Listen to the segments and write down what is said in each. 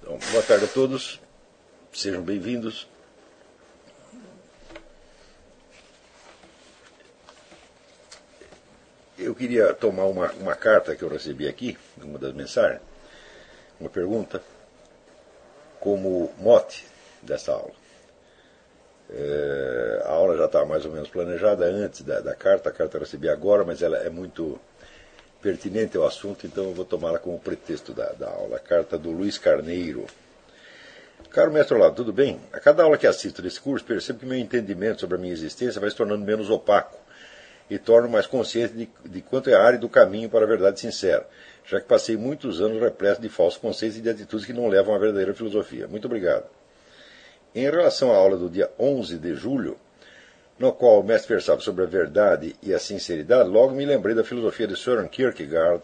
Então, boa tarde a todos, sejam bem-vindos. Eu queria tomar uma, uma carta que eu recebi aqui, uma das mensagens, uma pergunta, como mote dessa aula. É, a aula já estava mais ou menos planejada antes da, da, carta, a carta eu recebi agora, mas ela é muito pertinente ao assunto, então eu vou tomá-la como pretexto da, da aula. Carta do Luiz Carneiro. Caro mestre Olavo, tudo bem? A cada aula que assisto desse curso, percebo que meu entendimento sobre a minha existência vai se tornando menos opaco e torno mais consciente de, de quanto é árido o caminho para a verdade sincera, já que passei muitos anos repleto de falsos conceitos e de atitudes que não levam à verdadeira filosofia. Muito obrigado. Em relação à aula do dia 11 de julho, no qual o mestre versava sobre a verdade e a sinceridade, logo me lembrei da filosofia de Søren Kierkegaard,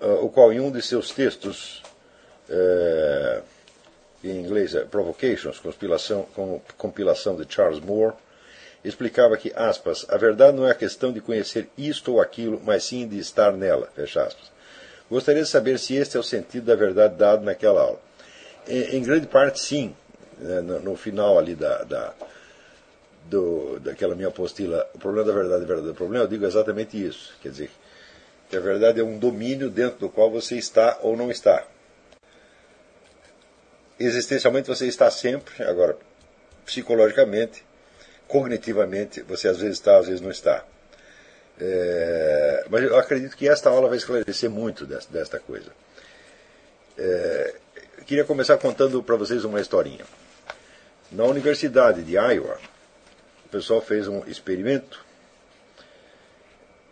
uh, o qual em um de seus textos, uh, em inglês é Provocations, compilação, com, compilação de Charles Moore, explicava que, aspas, a verdade não é a questão de conhecer isto ou aquilo, mas sim de estar nela, fecha aspas. Gostaria de saber se este é o sentido da verdade dado naquela aula. Em, em grande parte, sim. Né, no, no, final ali da, da, do, daquela minha apostila, o problema da verdade, a verdade do problema, eu digo exatamente isso. Quer dizer, que a verdade é um domínio dentro do qual você está ou não está. Existencialmente você está sempre, agora, psicologicamente, cognitivamente, você às vezes está, às vezes não está. É, mas eu acredito que esta aula vai esclarecer muito desta, desta coisa. É, queria começar contando para vocês uma historinha. Na Universidade de Iowa, o pessoal fez um experimento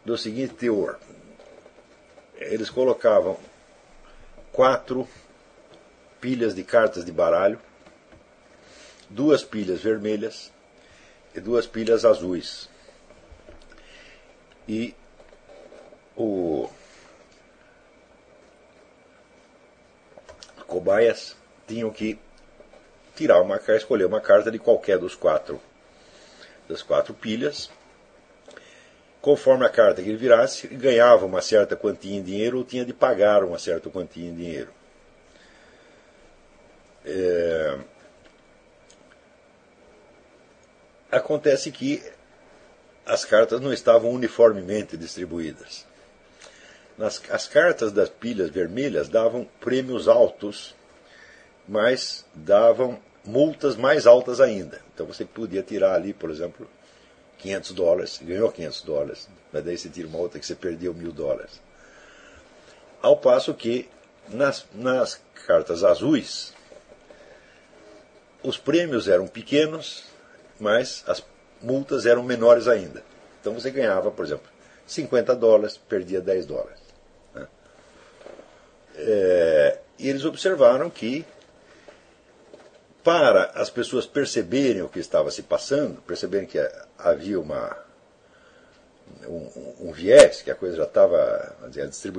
do seguinte teor. Eles colocavam quatro pilhas de cartas de baralho, duas pilhas vermelhas e duas pilhas azuis. E o cobaias tinham que tirar uma carta, escolher uma carta de qualquer dos quatro das quatro pilhas. Conforme a carta que ele virasse, ganhava uma certa quantia em dinheiro ou tinha de pagar uma certa quantia em dinheiro. É... Acontece que as cartas não estavam uniformemente distribuídas. Nas, as cartas das pilhas vermelhas davam prêmios altos, mas davam multas mais altas ainda. Então você podia tirar ali, por exemplo, 500 dólares, ganhou 500 dólares, mas daí você tira uma outra que você perdeu mil dólares. Ao passo que nas, nas cartas azuis, os prêmios eram pequenos mas as multas eram menores ainda. Então você ganhava, por exemplo, 50 dólares, perdia 10 dólares. Né? É, e eles observaram que, para as pessoas perceberem o que estava se passando, perceberem que havia uma, um, um viés, que a coisa já estava,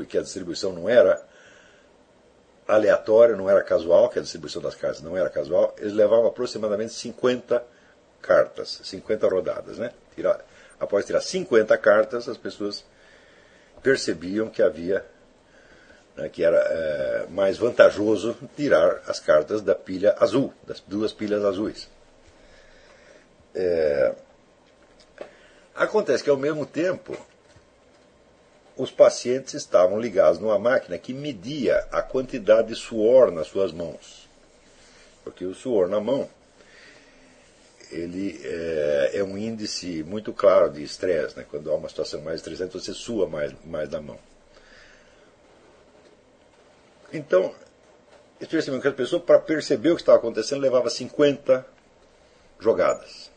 que a distribuição não era aleatória, não era casual, que a distribuição das cartas não era casual, eles levavam aproximadamente 50 cartas, 50 rodadas. Né? Tirar, após tirar 50 cartas, as pessoas percebiam que havia né, que era é, mais vantajoso tirar as cartas da pilha azul, das duas pilhas azuis. É, acontece que ao mesmo tempo os pacientes estavam ligados numa máquina que media a quantidade de suor nas suas mãos. Porque o suor na mão ele é, é, um índice muito claro de estresse. Né? Quando há uma situação mais estressante, você sua mais, mais da mão. Então, especialmente a pessoa, para perceber o que estava acontecendo, levava 50 jogadas.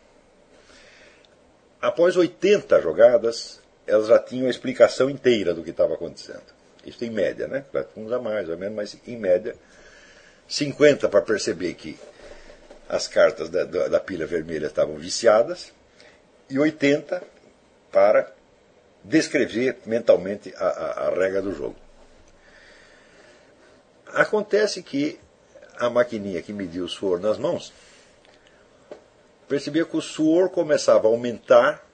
Após 80 jogadas, elas já tinham a explicação inteira do que estava acontecendo. Isso em média, né? Uns a mais ou menos, mas em média, 50 para perceber que as cartas da, da, da pilha vermelha estavam viciadas, e 80 para descrever mentalmente a, a, a regra do jogo. Acontece que a maquininha que mediu o suor nas mãos percebia que o suor começava a aumentar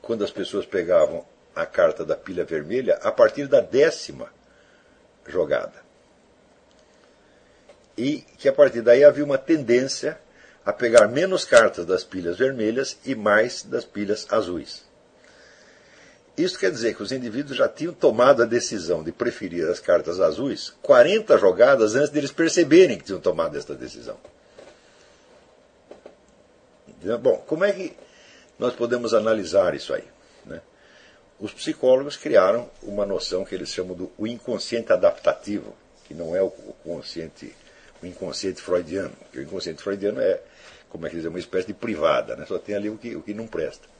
quando as pessoas pegavam a carta da pilha vermelha a partir da décima jogada. E que a partir daí havia uma tendência a pegar menos cartas das pilhas vermelhas e mais das pilhas azuis. Isso quer dizer que os indivíduos já tinham tomado a decisão de preferir as cartas azuis 40 jogadas antes deles perceberem que tinham tomado esta decisão. Bom, como é que nós podemos analisar isso aí? Né? Os psicólogos criaram uma noção que eles chamam do inconsciente adaptativo, que não é o consciente, o inconsciente freudiano, que o inconsciente freudiano é, como é que dizer, uma espécie de privada, né? só tem ali o que, o que não presta.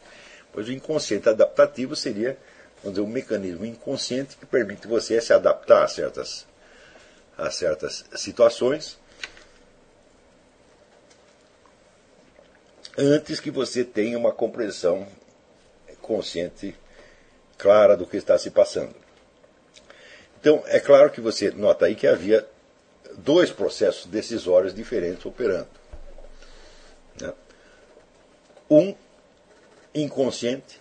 Pois o inconsciente adaptativo seria, vamos dizer, um mecanismo inconsciente que permite você se adaptar a certas, a certas situações antes que você tenha uma compreensão consciente clara do que está se passando. Então, é claro que você nota aí que havia dois processos decisórios diferentes operando. Né? Um inconsciente,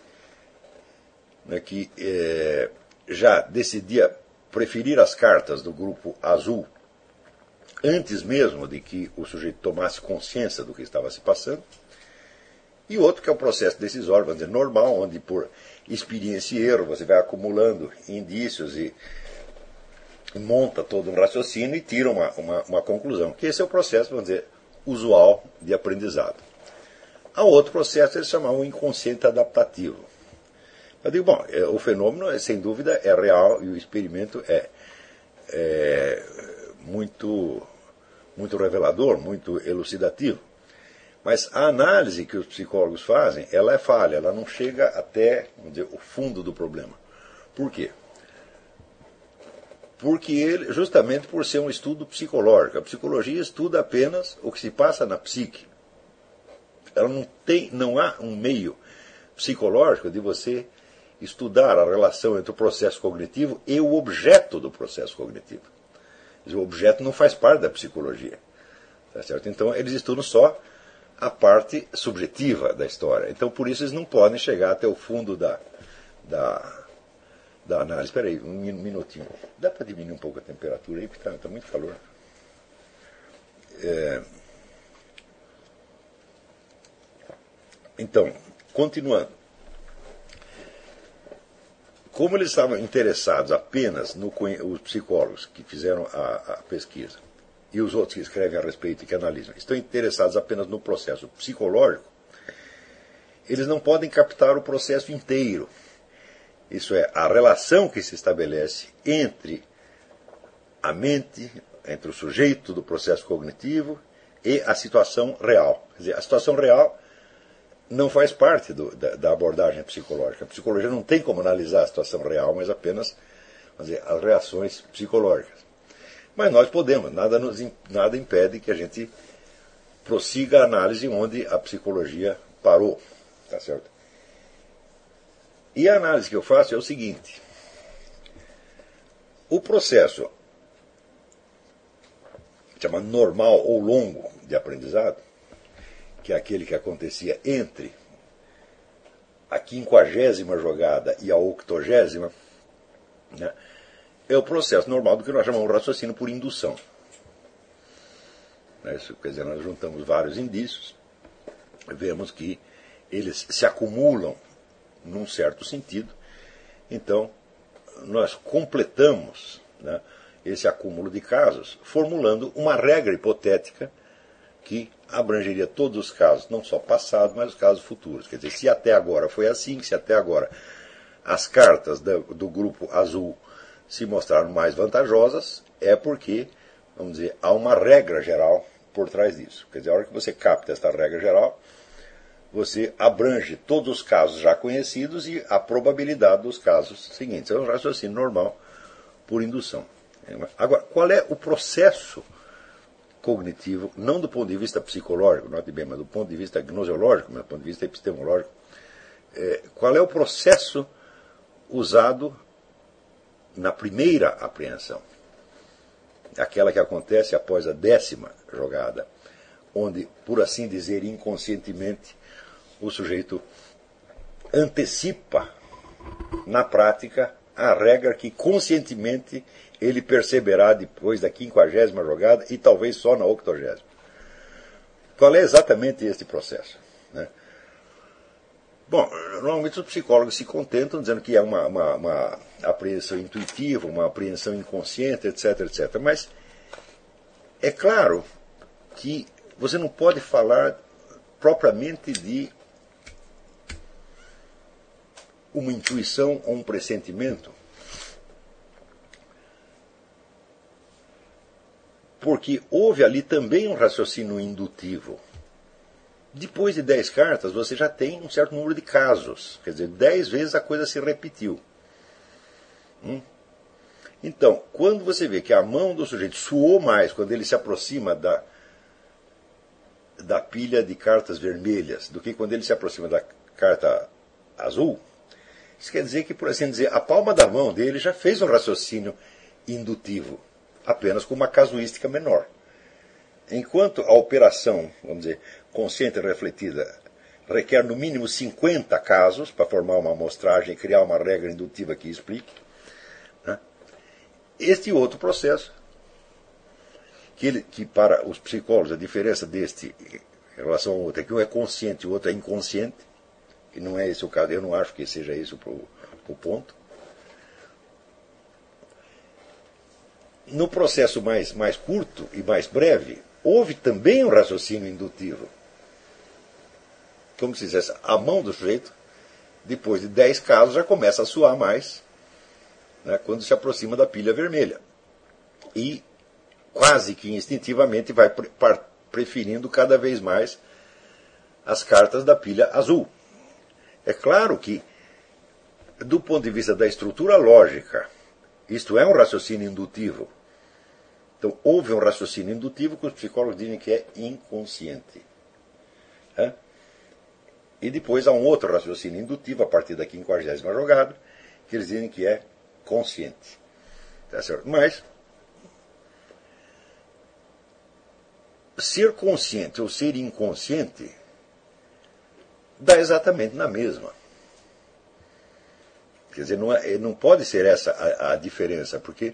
né, que é, já decidia preferir as cartas do grupo azul antes mesmo de que o sujeito tomasse consciência do que estava se passando, e outro que é o processo decisório, vamos dizer, normal, onde por experiência e erro você vai acumulando indícios e monta todo um raciocínio e tira uma, uma, uma conclusão. Que esse é o processo, vamos dizer, usual de aprendizado. Há outro processo, eles chamam inconsciente adaptativo. Eu digo, bom, é, o fenômeno, sem dúvida, é real e o experimento é, é muito, muito revelador, muito elucidativo. Mas a análise que os psicólogos fazem, ela é falha, ela não chega até dizer, o fundo do problema. Por quê? Porque ele, justamente por ser um estudo psicológico, a psicologia estuda apenas o que se passa na psique ela não tem, não há um meio psicológico de você estudar a relação entre o processo cognitivo e o objeto do processo cognitivo. O objeto não faz parte da psicologia. Tá certo? Então, eles estudam só a parte subjetiva da história. Então, por isso, eles não podem chegar até o fundo da, da, da análise. Espera aí, um minutinho. Dá para diminuir um pouco a temperatura aí, porque está tá muito calor. É, Então, continuando. Como eles estavam interessados apenas no os psicólogos que fizeram a, a pesquisa e os outros que escrevem a respeito e que analisam, estão interessados apenas no processo psicológico, eles não podem captar o processo inteiro. Isso é, a relação que se estabelece entre a mente, entre o sujeito do processo cognitivo e a situação real. Quer dizer, a situação real não faz parte do, da, da, abordagem psicológica. A psicologia não tem como analisar a situação real, mas apenas dizer, as reações psicológicas. Mas nós podemos, nada, nos, nada impede que a gente prossiga a análise onde a psicologia parou. Tá certo? E a análise que eu faço é o seguinte: o processo chama normal ou longo de aprendizado que é aquele que acontecia entre a quinquagésima jogada e a octogésima, né, é o processo normal do que nós chamamos de raciocínio por indução. Né, isso, quer dizer, nós juntamos vários indícios, vemos que eles se acumulam num certo sentido, então nós completamos né, esse acúmulo de casos formulando uma regra hipotética que abrangeria todos os casos, não só passados, mas os casos futuros. Quer dizer, se até agora foi assim, se até agora as cartas do, do grupo azul se mostraram mais vantajosas, é porque, vamos dizer, há uma regra geral por trás disso. Quer dizer, a hora que você capta esta regra geral, você abrange todos os casos já conhecidos e a probabilidade dos casos seguintes. É um raciocínio normal por indução. Agora, qual é o processo cognitivo, não do ponto de vista psicológico, note bem, mas do ponto de vista gnoseológico, mas do ponto de vista epistemológico, é, qual é o processo usado na primeira apreensão? Aquela que acontece após a décima jogada, onde, por assim dizer, inconscientemente, o sujeito antecipa na prática a regra que conscientemente ele perceberá depois da quinquagésima jogada e talvez só na octogésima. Qual é exatamente este processo? Né? Bom, normalmente os psicólogos se contentam dizendo que é uma, uma, uma apreensão intuitiva, uma apreensão inconsciente, etc, etc. Mas é claro que você não pode falar propriamente de uma intuição ou um pressentimento, porque houve ali também um raciocínio indutivo. Depois de dez cartas, você já tem um certo número de casos. Quer dizer, dez vezes a coisa se repetiu. Hum? Então, quando você vê que a mão do sujeito suou mais quando ele se aproxima da, da pilha de cartas vermelhas do que quando ele se aproxima da carta azul, isso quer dizer que, por assim dizer, a palma da mão dele já fez um raciocínio indutivo, apenas com uma casuística menor. Enquanto a operação, vamos dizer, consciente e refletida requer no mínimo 50 casos para formar uma amostragem e criar uma regra indutiva que explique, né? este outro processo, que, ele, que para os psicólogos a diferença deste em relação ao outro é que um é consciente e o outro é inconsciente, e não é esse o caso, eu não acho que seja esse o, o ponto. No processo mais, mais curto e mais breve, houve também um raciocínio indutivo. Como se dissesse, a mão do sujeito, depois de 10 casos, já começa a suar mais né, quando se aproxima da pilha vermelha. E quase que instintivamente vai preferindo cada vez mais as cartas da pilha azul. É claro que, do ponto de vista da estrutura lógica, isto é um raciocínio indutivo. Então, houve um raciocínio indutivo que os psicólogos dizem que é inconsciente. E depois há um outro raciocínio indutivo, a partir da quinquagésima jogada, que eles dizem que é consciente. Tá certo? Mas, ser consciente ou ser inconsciente dá exatamente na mesma. Quer dizer, não, é, não pode ser essa a, a diferença, porque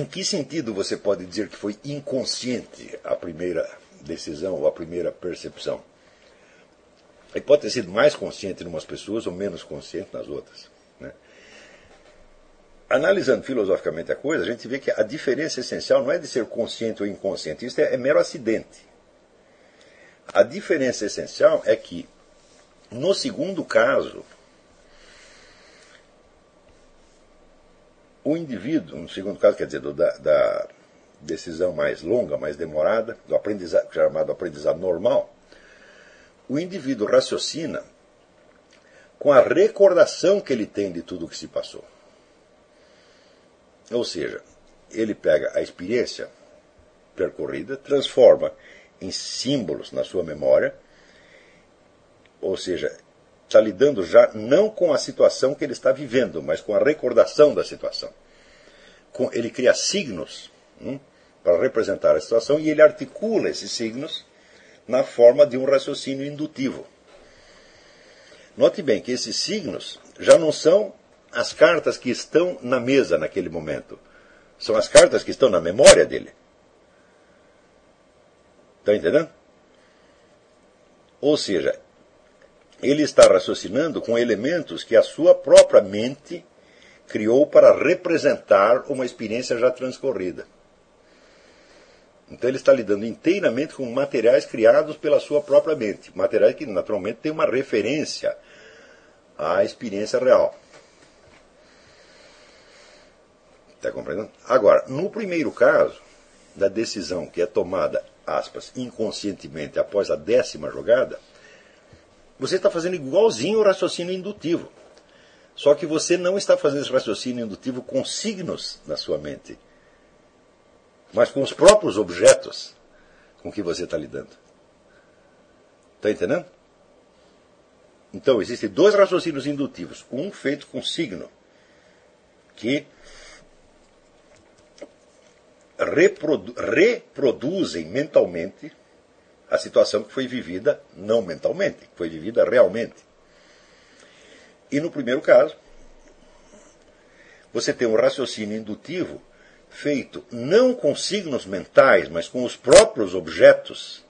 Em que sentido você pode dizer que foi inconsciente a primeira decisão ou a primeira percepção? E pode ter sido mais consciente em umas pessoas ou menos consciente nas outras. Né? Analisando filosoficamente a coisa, a gente vê que a diferença essencial não é de ser consciente ou inconsciente, isso é, é mero acidente. A diferença essencial é que, no segundo caso, o indivíduo, no segundo caso, quer dizer, do, da, da, decisão mais longa, mais demorada, do aprendizado, chamado aprendizado normal, o indivíduo raciocina com a recordação que ele tem de tudo o que se passou. Ou seja, ele pega a experiência percorrida, transforma em símbolos na sua memória, ou seja, está lidando já não com a situação que ele está vivendo, mas com a recordação da situação. Com, ele cria signos hum, para representar a situação e ele articula esses signos na forma de um raciocínio indutivo. Note bem que esses signos já não são as cartas que estão na mesa naquele momento. São as cartas que estão na memória dele. Está entendendo? Ou seja, ele está raciocinando com elementos que a sua própria mente criou para representar uma experiência já transcorrida. Então ele está lidando inteiramente com materiais criados pela sua própria mente, materiais que naturalmente têm uma referência à experiência real. Está compreendendo? Agora, no primeiro caso, da decisão que é tomada, aspas, inconscientemente após a décima jogada, você está fazendo igualzinho o raciocínio indutivo. Só que você não está fazendo esse raciocínio indutivo com signos na sua mente, mas com os próprios objetos com que você está lidando. Está entendendo? Então, existem dois raciocínios indutivos. Um feito com signo, que reprodu reproduzem mentalmente a situação que foi vivida não mentalmente, que foi vivida realmente. E no primeiro caso, você tem um raciocínio indutivo feito não com signos mentais, mas com os próprios objetos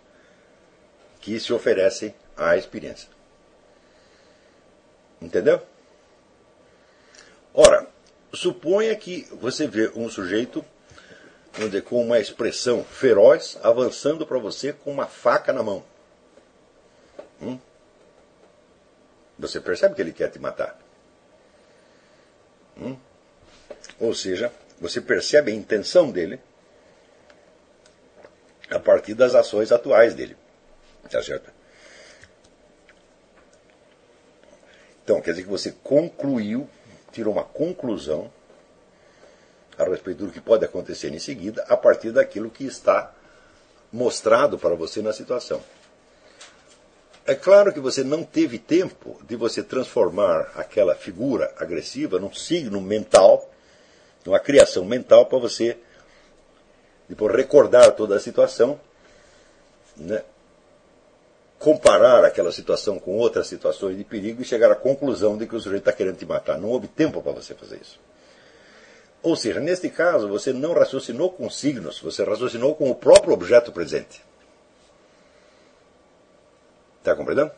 que se oferecem à experiência. Entendeu? Ora, suponha que você vê um sujeito dizer, com uma expressão feroz avançando para você com uma faca na mão. Hum? Você percebe que ele quer te matar. Hum? Ou seja, você percebe a intenção dele a partir das ações atuais dele. Tá certo? Então, quer dizer que você concluiu, tirou uma conclusão a respeito do que pode acontecer em seguida, a partir daquilo que está mostrado para você na situação. É claro que você não teve tempo de você transformar aquela figura agressiva num signo mental uma criação mental para você depois recordar toda a situação, né? comparar aquela situação com outras situações de perigo e chegar à conclusão de que o sujeito está querendo te matar. Não houve tempo para você fazer isso. Ou seja, neste caso, você não raciocinou com signos, você raciocinou com o próprio objeto presente. Está compreendendo?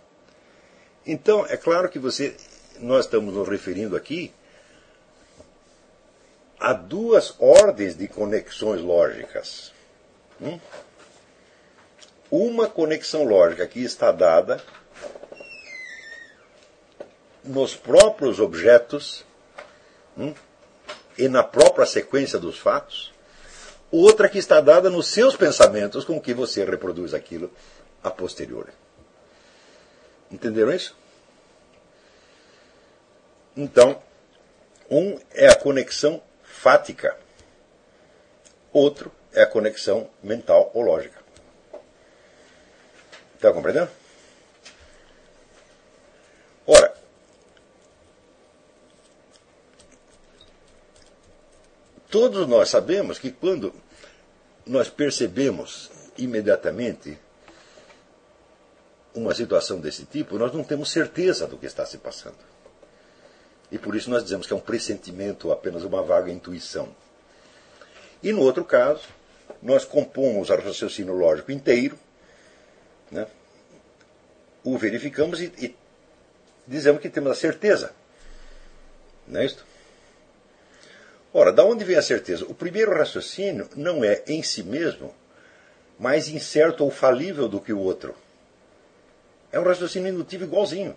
Então, é claro que você, nós estamos nos referindo aqui há duas ordens de conexões lógicas. Hum? Uma conexão lógica que está dada nos próprios objetos hum? E na própria sequência dos fatos, outra que está dada nos seus pensamentos com que você reproduz aquilo a posteriori. Entenderam isso? Então, um é a conexão fática. Outro é a conexão mental ou lógica. Está compreendendo? Ora, todos nós sabemos que quando nós percebemos imediatamente uma situação desse tipo, nós não temos certeza do que está se passando. E por isso nós dizemos que é um pressentimento apenas uma vaga intuição. E no outro caso, nós compomos o raciocínio lógico inteiro, né? o verificamos e, e dizemos que temos a certeza. Não é isto? Ora, da onde vem a certeza? O primeiro raciocínio não é em si mesmo mais incerto ou falível do que o outro. É um raciocínio indutivo igualzinho.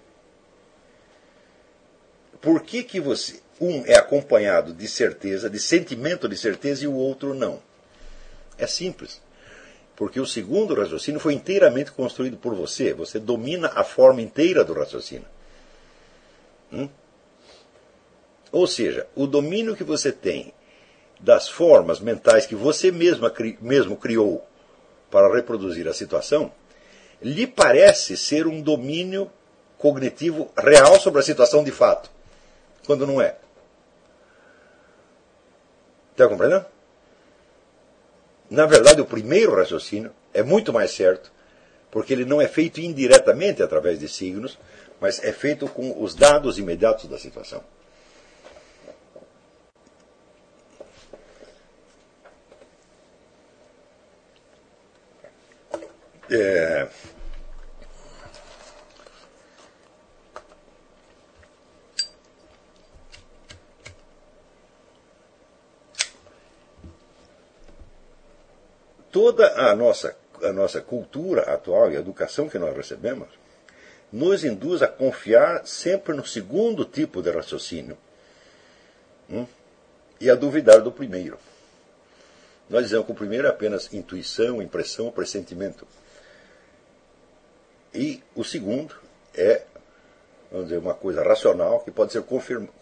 Por que, que você. Um é acompanhado de certeza, de sentimento de certeza, e o outro não? É simples. Porque o segundo raciocínio foi inteiramente construído por você. Você domina a forma inteira do raciocínio. Hum? Ou seja, o domínio que você tem das formas mentais que você mesma, mesmo criou para reproduzir a situação, lhe parece ser um domínio cognitivo real sobre a situação de fato quando não é. Está compreendendo? Na verdade, o primeiro raciocínio é muito mais certo, porque ele não é feito indiretamente através de signos, mas é feito com os dados imediatos da situação. É, toda a nossa, a nossa cultura atual e a educação que nós recebemos nos induz a confiar sempre no segundo tipo de raciocínio hum, e a duvidar do primeiro. Nós dizemos que o primeiro é apenas intuição, impressão, pressentimento. E o segundo é, vamos dizer, uma coisa racional que pode ser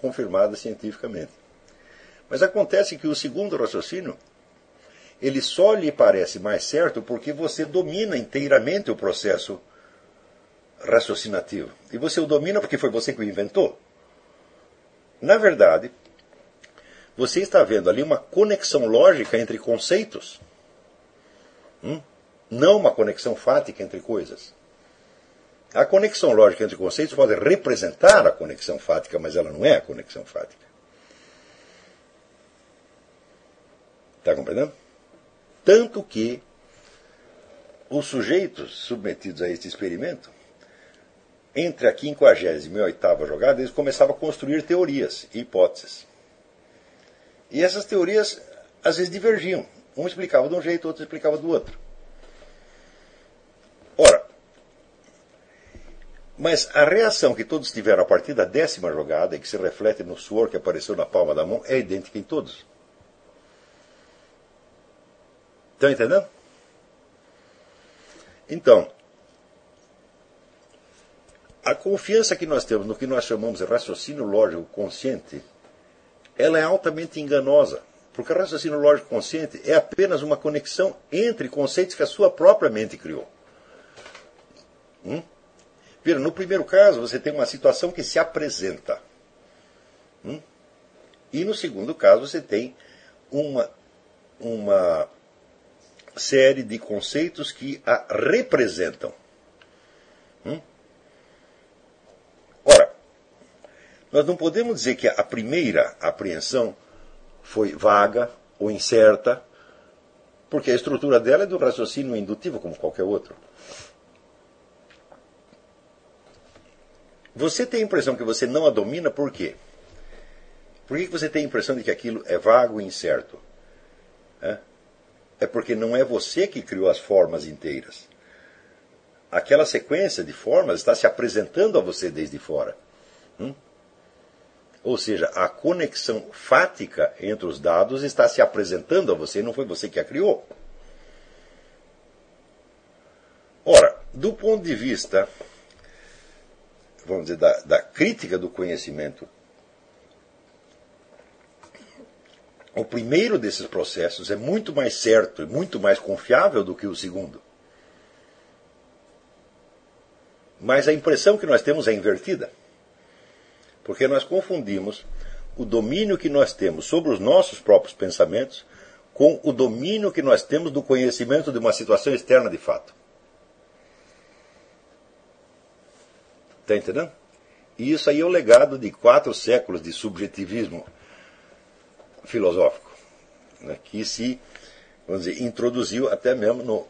confirmada cientificamente. Mas acontece que o segundo raciocínio ele só lhe parece mais certo porque você domina inteiramente o processo raciocinativo. E você o domina porque foi você que o inventou. Na verdade, você está vendo ali uma conexão lógica entre conceitos, hum? não uma conexão fática entre coisas. A conexão lógica entre conceitos pode representar a conexão fática, mas ela não é a conexão fática. Está compreendendo? Tanto que os sujeitos submetidos a este experimento, entre a 50 e a oitava jogada, eles começavam a construir teorias e hipóteses. E essas teorias às vezes divergiam. Um explicava de um jeito, outro explicava do outro. Ora, mas a reação que todos tiveram a partir da décima jogada, e que se reflete no suor que apareceu na palma da mão, é idêntica em todos. Estão entendendo? Então, a confiança que nós temos no que nós chamamos de raciocínio lógico consciente, ela é altamente enganosa. Porque o raciocínio lógico consciente é apenas uma conexão entre conceitos que a sua própria mente criou. Hum? Vira, no primeiro caso, você tem uma situação que se apresenta. Hum? E no segundo caso, você tem uma, uma série de conceitos que a representam. Hum? Ora, nós não podemos dizer que a primeira apreensão foi vaga ou incerta, porque a estrutura dela é do raciocínio indutivo, como qualquer outro. Você tem a impressão que você não a domina por quê? Por que você tem a impressão de que aquilo é vago e incerto? É? porque não é você que criou as formas inteiras. Aquela sequência de formas está se apresentando a você desde fora. Hum? Ou seja, a conexão fática entre os dados está se apresentando a você, não foi você que a criou. Ora, do ponto de vista, vamos dizer, da, da crítica do conhecimento, o primeiro desses processos é muito mais certo e muito mais confiável do que o segundo. Mas a impressão que nós temos é invertida. Porque nós confundimos o domínio que nós temos sobre os nossos próprios pensamentos com o domínio que nós temos do conhecimento de uma situação externa de fato. Está entendendo? E isso aí é o legado de quatro séculos de subjetivismo filosófico, né, que se vamos dizer, introduziu até mesmo no,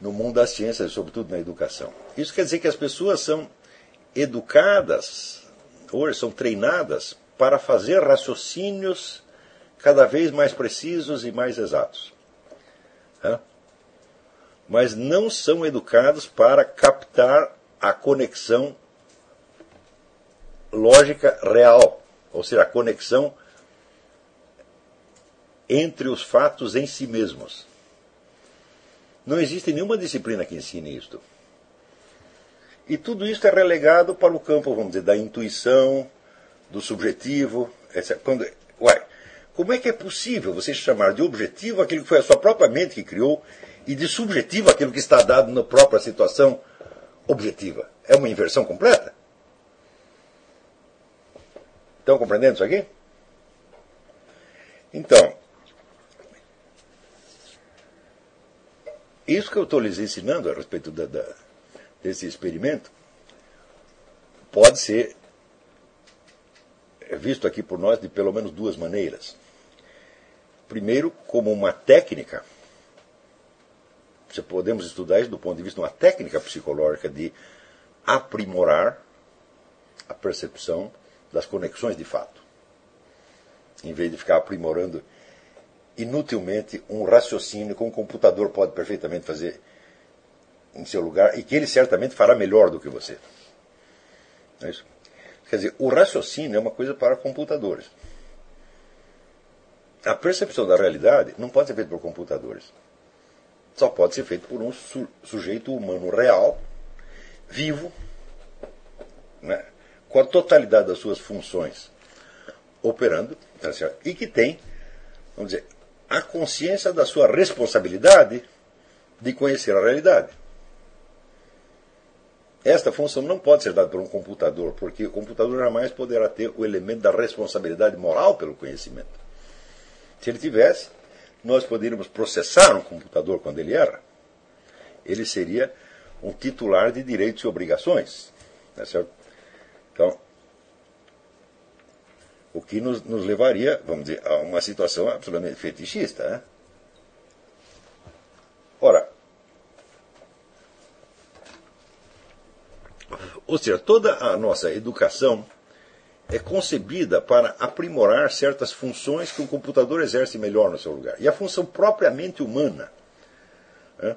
no mundo das ciências, sobretudo na educação. Isso quer dizer que as pessoas são educadas, hoje são treinadas para fazer raciocínios cada vez mais precisos e mais exatos. Mas não são educados para captar a conexão lógica real, ou seja, a conexão entre os fatos em si mesmos. Não existe nenhuma disciplina que ensine isto. E tudo isso é relegado para o campo, vamos dizer, da intuição, do subjetivo, etc. Quando, uai, como é que é possível você chamar de objetivo aquilo que foi a sua própria mente que criou e de subjetivo aquilo que está dado na própria situação objetiva? É uma inversão completa? Estão compreendendo isso aqui? Então, isso que eu estou lhes ensinando a respeito da, da desse experimento pode ser visto aqui por nós de pelo menos duas maneiras. Primeiro, como uma técnica, podemos estudar isso do ponto de vista de uma técnica psicológica de aprimorar a percepção das conexões de fato, em vez de ficar aprimorando inutilmente um raciocínio que um computador pode perfeitamente fazer em seu lugar e que ele certamente fará melhor do que você. É isso? Quer dizer, o raciocínio é uma coisa para computadores. A percepção da realidade não pode ser feita por computadores. Só pode ser feito por um su sujeito humano real, vivo, né, com a totalidade das suas funções operando, tá e que tem, vamos dizer, a consciência da sua responsabilidade de conhecer a realidade. Esta função não pode ser dada por um computador, porque o computador jamais poderá ter o elemento da responsabilidade moral pelo conhecimento. Se ele tivesse, nós poderíamos processar um computador quando ele erra. Ele seria um titular de direitos e obrigações. Tá certo? Então, o que nos, nos, levaria, vamos dizer, a uma situação absolutamente fetichista. Né? Ora, ou seja, toda a nossa educação é concebida para aprimorar certas funções que o computador exerce melhor no seu lugar. E a função propriamente humana né,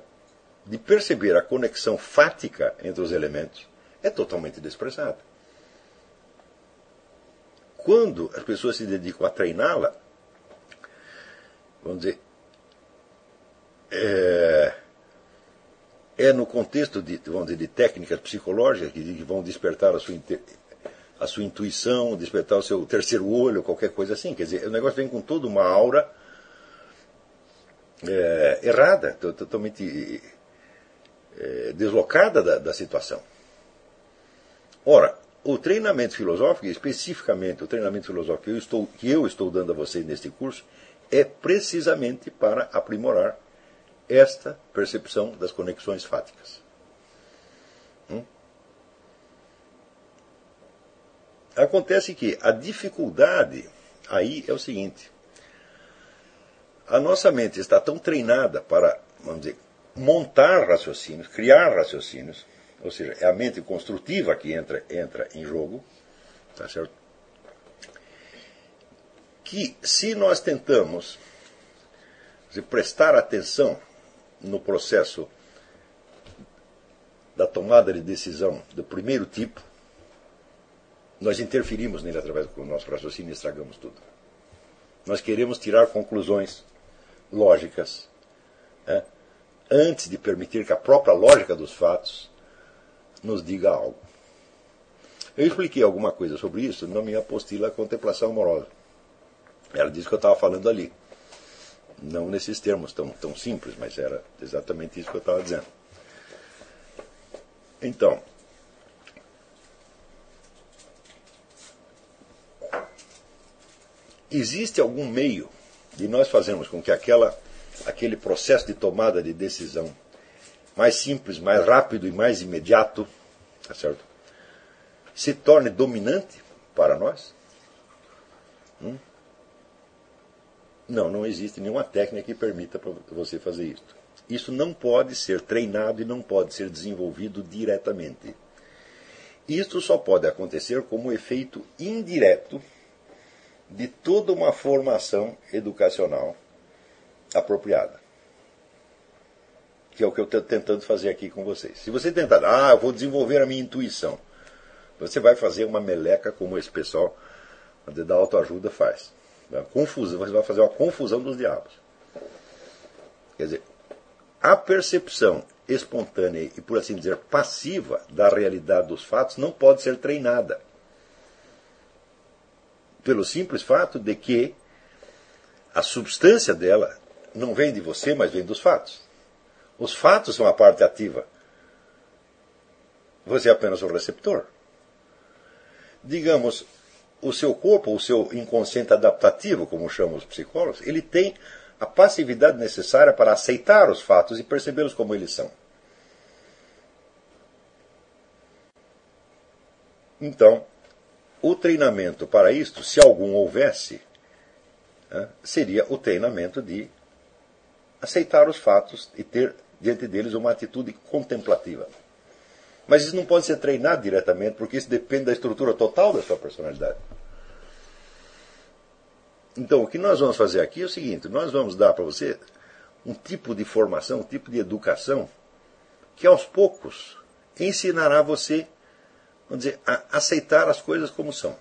de perceber a conexão fática entre os elementos é totalmente desprezada. Quando as pessoas se dedicam a treiná-la, vamos dizer, é, é, no contexto de, vamos dizer, de técnicas psicológicas que, vão despertar a sua, a sua intuição, despertar o seu terceiro olho, qualquer coisa assim. Quer dizer, o negócio vem com toda uma aura é, errada, totalmente é, deslocada da, da situação. Ora, o treinamento filosófico, especificamente o treinamento filosófico que eu estou, que eu estou dando a vocês neste curso, é precisamente para aprimorar esta percepção das conexões fáticas. Acontece que a dificuldade aí é o seguinte: a nossa mente está tão treinada para, vamos dizer, montar raciocínios, criar raciocínios, ou seja, é a mente construtiva que entra, entra em jogo, tá certo? Que se nós tentamos se prestar atenção no processo da tomada de decisão do primeiro tipo, nós interferimos nele através do nosso raciocínio e estragamos tudo. Nós queremos tirar conclusões lógicas né, antes de permitir que a própria lógica dos fatos nos diga algo. Eu expliquei alguma coisa sobre isso na minha apostila Contemplação Amorosa. Ela disse que eu estava falando ali. Não nesses termos tão, tão simples, mas era exatamente isso que eu estava dizendo. Então, existe algum meio de nós fazermos com que aquela, aquele processo de tomada de decisão mais simples, mais rápido e mais imediato, tá certo? se torne dominante para nós? Hum? Não, não existe nenhuma técnica que permita você fazer isso. Isso não pode ser treinado e não pode ser desenvolvido diretamente. Isto só pode acontecer como efeito indireto de toda uma formação educacional apropriada que é o que eu estou tentando fazer aqui com vocês. Se você tentar, ah, eu vou desenvolver a minha intuição, você vai fazer uma meleca como esse pessoal da autoajuda faz. Confusão, você vai fazer uma confusão dos diabos. Quer dizer, a percepção espontânea e, por assim dizer, passiva da realidade dos fatos não pode ser treinada. Pelo simples fato de que a substância dela não vem de você, mas vem dos fatos. Os fatos são a parte ativa. Você é apenas o receptor. Digamos, o seu corpo, o seu inconsciente adaptativo, como chamam os psicólogos, ele tem a passividade necessária para aceitar os fatos e percebê-los como eles são. Então, o treinamento para isto, se algum houvesse, né, seria o treinamento de aceitar os fatos e ter diante deles uma atitude contemplativa. Mas isso não pode ser treinado diretamente, porque isso depende da estrutura total da sua personalidade. Então, o que nós vamos fazer aqui é o seguinte: nós vamos dar para você um tipo de formação, um tipo de educação, que aos poucos ensinará você, vamos dizer, a aceitar as coisas como são.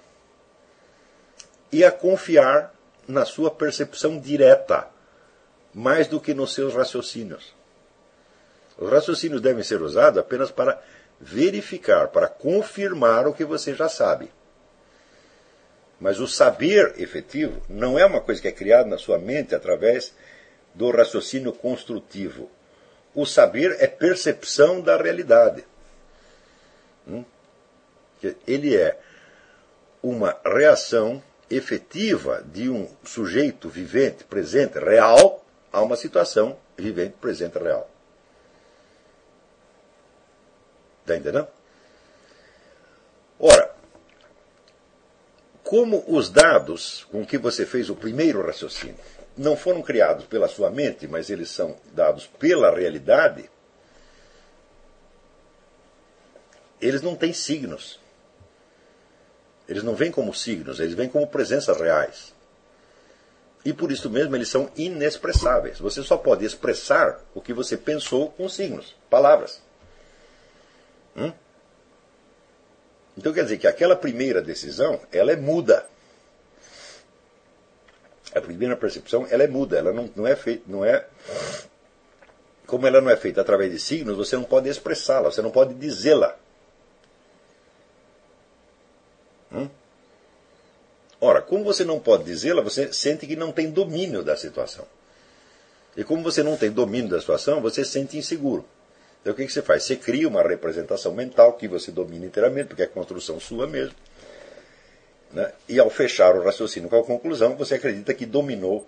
E a confiar na sua percepção direta, mais do que nos seus raciocínios. Os raciocínios devem ser usados apenas para verificar, para confirmar o que você já sabe. Mas o saber efetivo não é uma coisa que é criada na sua mente através do raciocínio construtivo. O saber é percepção da realidade. Hum? Ele é uma reação efetiva de um sujeito vivente, presente, real, a uma situação vivente, presente, real. Está entendendo? Ora, como os dados com que você fez o primeiro raciocínio não foram criados pela sua mente, mas eles são dados pela realidade, eles não têm signos. Eles não vêm como signos, eles vêm como presenças reais. E por isso mesmo eles são inexpressáveis. Você só pode expressar o que você pensou com signos, palavras. Hum? Então quer dizer que aquela primeira decisão, ela é muda. A primeira percepção, ela é muda, ela não, não é feita, não é como ela não é feita através de signos, você não pode expressá-la, você não pode dizê-la. Hum? Ora, como você não pode dizê-la, você sente que não tem domínio da situação. E como você não tem domínio da situação, você se sente inseguro. Então o que, você faz? Você cria uma representação mental que você domina inteiramente, porque é construção sua mesmo. Né? E ao fechar o raciocínio com a conclusão, você acredita que dominou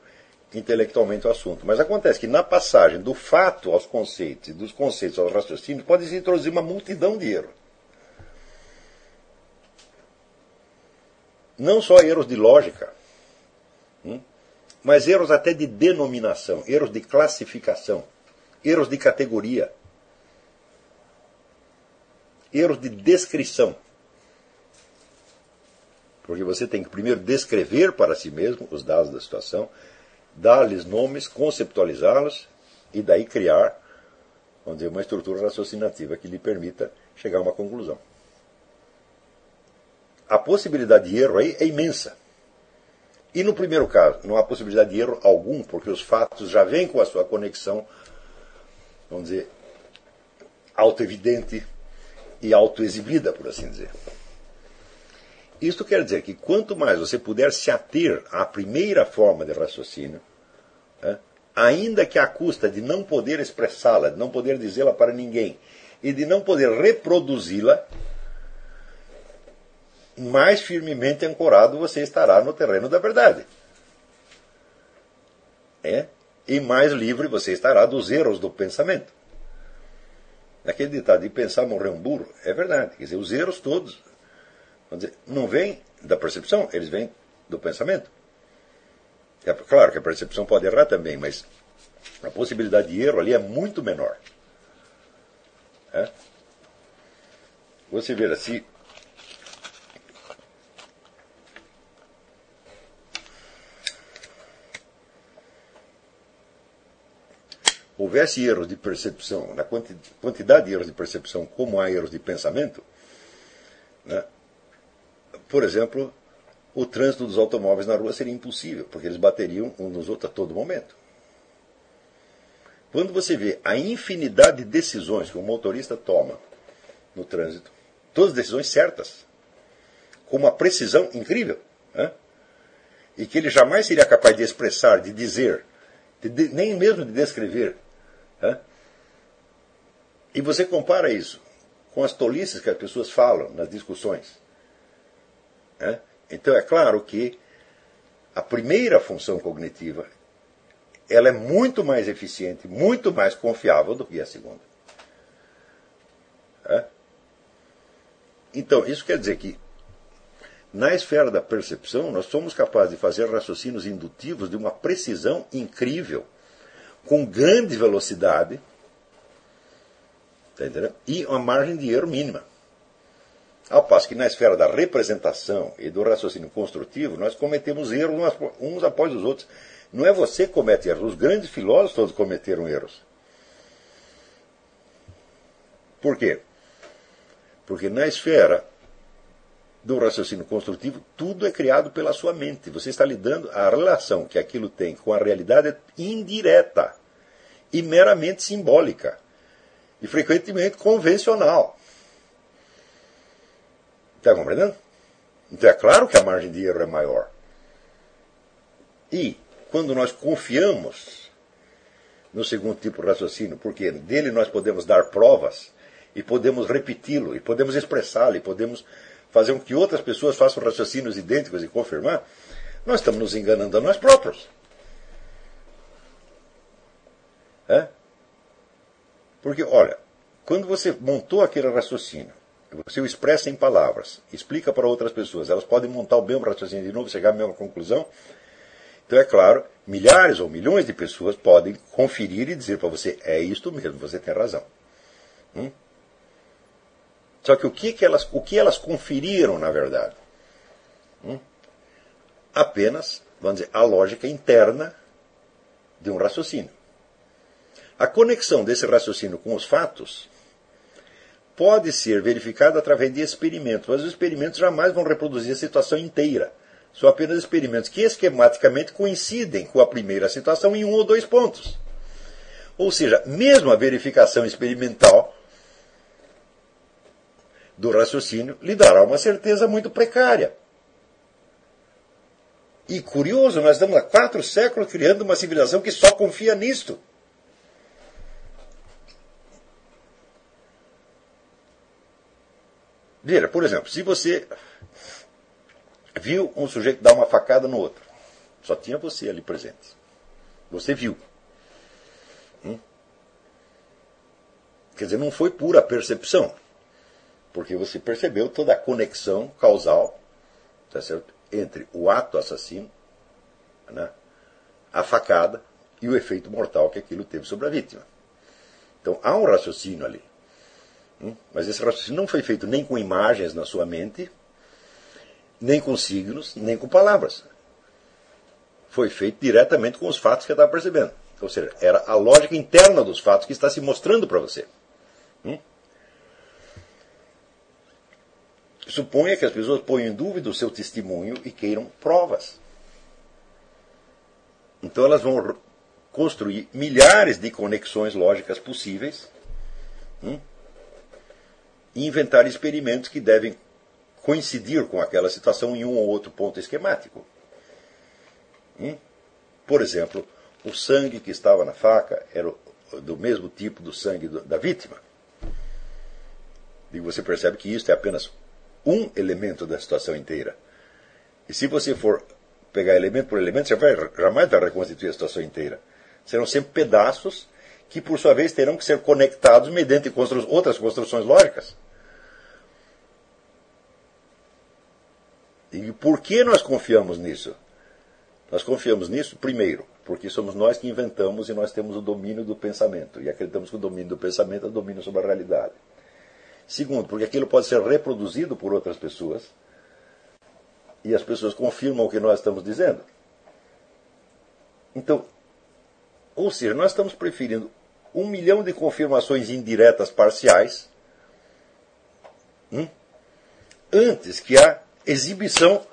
intelectualmente o assunto. Mas acontece que na passagem do fato aos conceitos e dos conceitos aos raciocínios pode se introduzir uma multidão de erros. Não só erros de lógica, hum? mas erros até de denominação, erros de classificação, erros de categoria erros de descrição. Porque você tem que primeiro descrever para si mesmo os dados da situação, dar-lhes nomes, conceptualizá-los e daí criar vamos dizer, uma estrutura raciocinativa que lhe permita chegar a uma conclusão. A possibilidade de erro aí é imensa. E no primeiro caso, não há possibilidade de erro algum, porque os fatos já vêm com a sua conexão, vamos dizer, auto-evidente, e autoexibida, por assim dizer. Isto quer dizer que quanto mais você puder se ater à primeira forma de raciocínio, né, ainda que à custa de não poder expressá-la, de não poder dizê-la para ninguém e de não poder reproduzi-la, mais firmemente ancorado você estará no terreno da verdade. É? E mais livre você estará dos erros do pensamento. Aquele ditado de pensar morrer um burro é verdade. Quer dizer, os erros todos dizer, não vêm da percepção, eles vêm do pensamento. É claro que a percepção pode errar também, mas a possibilidade de erro ali é muito menor. É? Você vê assim, houvesse erros de percepção, na quantidade de erros de percepção como há erros de pensamento, né, por exemplo, o trânsito dos automóveis na rua seria impossível, porque eles bateriam uns nos outros a todo momento. Quando você vê a infinidade de decisões que o motorista toma no trânsito, todas decisões certas, com uma precisão incrível, né, e que ele jamais seria capaz de expressar, de dizer, de, nem mesmo de descrever e você compara isso com as tolices que as pessoas falam nas discussões. Então é claro que a primeira função cognitiva ela é muito mais eficiente, muito mais confiável do que a segunda. Então, isso quer dizer que, na esfera da percepção, nós somos capazes de fazer raciocínios indutivos de uma precisão incrível com grande velocidade tá e uma margem de erro mínima. Ao passo que na esfera da representação e do raciocínio construtivo, nós cometemos erros uns após os outros. Não é você que comete erros, os grandes filósofos todos cometeram erros. Por quê? Porque na esfera do raciocínio construtivo, tudo é criado pela sua mente. Você está lidando, a relação que aquilo tem com a realidade é indireta e meramente simbólica. E frequentemente convencional. Está compreendendo? Então é claro que a margem de erro é maior. E quando nós confiamos no segundo tipo de raciocínio, porque dele nós podemos dar provas e podemos repeti-lo, e podemos expressá-lo, e podemos fazer com que outras pessoas façam raciocínios idênticos e confirmar, nós estamos nos enganando a nós próprios. É? Porque, olha, quando você montou aquele raciocínio, você o expressa em palavras, explica para outras pessoas, elas podem montar o mesmo raciocínio de novo, chegar à mesma conclusão. Então, é claro, milhares ou milhões de pessoas podem conferir e dizer para você: é isto mesmo, você tem razão. Hum? Só que o que, que, elas, o que elas conferiram, na verdade? Hum? Apenas, vamos dizer, a lógica interna de um raciocínio. A conexão desse raciocínio com os fatos pode ser verificada através de experimentos, mas os experimentos jamais vão reproduzir a situação inteira. São apenas experimentos que esquematicamente coincidem com a primeira situação em um ou dois pontos. Ou seja, mesmo a verificação experimental do raciocínio lhe dará uma certeza muito precária. E curioso, nós estamos há quatro séculos criando uma civilização que só confia nisto. Veja, por exemplo, se você viu um sujeito dar uma facada no outro. Só tinha você ali presente. Você viu. Hum? Quer dizer, não foi pura percepção. Porque você percebeu toda a conexão causal tá certo? entre o ato assassino, né, a facada e o efeito mortal que aquilo teve sobre a vítima. Então há um raciocínio ali. Hum? Mas esse raciocínio não foi feito nem com imagens na sua mente, nem com signos, nem com palavras. Foi feito diretamente com os fatos que estava percebendo. Ou seja, era a lógica interna dos fatos que está se mostrando para você. Hum? Suponha que as pessoas ponham em dúvida o seu testemunho e queiram provas. Então elas vão construir milhares de conexões lógicas possíveis hum? Inventar experimentos que devem coincidir com aquela situação em um ou outro ponto esquemático. Por exemplo, o sangue que estava na faca era do mesmo tipo do sangue da vítima. E você percebe que isso é apenas um elemento da situação inteira. E se você for pegar elemento por elemento, você vai, jamais vai reconstituir a situação inteira. Serão sempre pedaços que, por sua vez, terão que ser conectados mediante outras construções lógicas. E por que nós confiamos nisso? Nós confiamos nisso, primeiro, porque somos nós que inventamos e nós temos o domínio do pensamento. E acreditamos que o domínio do pensamento é o domínio sobre a realidade. Segundo, porque aquilo pode ser reproduzido por outras pessoas e as pessoas confirmam o que nós estamos dizendo. Então, ou seja, nós estamos preferindo um milhão de confirmações indiretas parciais hum, antes que a exibição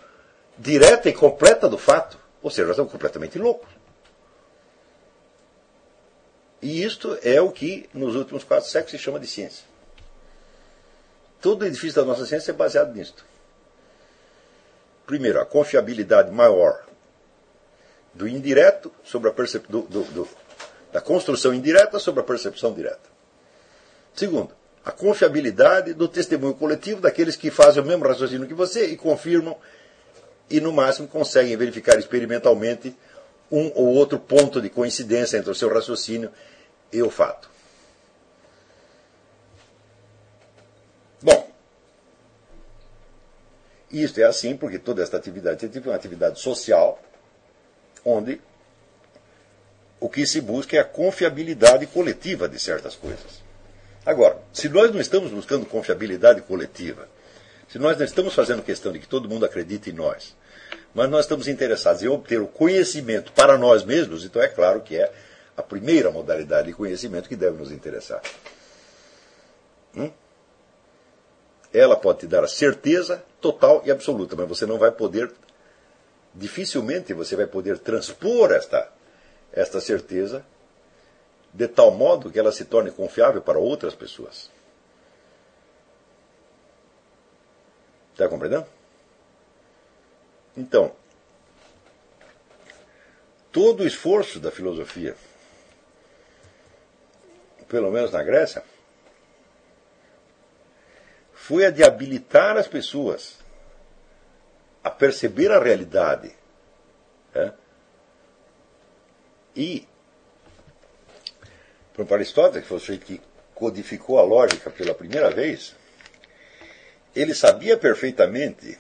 direta e completa do fato. Ou seja, nós estamos completamente loucos. E isto é o que nos últimos quatro séculos se chama de ciência. Todo o edifício da nossa ciência é baseado nisto. Primeiro, a confiabilidade maior do indireto sobre a percep... do, do, do, da construção indireta sobre a percepção direta. Segundo, a confiabilidade do testemunho coletivo daqueles que fazem o mesmo raciocínio que você e confirmam e, no máximo, conseguem verificar experimentalmente um ou outro ponto de coincidência entre o seu raciocínio e o fato. Bom, isto é assim porque toda esta atividade é uma atividade social, onde o que se busca é a confiabilidade coletiva de certas coisas. Agora, se nós não estamos buscando confiabilidade coletiva, se nós não estamos fazendo questão de que todo mundo acredite em nós, mas nós estamos interessados em obter o conhecimento para nós mesmos, então é claro que é a primeira modalidade de conhecimento que deve nos interessar. Hum? Ela pode te dar a certeza total e absoluta, mas você não vai poder, dificilmente você vai poder transpor esta, esta certeza de tal modo que ela se torne confiável para outras pessoas. Está compreendendo? Então, todo o esforço da filosofia, pelo menos na Grécia, foi a de habilitar as pessoas a perceber a realidade. É? E para Aristóteles, que foi o sujeito que codificou a lógica pela primeira vez, ele sabia perfeitamente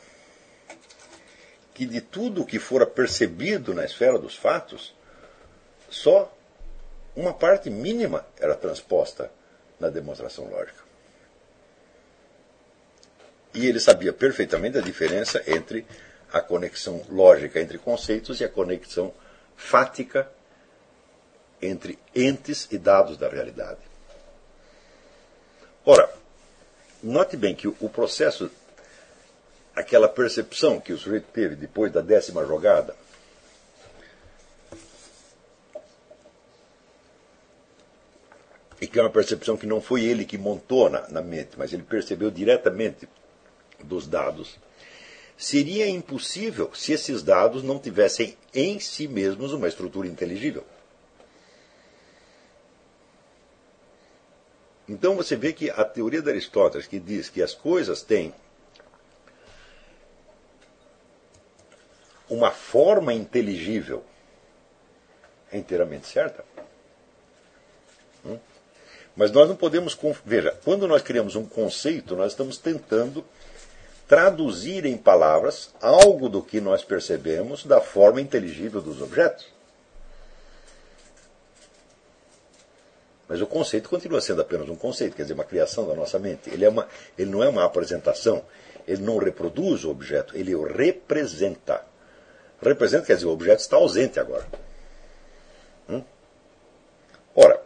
que de tudo que fora percebido na esfera dos fatos, só uma parte mínima era transposta na demonstração lógica. E ele sabia perfeitamente a diferença entre a conexão lógica entre conceitos e a conexão fática entre entes e dados da realidade. Ora, note bem que o processo, aquela percepção que o sujeito teve depois da décima jogada, e que é uma percepção que não foi ele que montou na, na mente, mas ele percebeu diretamente dos dados, seria impossível se esses dados não tivessem em si mesmos uma estrutura inteligível. Então você vê que a teoria de Aristóteles, que diz que as coisas têm uma forma inteligível, é inteiramente certa. Hum? Mas nós não podemos. Veja, quando nós criamos um conceito, nós estamos tentando traduzir em palavras algo do que nós percebemos da forma inteligível dos objetos. Mas o conceito continua sendo apenas um conceito, quer dizer, uma criação da nossa mente. Ele, é uma, ele não é uma apresentação, ele não reproduz o objeto, ele o representa. Representa quer dizer, o objeto está ausente agora. Hum? Ora,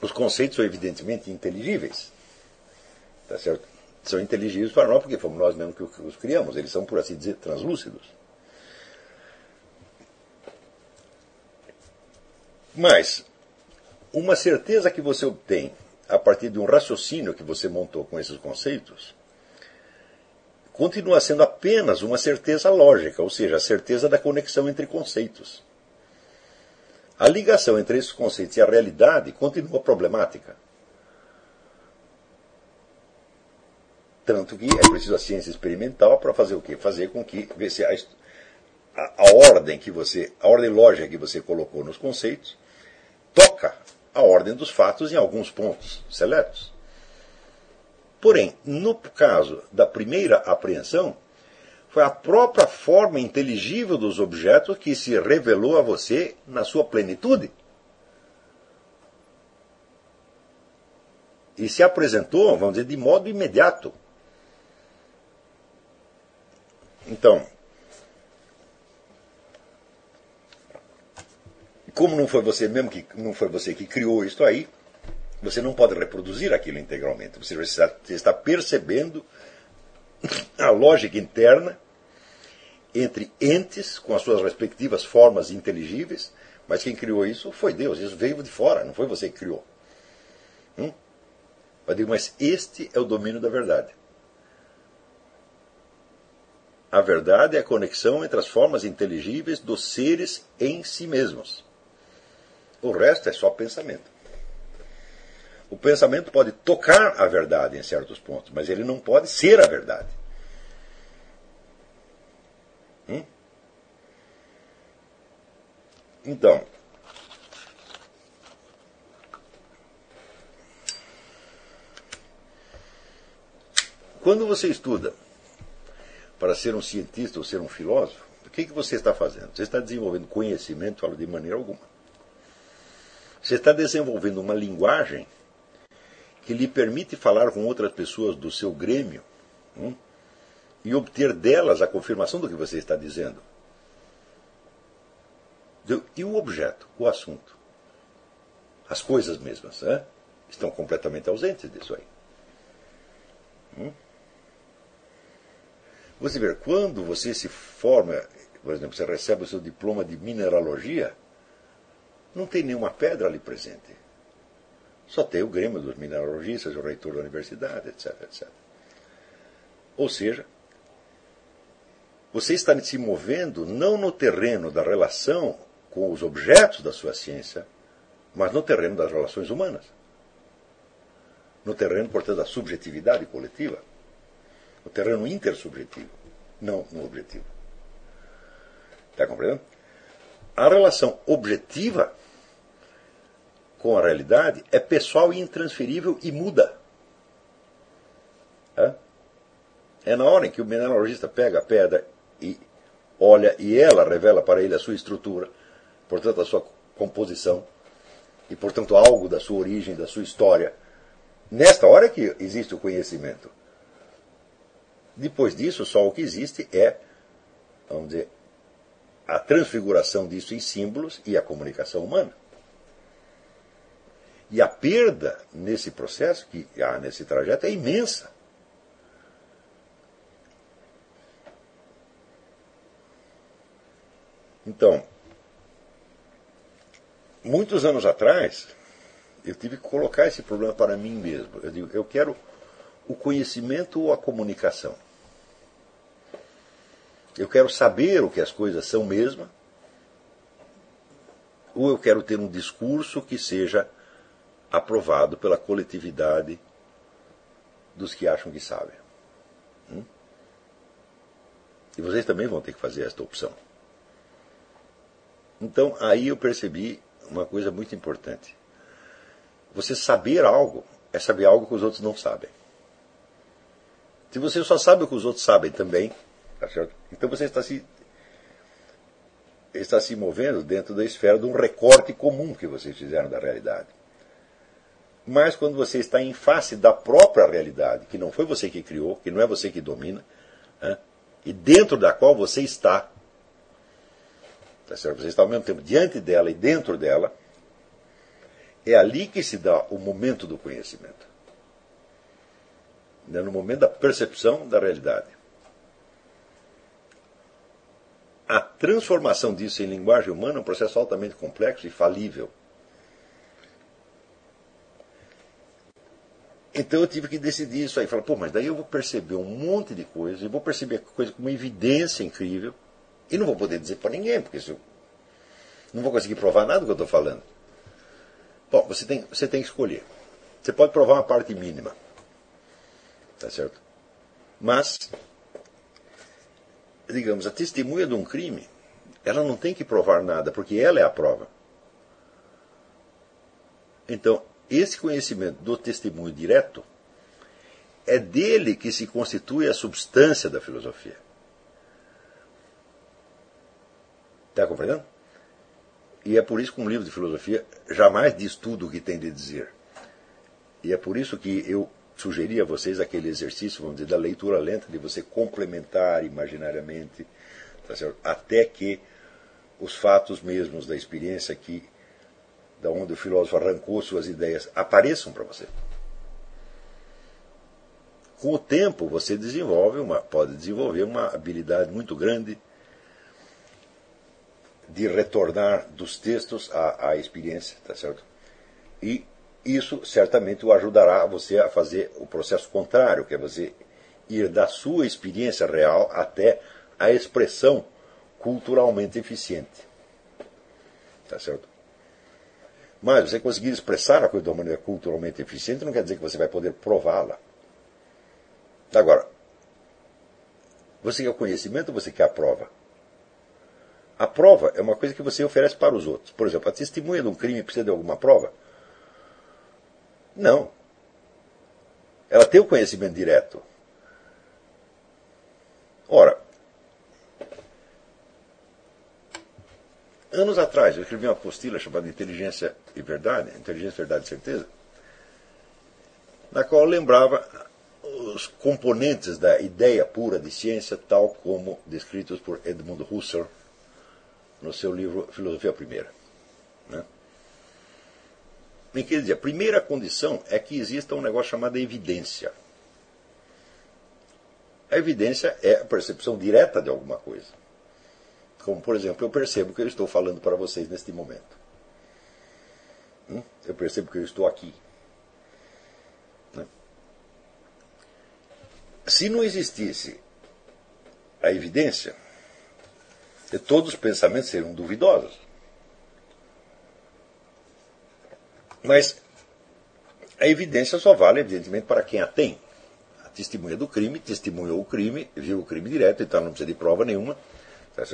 os conceitos são evidentemente inteligíveis. Tá certo? São inteligíveis para nós porque fomos nós mesmos que os criamos. Eles são, por assim dizer, translúcidos. Mas, uma certeza que você obtém a partir de um raciocínio que você montou com esses conceitos continua sendo apenas uma certeza lógica, ou seja, a certeza da conexão entre conceitos. A ligação entre esses conceitos e a realidade continua problemática. Tanto que é preciso a ciência experimental para fazer o quê? Fazer com que se a, a, a ordem que você, a ordem lógica que você colocou nos conceitos toca a ordem dos fatos em alguns pontos seletos. Porém, no caso da primeira apreensão, foi a própria forma inteligível dos objetos que se revelou a você na sua plenitude. E se apresentou, vamos dizer, de modo imediato. Então, como não foi você mesmo que não foi você que criou isso aí, você não pode reproduzir aquilo integralmente. Você está, você está percebendo a lógica interna entre entes com as suas respectivas formas inteligíveis, mas quem criou isso foi Deus. Isso veio de fora, não foi você que criou. Hum? Eu digo, mas este é o domínio da verdade. A verdade é a conexão entre as formas inteligíveis dos seres em si mesmos. O resto é só pensamento. O pensamento pode tocar a verdade em certos pontos, mas ele não pode ser a verdade. Hum? Então, quando você estuda para ser um cientista ou ser um filósofo, o que, que você está fazendo? Você está desenvolvendo conhecimento de maneira alguma. Você está desenvolvendo uma linguagem que lhe permite falar com outras pessoas do seu grêmio hum, e obter delas a confirmação do que você está dizendo. E o objeto, o assunto? As coisas mesmas estão completamente ausentes disso aí. Hum? Você vê, quando você se forma, por exemplo, você recebe o seu diploma de mineralogia, não tem nenhuma pedra ali presente. Só tem o Grêmio dos mineralogistas, o reitor da universidade, etc, etc. Ou seja, você está se movendo não no terreno da relação com os objetos da sua ciência, mas no terreno das relações humanas. No terreno, portanto, da subjetividade coletiva. No terreno intersubjetivo, não no objetivo. Está compreendendo? A relação objetiva com a realidade é pessoal e intransferível e muda. É na hora em que o mineralogista pega a pedra e olha e ela revela para ele a sua estrutura, portanto a sua composição e portanto algo da sua origem, da sua história. Nesta hora que existe o conhecimento. Depois disso, só o que existe é, vamos dizer, a transfiguração disso em símbolos e a comunicação humana. E a perda nesse processo, que há nesse trajeto, é imensa. Então, muitos anos atrás, eu tive que colocar esse problema para mim mesmo. Eu digo, eu quero o conhecimento ou a comunicação. Eu quero saber o que as coisas são mesmo, ou eu quero ter um discurso que seja aprovado pela coletividade dos que acham que sabem. Hum? E vocês também vão ter que fazer esta opção. Então aí eu percebi uma coisa muito importante. Você saber algo é saber algo que os outros não sabem. Se você só sabe o que os outros sabem também, tá então você está se, está se movendo dentro da esfera de um recorte comum que vocês fizeram da realidade. Mas quando você está em face da própria realidade, que não foi você que criou, que não é você que domina, né, e dentro da qual você está, Tá certo? Você está ao mesmo tempo diante dela e dentro dela. É ali que se dá o momento do conhecimento. É no momento da percepção da realidade. A transformação disso em linguagem humana é um processo altamente complexo e falível. Então eu tive que decidir isso aí. Falar, pô, mas daí eu vou perceber um monte de coisas, eu vou perceber coisa com uma evidência incrível. E não vou poder dizer para ninguém, porque eu não vou conseguir provar nada do que eu estou falando. Bom, você tem, você tem que escolher. Você pode provar uma parte mínima. Tá certo? Mas, digamos, a testemunha de um crime, ela não tem que provar nada, porque ela é a prova. Então, esse conhecimento do testemunho direto é dele que se constitui a substância da filosofia. Está compreendendo? E é por isso que um livro de filosofia jamais diz tudo o que tem de dizer. E é por isso que eu sugeri a vocês aquele exercício, vamos dizer, da leitura lenta, de você complementar imaginariamente, tá até que os fatos mesmos da experiência aqui, da onde o filósofo arrancou suas ideias, apareçam para você. Com o tempo, você desenvolve uma, pode desenvolver uma habilidade muito grande de retornar dos textos à, à experiência, tá certo? E isso certamente o ajudará você a fazer o processo contrário, que é você ir da sua experiência real até a expressão culturalmente eficiente. Tá certo? Mas você conseguir expressar a coisa de uma maneira culturalmente eficiente não quer dizer que você vai poder prová-la. Agora, você quer o conhecimento ou você quer a prova? A prova é uma coisa que você oferece para os outros. Por exemplo, a testemunha de um crime precisa de alguma prova? Não. Ela tem o conhecimento direto. Ora, anos atrás eu escrevi uma apostila chamada Inteligência e Verdade, Inteligência, Verdade e Certeza, na qual lembrava os componentes da ideia pura de ciência, tal como descritos por Edmund Husserl no seu livro Filosofia Primeira. Né? Em que ele dizia, a primeira condição é que exista um negócio chamado evidência. A evidência é a percepção direta de alguma coisa. Como, por exemplo, eu percebo que eu estou falando para vocês neste momento. Hum? Eu percebo que eu estou aqui. Né? Se não existisse a evidência, todos os pensamentos seriam duvidosos. Mas a evidência só vale, evidentemente, para quem a tem. A testemunha do crime testemunhou o crime, viu o crime direto, então não precisa de prova nenhuma. Tá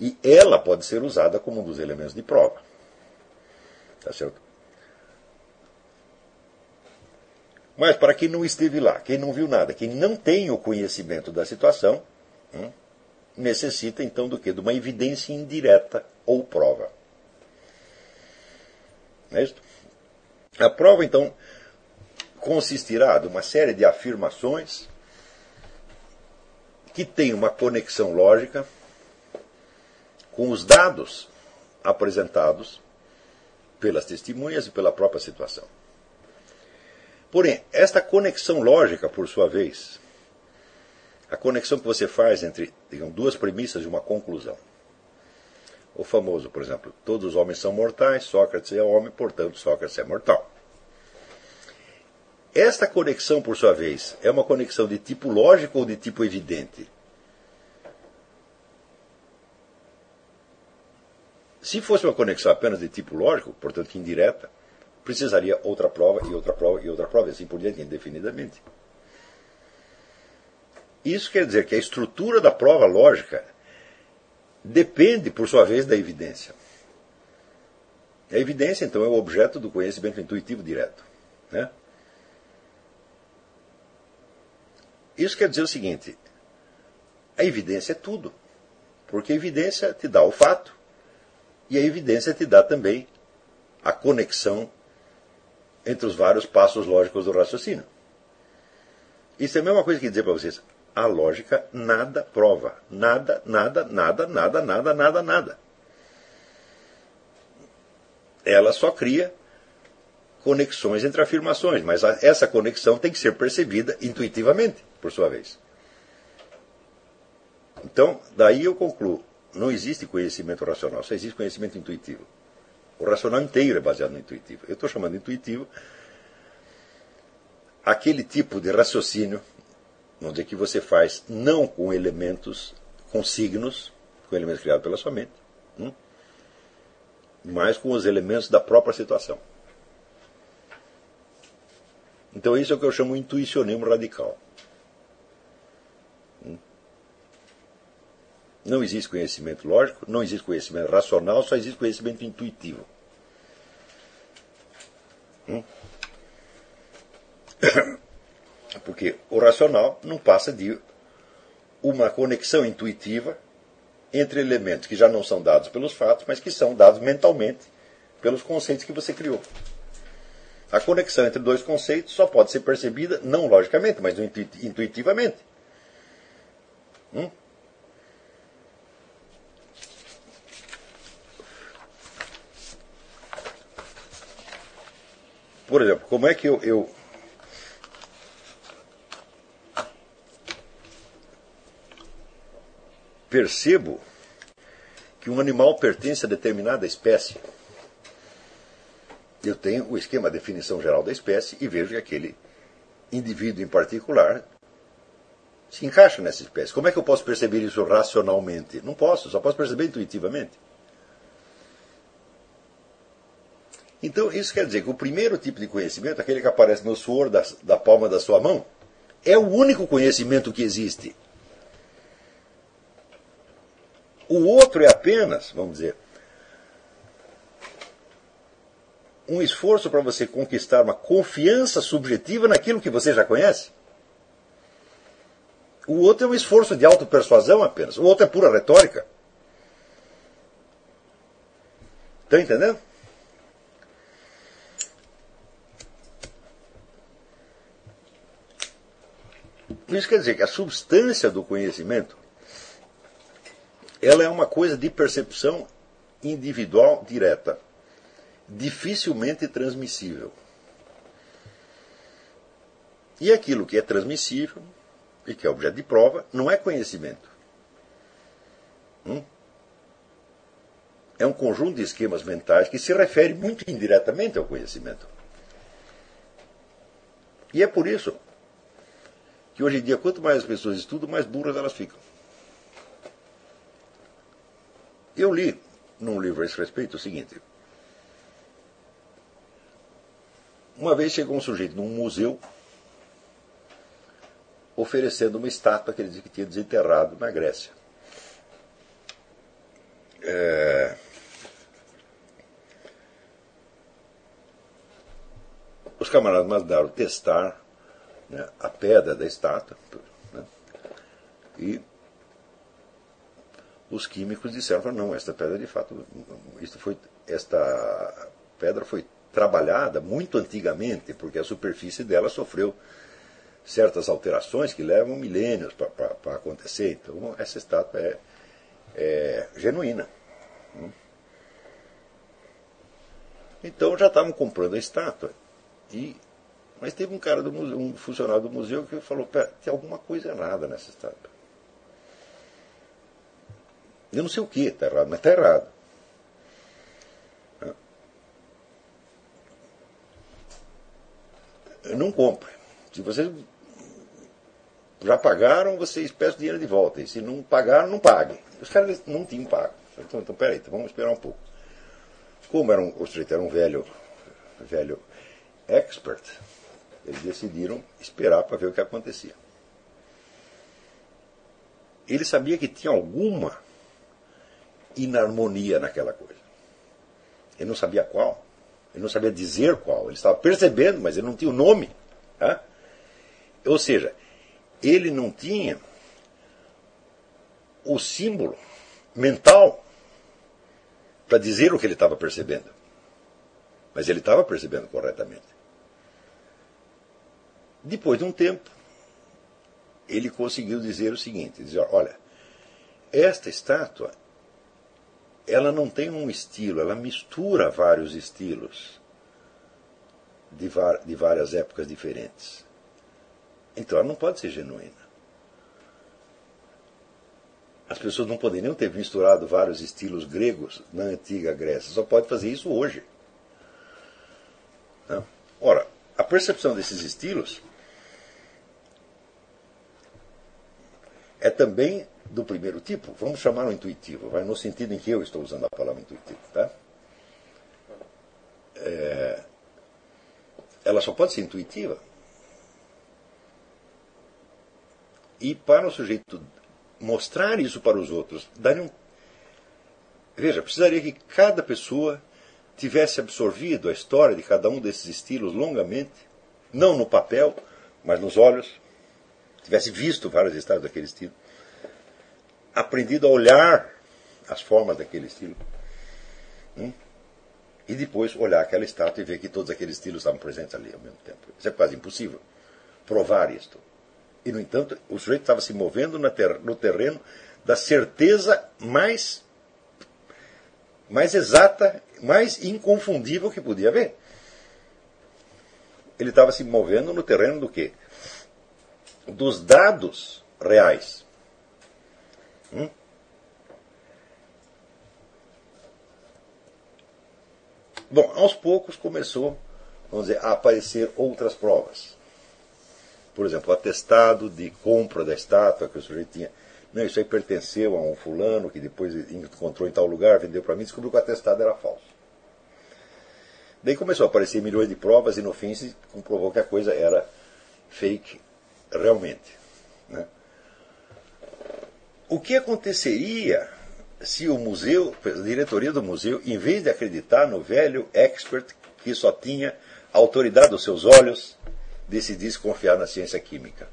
e ela pode ser usada como um dos elementos de prova. Tá certo? Mas para quem não esteve lá, quem não viu nada, quem não tem o conhecimento da situação, hum, necessita então do que? De uma evidência indireta ou prova. É isso? A prova, então, consistirá de uma série de afirmações que têm uma conexão lógica com os dados apresentados pelas testemunhas e pela própria situação. Porém, esta conexão lógica, por sua vez, a conexão que você faz entre digamos, duas premissas de uma conclusão. O famoso, por exemplo, todos os homens são mortais, Sócrates é homem, portanto Sócrates é mortal. Esta conexão, por sua vez, é uma conexão de tipo lógico ou de tipo evidente? Se fosse uma conexão apenas de tipo lógico, portanto indireta, precisaria outra prova e outra prova e outra prova, e assim por diante, indefinidamente. Isso quer dizer que a estrutura da prova lógica depende, por sua vez, da evidência. A evidência, então, é o objeto do conhecimento intuitivo direto. Né? Isso quer dizer o seguinte: a evidência é tudo. Porque a evidência te dá o fato, e a evidência te dá também a conexão entre os vários passos lógicos do raciocínio. Isso é a mesma coisa que dizer para vocês: a lógica nada prova. Nada, nada, nada, nada, nada, nada, nada. Ela só cria conexões entre afirmações, mas essa conexão tem que ser percebida intuitivamente por sua vez. Então, daí eu concluo: não existe conhecimento racional, só existe conhecimento intuitivo. O racional inteiro é baseado no intuitivo. Eu estou chamando intuitivo aquele tipo de raciocínio, vamos dizer, que você faz não com elementos, com signos, com elementos criados pela sua mente, hum, mas com os elementos da própria situação. Então, isso é o que eu chamo de intuicionismo radical. Não existe conhecimento lógico, não existe conhecimento racional, só existe conhecimento intuitivo. Hum? Porque o racional não passa de uma conexão intuitiva entre elementos que já não são dados pelos fatos, mas que são dados mentalmente pelos conceitos que você criou. A conexão entre dois conceitos só pode ser percebida não logicamente, mas intuitivamente. Hum? Por exemplo, como é que eu, eu percebo que um animal pertence a determinada espécie? Eu tenho o esquema, a definição geral da espécie e vejo que aquele indivíduo em particular se encaixa nessa espécie. Como é que eu posso perceber isso racionalmente? Não posso, só posso perceber intuitivamente. Então, isso quer dizer que o primeiro tipo de conhecimento, aquele que aparece no suor da, da palma da sua mão, é o único conhecimento que existe. O outro é apenas, vamos dizer, um esforço para você conquistar uma confiança subjetiva naquilo que você já conhece. O outro é um esforço de autopersuasão apenas. O outro é pura retórica. Está entendendo? Isso quer dizer que a substância do conhecimento ela é uma coisa de percepção individual direta, dificilmente transmissível. E aquilo que é transmissível e que é objeto de prova não é conhecimento. Hum? É um conjunto de esquemas mentais que se refere muito indiretamente ao conhecimento. E é por isso que hoje em dia, quanto mais as pessoas estudam, mais burras elas ficam. Eu li num livro a esse respeito o seguinte. Uma vez chegou um sujeito num museu oferecendo uma estátua que ele dizia que tinha desenterrado na Grécia. É... os camaradas mandaram testar né, a pedra da estátua. Né, e os químicos disseram, não, esta pedra de fato, isso foi, esta pedra foi trabalhada muito antigamente, porque a superfície dela sofreu certas alterações que levam milênios para acontecer. Então, essa estátua é, é genuína. Então já estavam comprando a estátua. E, mas teve um cara do museu, um funcionário do museu que falou, tem alguma coisa errada nessa estátua. Eu não sei o que está errado, mas está errado. Eu não compre. Se vocês já pagaram, vocês peçam dinheiro de volta. E se não pagaram, não paguem. Os caras não tinham pago. Então, então peraí, então vamos esperar um pouco. Como era um, o sujeito era um velho, velho expert, eles decidiram esperar para ver o que acontecia. Ele sabia que tinha alguma inarmonia naquela coisa. Ele não sabia qual. Ele não sabia dizer qual. Ele estava percebendo, mas ele não tinha o nome. Tá? Ou seja, ele não tinha o símbolo mental para dizer o que ele estava percebendo. Mas ele estava percebendo corretamente. Depois de um tempo, ele conseguiu dizer o seguinte: dizer, olha, esta estátua ela não tem um estilo, ela mistura vários estilos de, de várias épocas diferentes. Então ela não pode ser genuína. As pessoas não poderiam ter misturado vários estilos gregos na antiga Grécia, só pode fazer isso hoje. Não? Ora, a percepção desses estilos também do primeiro tipo, vamos chamar o intuitivo, vai no sentido em que eu estou usando a palavra intuitivo. Tá? É, ela só pode ser intuitiva. E para o sujeito mostrar isso para os outros, dar um. Veja, precisaria que cada pessoa tivesse absorvido a história de cada um desses estilos longamente, não no papel, mas nos olhos, tivesse visto vários estados daquele estilo aprendido a olhar as formas daquele estilo. Hum? E depois olhar aquela estátua e ver que todos aqueles estilos estavam presentes ali ao mesmo tempo. Isso é quase impossível. Provar isto. E, no entanto, o sujeito estava se movendo no terreno da certeza mais, mais exata, mais inconfundível que podia haver. Ele estava se movendo no terreno do quê? Dos dados reais. Hum? Bom, aos poucos começou, vamos dizer, a aparecer outras provas. Por exemplo, o atestado de compra da estátua que o sujeito tinha. Não, isso aí pertenceu a um fulano que depois encontrou em tal lugar, vendeu para mim, descobriu que o atestado era falso. Daí começou a aparecer milhões de provas e no fim se comprovou que a coisa era fake realmente. Né? O que aconteceria se o museu, a diretoria do museu, em vez de acreditar no velho expert que só tinha a autoridade dos seus olhos, decidisse confiar na ciência química?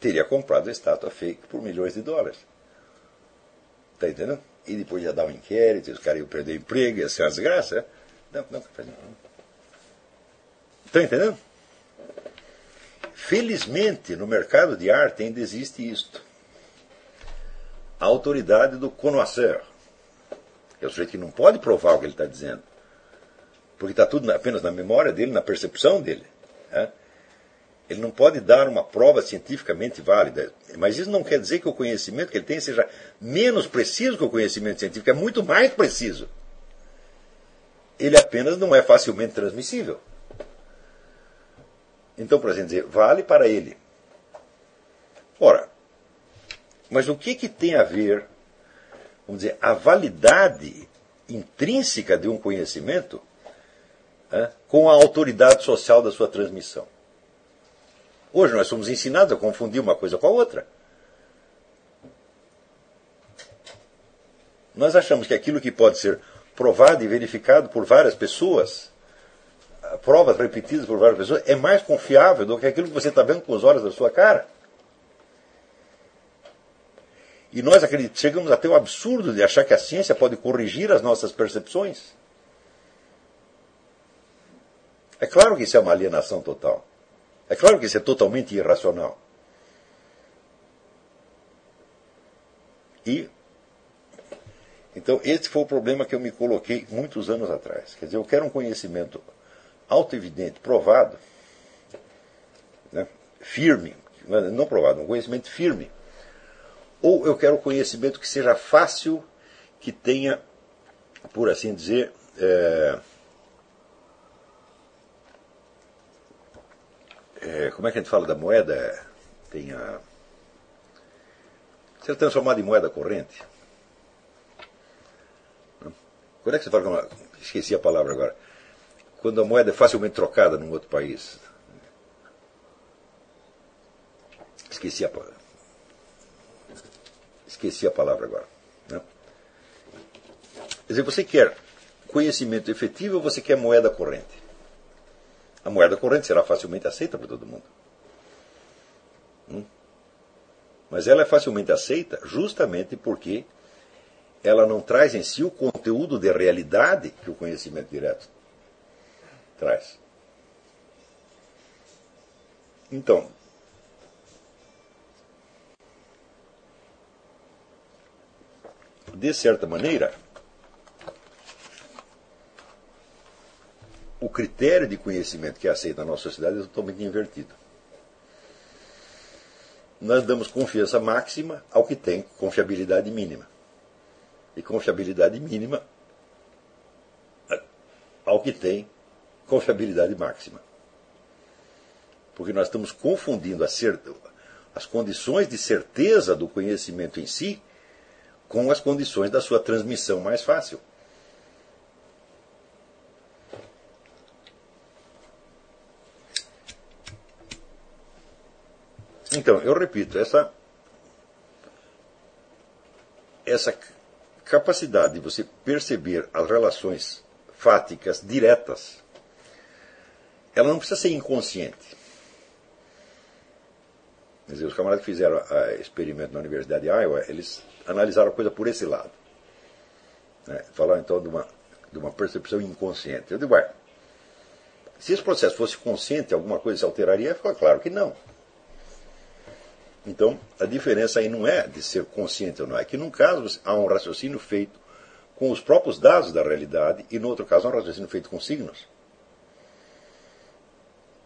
Teria comprado a estátua fake por milhões de dólares. Está entendendo? E depois ia dar um inquérito, os caras iam perder emprego, ia ser uma desgraça. Não, não, não. Está entendendo? Felizmente, no mercado de arte ainda existe isto. A autoridade do connoisseur. É o sujeito que não pode provar o que ele está dizendo. Porque está tudo apenas na memória dele, na percepção dele. Né? Ele não pode dar uma prova cientificamente válida. Mas isso não quer dizer que o conhecimento que ele tem seja menos preciso que o conhecimento científico, é muito mais preciso. Ele apenas não é facilmente transmissível. Então, por exemplo, dizer, vale para ele. Ora, mas o que, que tem a ver, vamos dizer, a validade intrínseca de um conhecimento é, com a autoridade social da sua transmissão? Hoje nós somos ensinados a confundir uma coisa com a outra. Nós achamos que aquilo que pode ser provado e verificado por várias pessoas provas repetidas por várias pessoas, é mais confiável do que aquilo que você está vendo com os olhos da sua cara. E nós chegamos até o absurdo de achar que a ciência pode corrigir as nossas percepções. É claro que isso é uma alienação total. É claro que isso é totalmente irracional. E então esse foi o problema que eu me coloquei muitos anos atrás. Quer dizer, eu quero um conhecimento auto-evidente, provado, né, firme, não provado, um conhecimento firme. Ou eu quero conhecimento que seja fácil, que tenha, por assim dizer, é, é, como é que a gente fala da moeda? Tem a. Ser transformado em moeda corrente. Quando é que você fala. Esqueci a palavra agora. Quando a moeda é facilmente trocada num outro país. Esqueci a palavra. Esqueci a palavra agora. Né? Quer dizer, você quer conhecimento efetivo ou você quer moeda corrente? A moeda corrente será facilmente aceita por todo mundo. Hum? Mas ela é facilmente aceita justamente porque ela não traz em si o conteúdo de realidade que o conhecimento direto traz. Então, de certa maneira, o critério de conhecimento que é aceito na nossa sociedade é totalmente invertido. Nós damos confiança máxima ao que tem confiabilidade mínima. E confiabilidade mínima ao que tem confiabilidade máxima. Porque nós estamos confundindo as condições de certeza do conhecimento em si com as condições da sua transmissão mais fácil. Então, eu repito, essa, essa capacidade de você perceber as relações fáticas diretas, ela não precisa ser inconsciente. Quer dizer, os camaradas que fizeram a experimento na Universidade de Iowa, eles analisaram a coisa por esse lado. Né? Falaram então de uma, de uma percepção inconsciente. Eu digo, ué, se esse processo fosse consciente, alguma coisa se alteraria? Ficou claro que não. Então, a diferença aí não é de ser consciente ou não, é que num caso há um raciocínio feito com os próprios dados da realidade e no outro caso há um raciocínio feito com signos.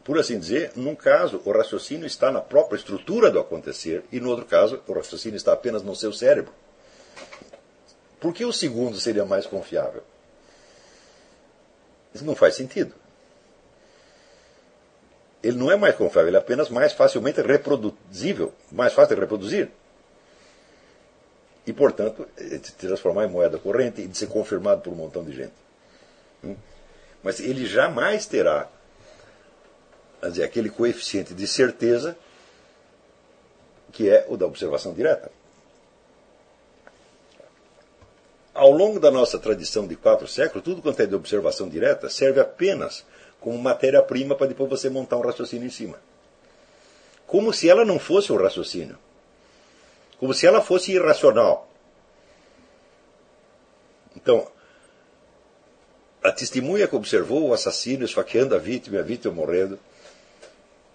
Por assim dizer, num caso o raciocínio está na própria estrutura do acontecer e no outro caso o raciocínio está apenas no seu cérebro. Por que o segundo seria mais confiável? Isso não faz sentido ele não é mais confiável, ele é apenas mais facilmente reproduzível, mais fácil de reproduzir. E, portanto, de transformar em moeda corrente e de ser confirmado por um montão de gente. Hum? Mas ele jamais terá dizer, aquele coeficiente de certeza que é o da observação direta. Ao longo da nossa tradição de quatro séculos, tudo quanto é de observação direta serve apenas como matéria-prima para depois você montar um raciocínio em cima. Como se ela não fosse um raciocínio. Como se ela fosse irracional. Então, a testemunha que observou o assassino esfaqueando a vítima e a vítima morrendo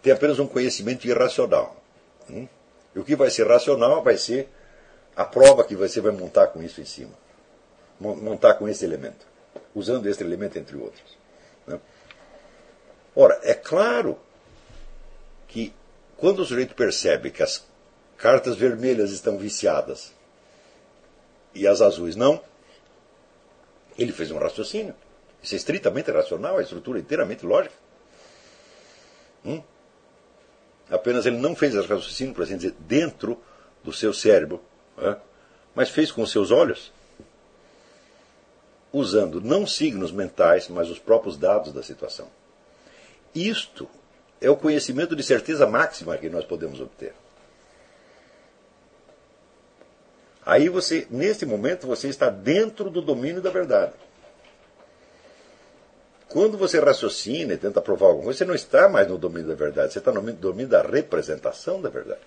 tem apenas um conhecimento irracional. Hum? E o que vai ser racional vai ser a prova que você vai montar com isso em cima. Montar com esse elemento. Usando esse elemento entre outros. Né? Ora, é claro que quando o sujeito percebe que as cartas vermelhas estão viciadas e as azuis não, ele fez um raciocínio. Isso é estritamente racional, a estrutura é inteiramente lógica. Hum? Apenas ele não fez esse raciocínio, por assim dizer, dentro do seu cérebro, né? mas fez com os seus olhos, usando não signos mentais, mas os próprios dados da situação. Isto é o conhecimento de certeza máxima que nós podemos obter. Aí você, neste momento, você está dentro do domínio da verdade. Quando você raciocina e tenta provar alguma coisa, você não está mais no domínio da verdade, você está no domínio da representação da verdade.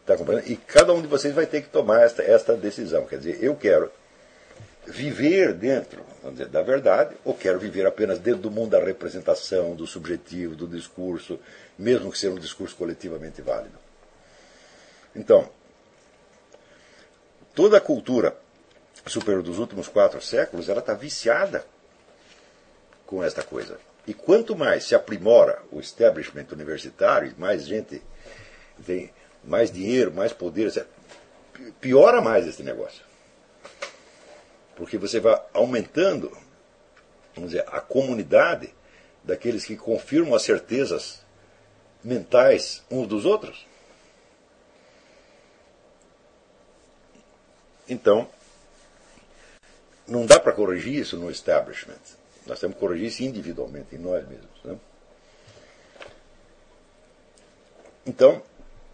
Está compreendendo? E cada um de vocês vai ter que tomar esta, esta decisão. Quer dizer, eu quero viver dentro dizer, da verdade ou quero viver apenas dentro do mundo da representação, do subjetivo, do discurso, mesmo que seja um discurso coletivamente válido. Então, toda a cultura superior dos últimos quatro séculos, ela está viciada com esta coisa. E quanto mais se aprimora o establishment universitário, mais gente tem mais dinheiro, mais poder, piora mais esse negócio. Porque você vai aumentando, vamos dizer, a comunidade daqueles que confirmam as certezas mentais uns dos outros. Então, não dá para corrigir isso no establishment. Nós temos que corrigir isso individualmente, em nós mesmos. Né? Então,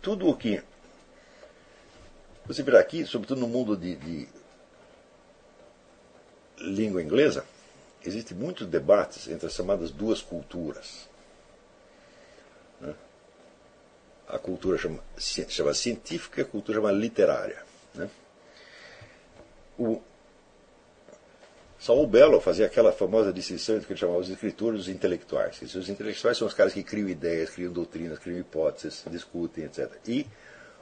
tudo o que. Você verá aqui, sobretudo no mundo de, de língua inglesa, existem muitos debates entre as chamadas duas culturas. Né? A cultura chama, chama científica e a cultura chama literária. Né? O Saul Bellow fazia aquela famosa distinção entre o que ele chamava os escritores e os intelectuais. Os intelectuais são os caras que criam ideias, criam doutrinas, criam hipóteses, discutem, etc. E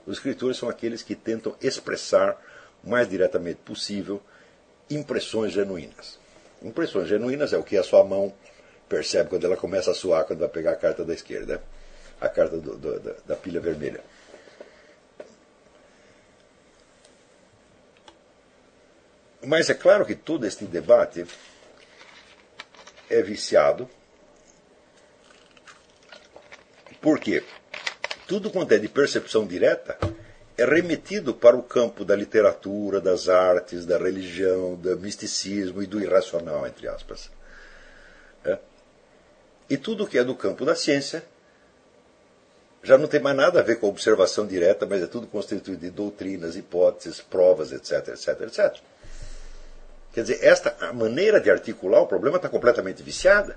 os escritores são aqueles que tentam expressar o mais diretamente possível impressões genuínas. Impressões genuínas é o que a sua mão percebe quando ela começa a suar quando vai pegar a carta da esquerda, a carta do, do, da, da pilha vermelha. Mas é claro que todo este debate é viciado. Porque tudo quanto é de percepção direta é remetido para o campo da literatura, das artes, da religião, do misticismo e do irracional, entre aspas. É. E tudo que é do campo da ciência já não tem mais nada a ver com a observação direta, mas é tudo constituído de doutrinas, hipóteses, provas, etc, etc, etc. Quer dizer, esta maneira de articular o problema está completamente viciada.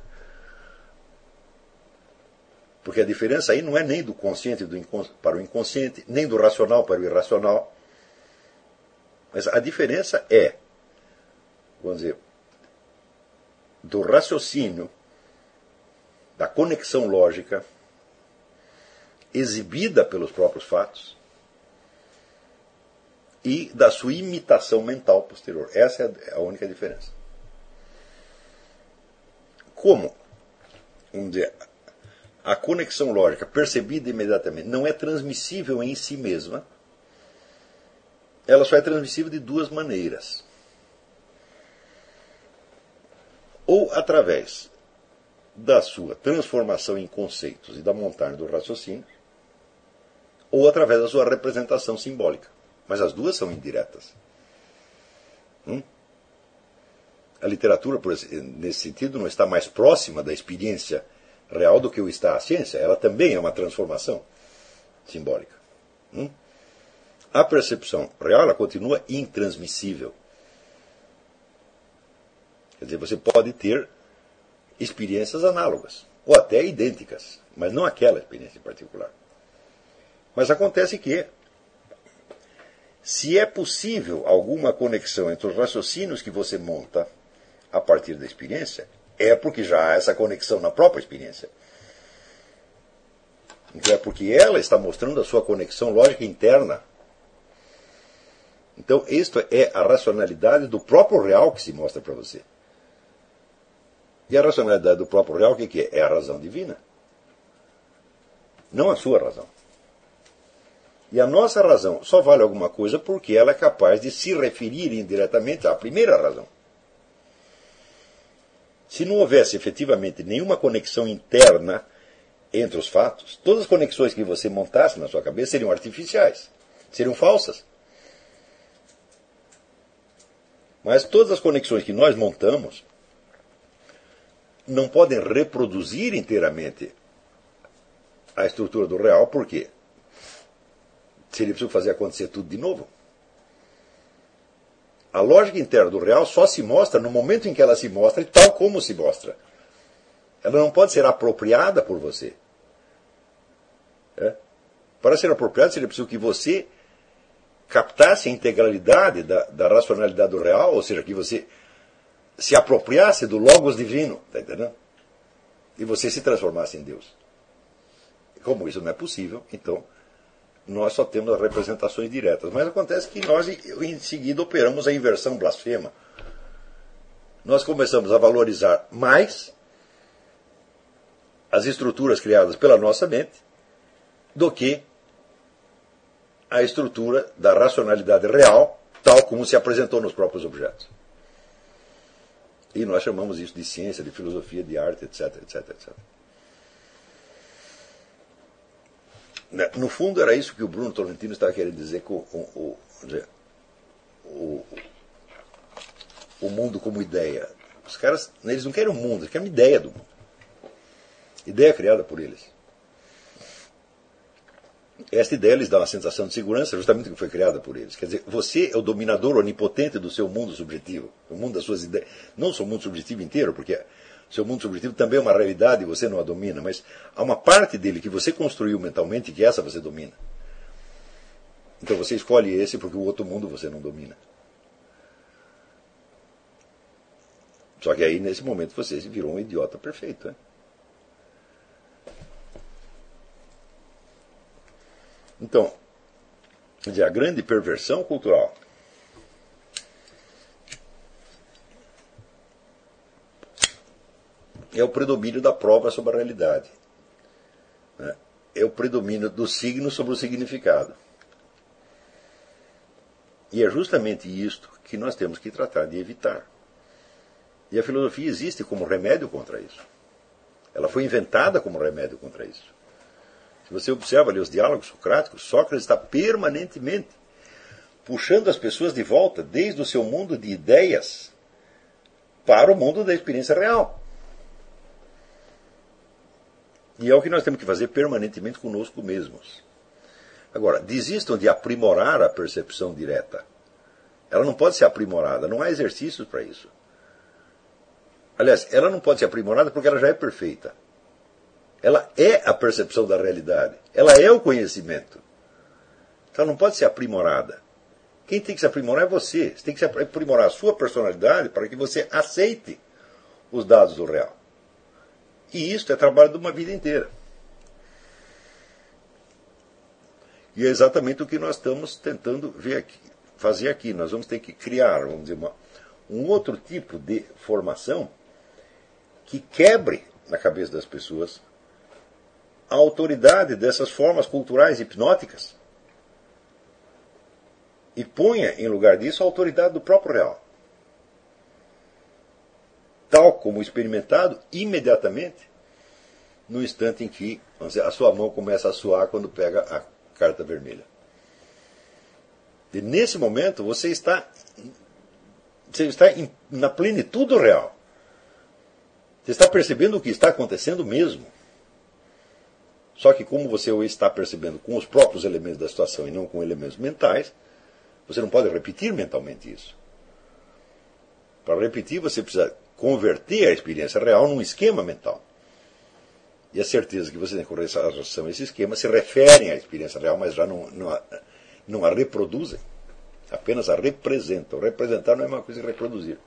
Porque a diferença aí não é nem do consciente do para o inconsciente, nem do racional para o irracional. Mas a diferença é, vamos dizer, do raciocínio, da conexão lógica, exibida pelos próprios fatos, e da sua imitação mental posterior. Essa é a única diferença. Como vamos dizer, a conexão lógica percebida imediatamente não é transmissível em si mesma, ela só é transmissível de duas maneiras. Ou através da sua transformação em conceitos e da montagem do raciocínio, ou através da sua representação simbólica. Mas as duas são indiretas. Hum? A literatura, nesse sentido, não está mais próxima da experiência real do que o está a ciência. Ela também é uma transformação simbólica. Hum? A percepção real ela continua intransmissível. Quer dizer, você pode ter experiências análogas, ou até idênticas, mas não aquela experiência em particular. Mas acontece que se é possível alguma conexão entre os raciocínios que você monta a partir da experiência, é porque já há essa conexão na própria experiência. Então é porque ela está mostrando a sua conexão lógica interna. Então, isto é a racionalidade do próprio real que se mostra para você. E a racionalidade do próprio real, o que é? É a razão divina. Não a sua razão. E a nossa razão só vale alguma coisa porque ela é capaz de se referir indiretamente à primeira razão. Se não houvesse efetivamente nenhuma conexão interna entre os fatos, todas as conexões que você montasse na sua cabeça seriam artificiais, seriam falsas. Mas todas as conexões que nós montamos não podem reproduzir inteiramente a estrutura do real, por quê? Seria preciso fazer acontecer tudo de novo. a lógica interna do real só se mostra no momento em que ela se mostra, tal como se mostra. Ela não pode ser apropriada por você. É? Para ser apropriada, seria preciso que você captasse a integralidade da, da, racionalidade do real, ou seja, que você se apropriasse do Logos divino, tá entendendo? E você se transformasse em Deus. Como isso não é possível, então nós só temos as representações diretas. Mas acontece que nós, em seguida, operamos a inversão blasfema. Nós começamos a valorizar mais as estruturas criadas pela nossa mente do que a estrutura da racionalidade real, tal como se apresentou nos próprios objetos. E nós chamamos isso de ciência, de filosofia, de arte, etc, etc, etc. Né, no fundo, era isso que o Bruno Tolentino estava querendo dizer com o, o, o mundo como ideia. Os caras, eles não querem o mundo, eles querem uma ideia do mundo. Ideia criada por eles. Esta ideia lhes dá uma sensação de segurança, justamente que foi criada por eles. Quer dizer, você é o dominador onipotente do seu mundo subjetivo, o mundo das suas ideias. Não o mundo subjetivo inteiro, porque seu mundo subjetivo também é uma realidade e você não a domina, mas há uma parte dele que você construiu mentalmente que essa você domina. Então você escolhe esse porque o outro mundo você não domina. Só que aí, nesse momento, você virou um idiota perfeito. Né? Então, a grande perversão cultural é o predomínio da prova sobre a realidade. Né? É o predomínio do signo sobre o significado. E é justamente isto que nós temos que tratar de evitar. E a filosofia existe como remédio contra isso. Ela foi inventada como remédio contra isso. Se você observa ali os diálogos socráticos, Sócrates está permanentemente puxando as pessoas de volta desde o seu mundo de ideias para o mundo da experiência real. E é o que nós temos que fazer permanentemente conosco mesmos. Agora, desistam de aprimorar a percepção direta. Ela não pode ser aprimorada, não há exercícios para isso. Aliás, ela não pode ser aprimorada porque ela já é perfeita. Ela é a percepção da realidade. Ela é o conhecimento. Então ela não pode ser aprimorada. Quem tem que se aprimorar é você. Você tem que se aprimorar a sua personalidade para que você aceite os dados do real. E isso é trabalho de uma vida inteira. E é exatamente o que nós estamos tentando ver aqui, fazer aqui. Nós vamos ter que criar, vamos dizer, uma, um outro tipo de formação que quebre na cabeça das pessoas a autoridade dessas formas culturais hipnóticas e ponha em lugar disso a autoridade do próprio real tal como experimentado imediatamente no instante em que dizer, a sua mão começa a suar quando pega a carta vermelha. E nesse momento você está, você está em, na plenitude real. Você está percebendo o que está acontecendo mesmo. Só que como você o está percebendo com os próprios elementos da situação e não com elementos mentais, você não pode repetir mentalmente isso. Para repetir, você precisa converter a experiência real num esquema mental. E a certeza que você tem com relação a esse esquema se referem à experiência real, mas já não, não, a, não a reproduzem. Apenas a representam. Representar não é uma coisa que reproduzir.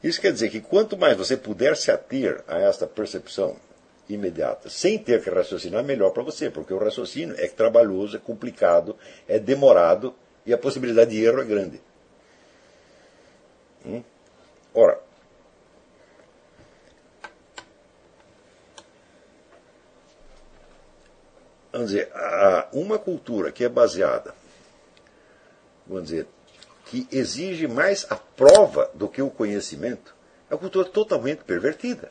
Isso quer dizer que quanto mais você puder se ater a esta percepção imediata, sem ter que raciocinar, melhor para você, porque o raciocínio é trabalhoso, é complicado, é demorado e a possibilidade de erro é grande. Hum? Ora, vamos dizer, uma cultura que é baseada, vamos dizer, que exige mais a prova do que o conhecimento, é uma cultura totalmente pervertida.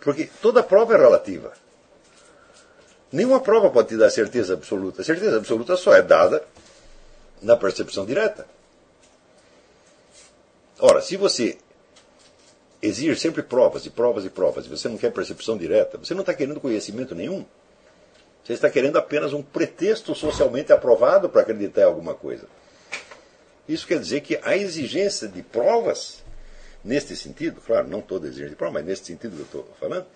Porque toda prova é relativa. Nenhuma prova pode te dar certeza absoluta. A certeza absoluta só é dada na percepção direta. Ora, se você exige sempre provas e provas e provas, e você não quer percepção direta, você não está querendo conhecimento nenhum. Você está querendo apenas um pretexto socialmente aprovado para acreditar em alguma coisa. Isso quer dizer que a exigência de provas, neste sentido, claro, não toda exigência de provas, mas neste sentido que eu estou falando,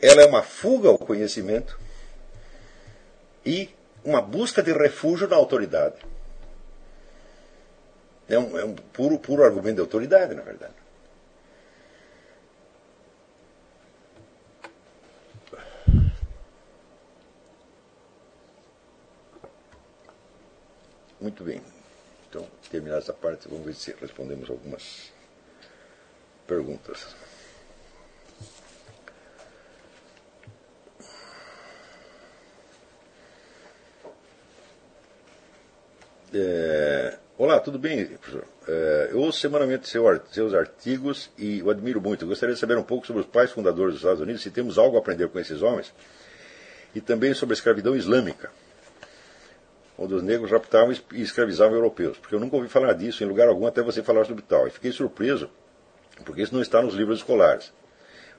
ela é uma fuga ao conhecimento e uma busca de refúgio na autoridade. É um, é um puro, puro argumento de autoridade, na verdade. Muito bem. Então, terminada essa parte, vamos ver se respondemos algumas perguntas. É, olá, tudo bem, professor? É, eu ouço semanalmente seu, seus artigos e o admiro muito. Eu gostaria de saber um pouco sobre os pais fundadores dos Estados Unidos, se temos algo a aprender com esses homens, e também sobre a escravidão islâmica onde os negros raptavam e escravizavam europeus. Porque eu nunca ouvi falar disso em lugar algum até você falar sobre tal. E fiquei surpreso, porque isso não está nos livros escolares.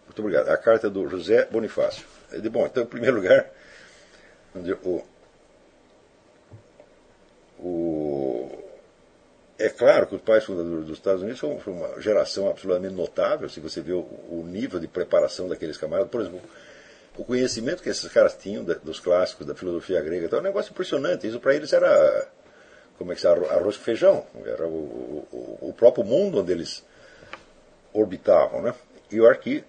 Muito obrigado. A carta é do José Bonifácio. É bom, então, em primeiro lugar, o, o, é claro que os pais fundadores dos Estados Unidos são, uma geração absolutamente notável, se você vê o, nível de preparação daqueles camaradas. Por exemplo, o conhecimento que esses caras tinham dos clássicos, da filosofia grega, então, é um negócio impressionante. Isso para eles era, como é que se arroz com feijão. Era o, o, o, próprio mundo onde eles orbitavam. Né? E eu acho que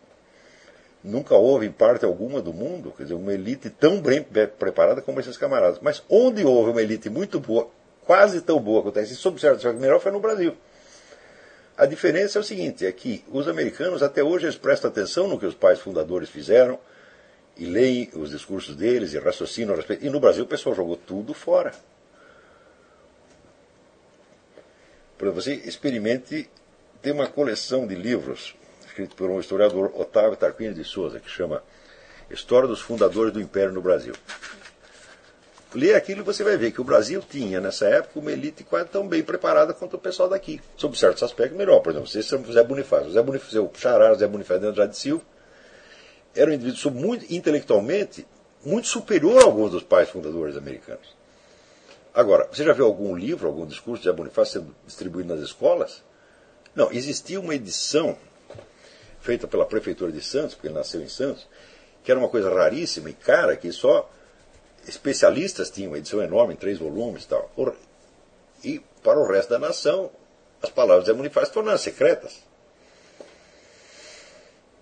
nunca houve, em parte alguma do mundo, quer dizer, uma elite tão bem preparada como esses camaradas. Mas onde houve uma elite muito boa, quase tão boa quanto essa, sob certo melhor, foi no Brasil. A diferença é o seguinte, é que os americanos até hoje eles prestam atenção no que os pais fundadores fizeram, e leem os discursos deles e raciocinam a respeito. E no Brasil o pessoal jogou tudo fora. Para você experimente, tem uma coleção de livros escrito por um historiador Otávio Tarquini de Souza, que chama História dos Fundadores do Império no Brasil. Lê aquilo e você vai ver que o Brasil tinha, nessa época, uma elite quase tão bem preparada quanto o pessoal daqui. Sob certos aspectos, melhor. Por exemplo, é Zé Bonifácio. Zé Bonifácio, o Xará, Zé Bonifácio de Andrade Silva, era um indivíduo muito, intelectualmente muito superior a alguns dos pais fundadores americanos. Agora, você já viu algum livro, algum discurso de Bonifácio sendo distribuído nas escolas? Não, existia uma edição feita pela prefeitura de Santos, porque ele nasceu em Santos, que era uma coisa raríssima e cara, que só especialistas tinham, uma edição enorme, em três volumes e tal. E para o resto da nação, as palavras de Bonifácio tornaram secretas.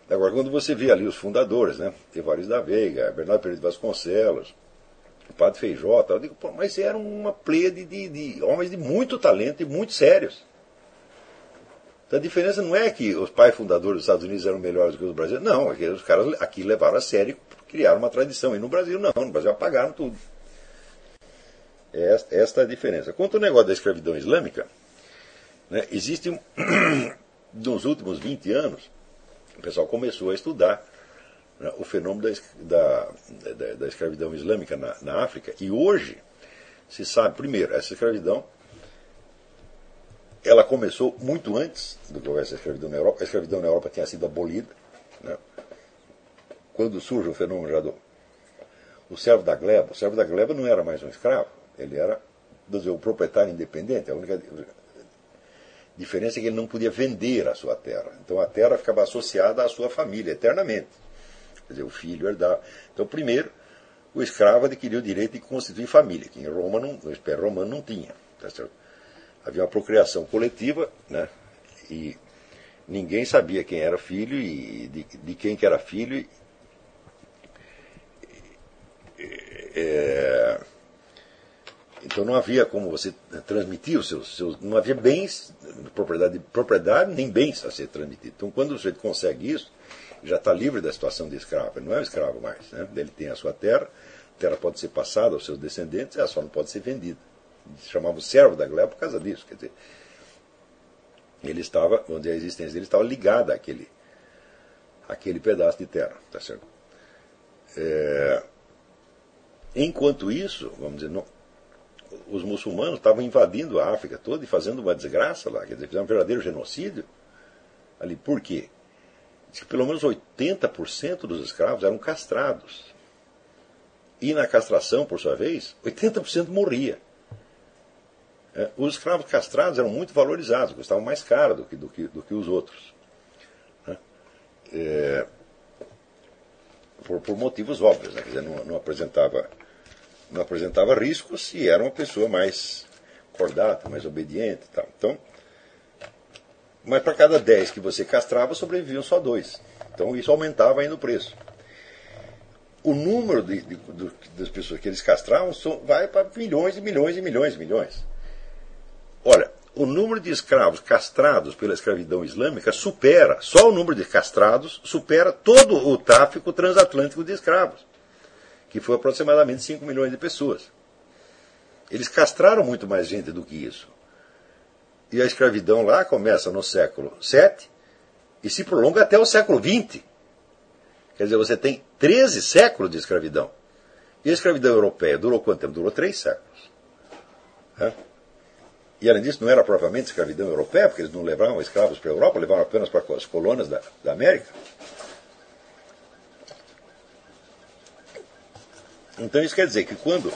Agora, quando você vê ali os fundadores, né? Tevariz da Veiga, Bernardo Pereira de Vasconcelos, o Padre Feijó, eu digo, mas eram uma pleia de, de, de, homens de muito talento e muito sérios. Então a diferença não é que os pais fundadores dos Estados Unidos eram melhores que os brasileiros. Não, é que os caras aqui levaram a sério, criaram uma tradição. E no Brasil não, no Brasil apagaram tudo. Esta, esta é a diferença. Quanto ao negócio da escravidão islâmica, né, existe, nos últimos 20 anos, o pessoal começou a estudar né, o fenômeno da, da, da escravidão islâmica na, na, África. E hoje se sabe, primeiro, essa escravidão ela começou muito antes do que houvesse a escravidão na Europa. A escravidão na Europa tinha sido abolida. Né? Quando surge o fenômeno já do o servo da gleba, o servo da gleba não era mais um escravo, ele era dizer, o proprietário independente. A única diferença é que ele não podia vender a sua terra. Então a terra ficava associada à sua família eternamente. Quer dizer, o filho herdava. Então, primeiro, o escravo adquiriu o direito de constituir família, que em Roma, não, no Império Romano, não tinha. Tá Havia uma procriação coletiva, né? e ninguém sabia quem era filho e de, de quem que era filho. E, é, então não havia como você transmitir os seus, seus não havia bens, propriedade, propriedade nem bens a ser transmitido. Então quando o sujeito consegue isso, já está livre da situação de escravo. Ele não é um escravo mais. Né? Ele tem a sua terra, a terra pode ser passada aos seus descendentes, ela só não pode ser vendida. Se chamava o servo da gleba por causa disso. Quer dizer, ele estava, onde a existência dele estava ligada àquele, àquele pedaço de terra. Tá certo? É, enquanto isso, vamos dizer, não, os muçulmanos estavam invadindo a África toda e fazendo uma desgraça lá, quer dizer, fizeram um verdadeiro genocídio ali. Por quê? Diz que pelo menos 80% dos escravos eram castrados. E na castração, por sua vez, 80% morria. É, os escravos castrados eram muito valorizados, custavam mais caro do que, do que, do que os outros. Né? É, por, por, motivos óbvios, né? Quer dizer, não, não, apresentava, não apresentava riscos e era uma pessoa mais cordata, mais obediente tal. Então, mas para cada 10 que você castrava, sobreviviam só dois. Então isso aumentava ainda o preço. O número de, de, de, das pessoas que eles castravam vai para milhões e milhões e milhões e milhões. Olha, o número de escravos castrados pela escravidão islâmica supera, só o número de castrados supera todo o tráfico transatlântico de escravos, que foi aproximadamente 5 milhões de pessoas. Eles castraram muito mais gente do que isso. E a escravidão lá começa no século VII e se prolonga até o século XX. Quer dizer, você tem 13 séculos de escravidão. E a escravidão europeia durou quanto tempo? Durou três séculos. E além disso, não era propriamente escravidão europeia, porque eles não levavam escravos para a Europa, levavam apenas para as colônias da, da América. Então isso quer dizer que quando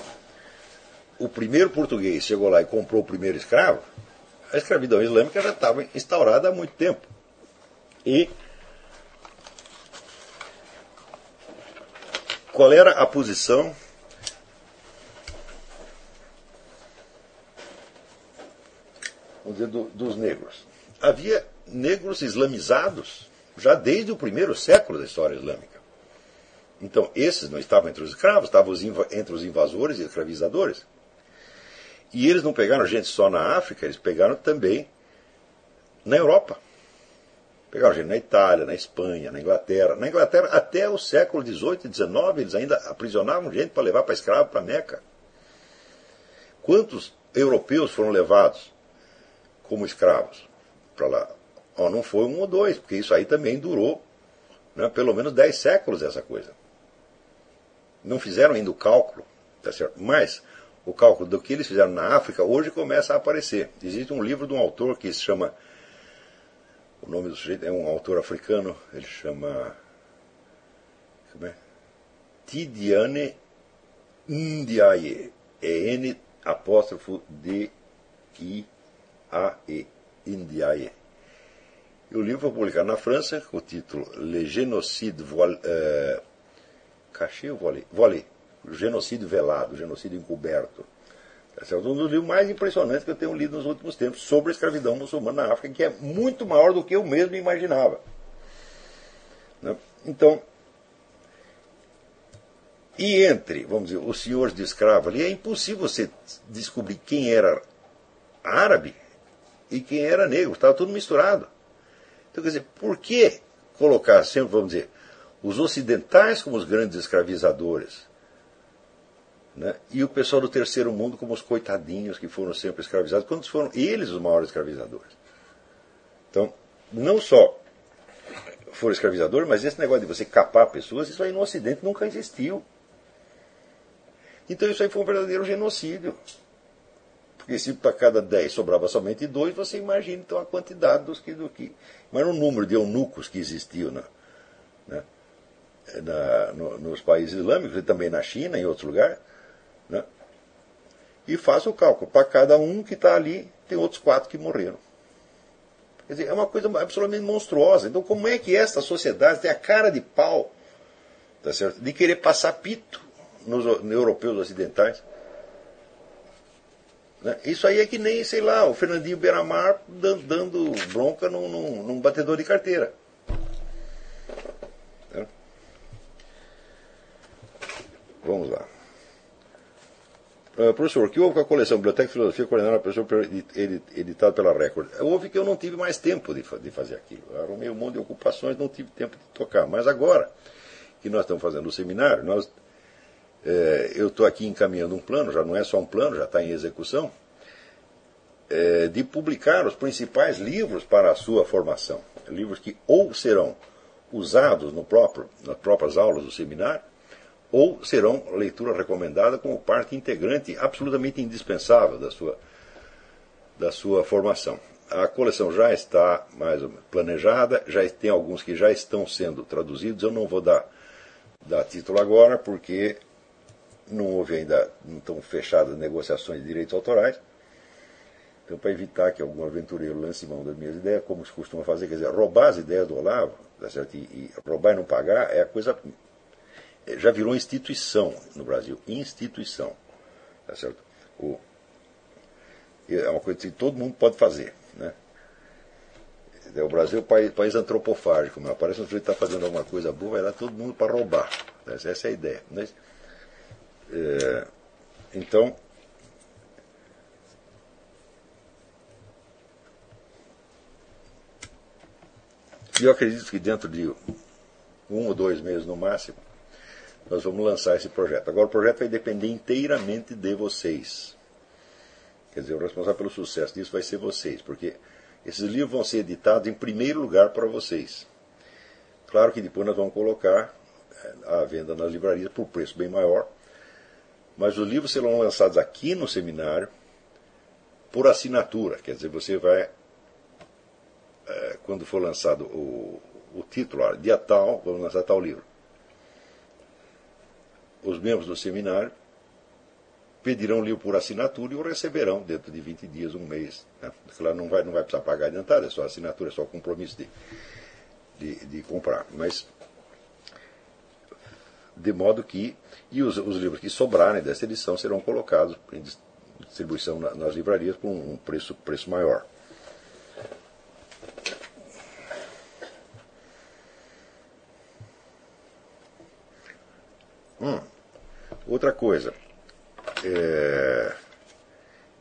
o primeiro português chegou lá e comprou o primeiro escravo, a escravidão islâmica já estava instaurada há muito tempo. E qual era a posição vamos dizer, do, dos negros? Havia negros islamizados já desde o primeiro século da história islâmica. Então, esses não estavam entre os escravos, estavam entre os invasores e escravizadores. E eles não pegaram gente só na África, eles pegaram também na Europa. Pegaram gente na Itália, na Espanha, na Inglaterra. Na Inglaterra, até o século XVIII e XIX, eles ainda aprisionavam gente para levar para escravo para Meca. Quantos europeus foram levados como escravos para lá? Oh, não foi um ou dois, porque isso aí também durou né, pelo menos dez séculos essa coisa. Não fizeram ainda o cálculo, tá certo? Mas o cálculo do que eles fizeram na África hoje começa a aparecer. Existe um livro de um autor que se chama. O nome do sujeito é um autor africano, ele chama. Como é? Tidiane Ndiaye. É N apóstrofo D I A E. Ndiaye. E o livro foi publicado na França com o título Le Génocide. Euh, caché? Voilé genocídio velado, genocídio encoberto. Esse é um dos livros mais impressionantes que eu tenho lido nos últimos tempos sobre a escravidão muçulmana na África, que é muito maior do que eu mesmo imaginava. Né? Então, e entre, vamos dizer, os senhores de escravo ali, é impossível você descobrir quem era árabe e quem era negro, estava tudo misturado. Então, quer dizer, por que colocar sempre, vamos dizer, os ocidentais como os grandes escravizadores né? E o pessoal do terceiro mundo como os coitadinhos que foram sempre escravizados, quando foram eles os maiores escravizadores. Então, não só foram escravizadores, mas esse negócio de você capar pessoas, isso aí no Ocidente nunca existiu. Então isso aí foi um verdadeiro genocídio. Porque se para cada 10 sobrava somente dois, você imagina então a quantidade dos que. Do que mas o número de eunucos que existiam na, né, na, no, nos países islâmicos e também na China, em outros lugares né? E faça o cálculo. Para cada um que está ali, tem outros quatro que morreram. Quer dizer, é uma coisa absolutamente monstruosa. Então, como é que esta sociedade tem a cara de pau tá certo? de querer passar pito nos, europeus ocidentais? Né? Isso aí é que nem, sei lá, o Fernandinho Beiramar dando bronca num, num, num batedor de carteira. Vamos lá. Uh, professor, o que houve com a coleção Biblioteca e Filosofia coordenada professor editada pela Record? Houve que eu não tive mais tempo de, de fazer aquilo. Eu arrumei um monte de ocupações, não tive tempo de tocar. Mas agora que nós estamos fazendo o seminário, nós, é, eu estou aqui encaminhando um plano, já não é só um plano, já está em execução, é, de publicar os principais livros para a sua formação. Livros que ou serão usados no próprio, nas próprias aulas do seminário, ou serão leitura recomendada como parte integrante absolutamente indispensável da sua, da sua formação. A coleção já está mais planejada, já tem alguns que já estão sendo traduzidos. Eu não vou dar, dar título agora, porque não houve ainda, não estão fechadas negociações de direitos autorais. Então, para evitar que algum aventureiro lance mão das minhas ideias, como se costuma fazer, quer dizer, roubar as ideias do Olavo, tá certo? E, e roubar e não pagar é a coisa. Já virou instituição no Brasil. Instituição. Tá certo? O, é uma coisa que todo mundo pode fazer. Né? O Brasil é um país, país antropofágico, mas parece o sujeito está fazendo alguma coisa boa, vai lá todo mundo para roubar. Essa é a ideia. Mas, é, então, E eu acredito que dentro de um ou dois meses no máximo, nós vamos lançar esse projeto. Agora, o projeto vai depender inteiramente de vocês. Quer dizer, o responsável pelo sucesso disso vai ser vocês, porque esses livros vão ser editados em primeiro lugar para vocês. Claro que depois nós vamos colocar a eh, venda nas livrarias por preço bem maior, mas os livros serão lançados aqui no seminário por assinatura, quer dizer, você vai é, quando for lançado o, o título, dia tal, vamos lançar tal livro. Os membros do seminário pedirão o livro por assinatura e o receberão dentro de 20 dias, um mês. Né? Claro, não vai, não vai precisar pagar adiantado, é só assinatura, é só compromisso de, de, de comprar. Mas, de modo que, e os, os, livros que sobrarem dessa edição serão colocados em distribuição nas livrarias por um preço, preço maior. Hum. Outra coisa. É...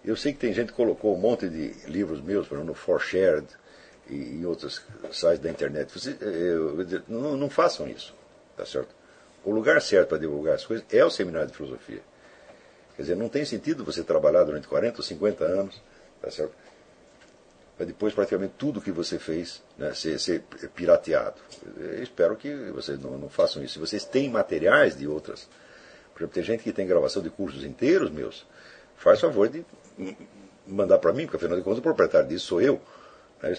Eu sei que tem gente que colocou um monte de livros meus, por exemplo, no ForShared e em outros sites da internet. Você, eu, eu, não, não, façam isso, tá certo? O lugar certo para divulgar as coisas é o seminário de filosofia. Quer dizer, não tem sentido você trabalhar durante 40 ou 50 anos, tá certo? Para depois praticamente tudo que você fez né, ser, ser pirateado. Eu espero que vocês não, não façam isso. Se vocês têm materiais de outras. Por exemplo, tem gente que tem gravação de cursos inteiros meus. Faz favor de mandar para mim, porque afinal de contas o proprietário disso sou eu. Né,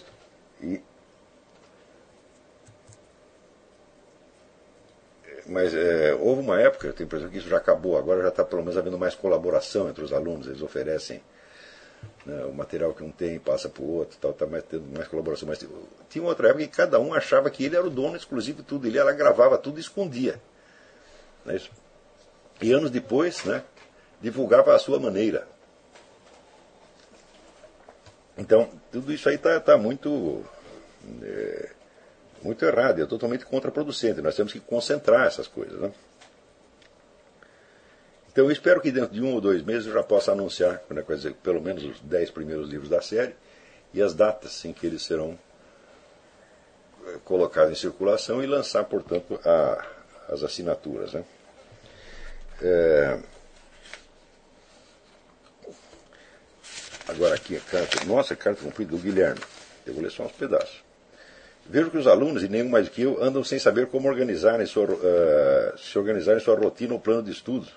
e mas é, houve uma época, eu tenho a impressão que isso já acabou, agora já está pelo menos havendo mais colaboração entre os alunos, eles oferecem né, o material que um tem passa para o outro, tal, tá mais, tendo mais colaboração. Mas tinha outra época que cada um achava que ele era o dono exclusivo de tudo, ele ela gravava tudo e escondia. Né, e anos depois, né, divulgava a sua maneira. Então, tudo isso aí está tá muito, é, muito errado, é totalmente contraproducente. Nós temos que concentrar essas coisas. Né? Então eu espero que dentro de um ou dois meses eu já possa anunciar né, dizer, pelo menos os dez primeiros livros da série e as datas em que eles serão eh, colocados em circulação e lançar, portanto, a, as assinaturas. Né? É... Agora aqui a carta. Nossa, a carta cumprida do Guilherme. Eu vou ler só uns pedaços. Vejo que os alunos, e nenhum mais que eu, andam sem saber como organizarem sua, uh, se organizarem sua rotina ou plano de estudos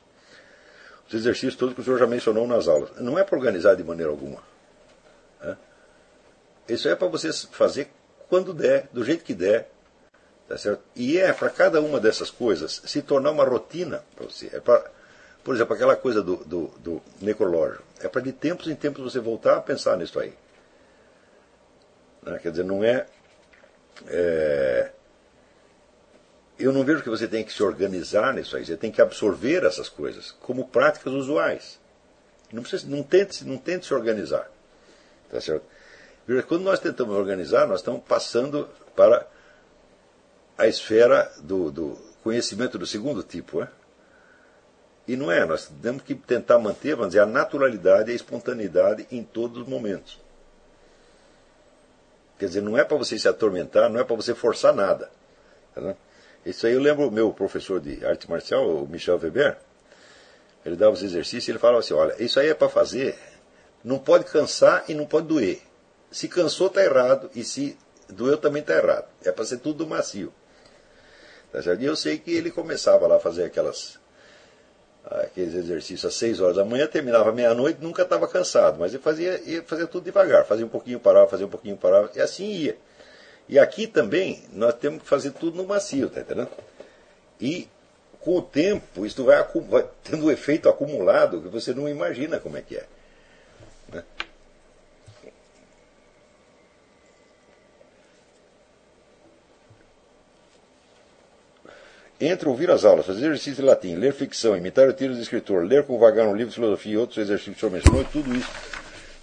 os exercícios todos que o senhor já mencionou nas aulas. Não é para organizar de maneira alguma. Né? Isso é para você fazer quando der, do jeito que der. Tá certo? E é para cada uma dessas coisas se tornar uma rotina para você. É para, por exemplo, aquela coisa do, do, do necrológio. É para de tempos em tempos você voltar a pensar nisso aí. Né? Quer dizer, não é, é eu não vejo que você tem que se organizar nisso aí, você tem que absorver essas coisas como práticas usuais. Não, precisa, não, tente, não tente se organizar. Tá certo? Quando nós tentamos organizar, nós estamos passando para a esfera do, do conhecimento do segundo tipo. Né? E não é, nós temos que tentar manter, vamos dizer, a naturalidade e a espontaneidade em todos os momentos. Quer dizer, não é para você se atormentar, não é para você forçar nada. Tá isso aí eu lembro meu professor de arte marcial, o Michel Weber, ele dava os exercícios e ele falava assim, olha, isso aí é para fazer, não pode cansar e não pode doer. Se cansou está errado e se doeu também está errado. É para ser tudo macio. Tá e eu sei que ele começava lá a fazer aquelas aqueles exercícios às 6 horas da manhã, terminava meia-noite, nunca estava cansado, mas ele fazia, ia fazia tudo devagar, fazia um pouquinho, parava, fazia um pouquinho, parava, e assim ia. E aqui também nós temos que fazer tudo no macio, tá entendendo? E com o tempo, isso vai, vai tendo um efeito acumulado que você não imagina como é que é. Né? Entre ouvir as aulas, fazer exercício de latim, ler ficção, imitar o tiro do escritor, ler com vagar um livro de filosofia e outros exercícios mencionou, tudo isso,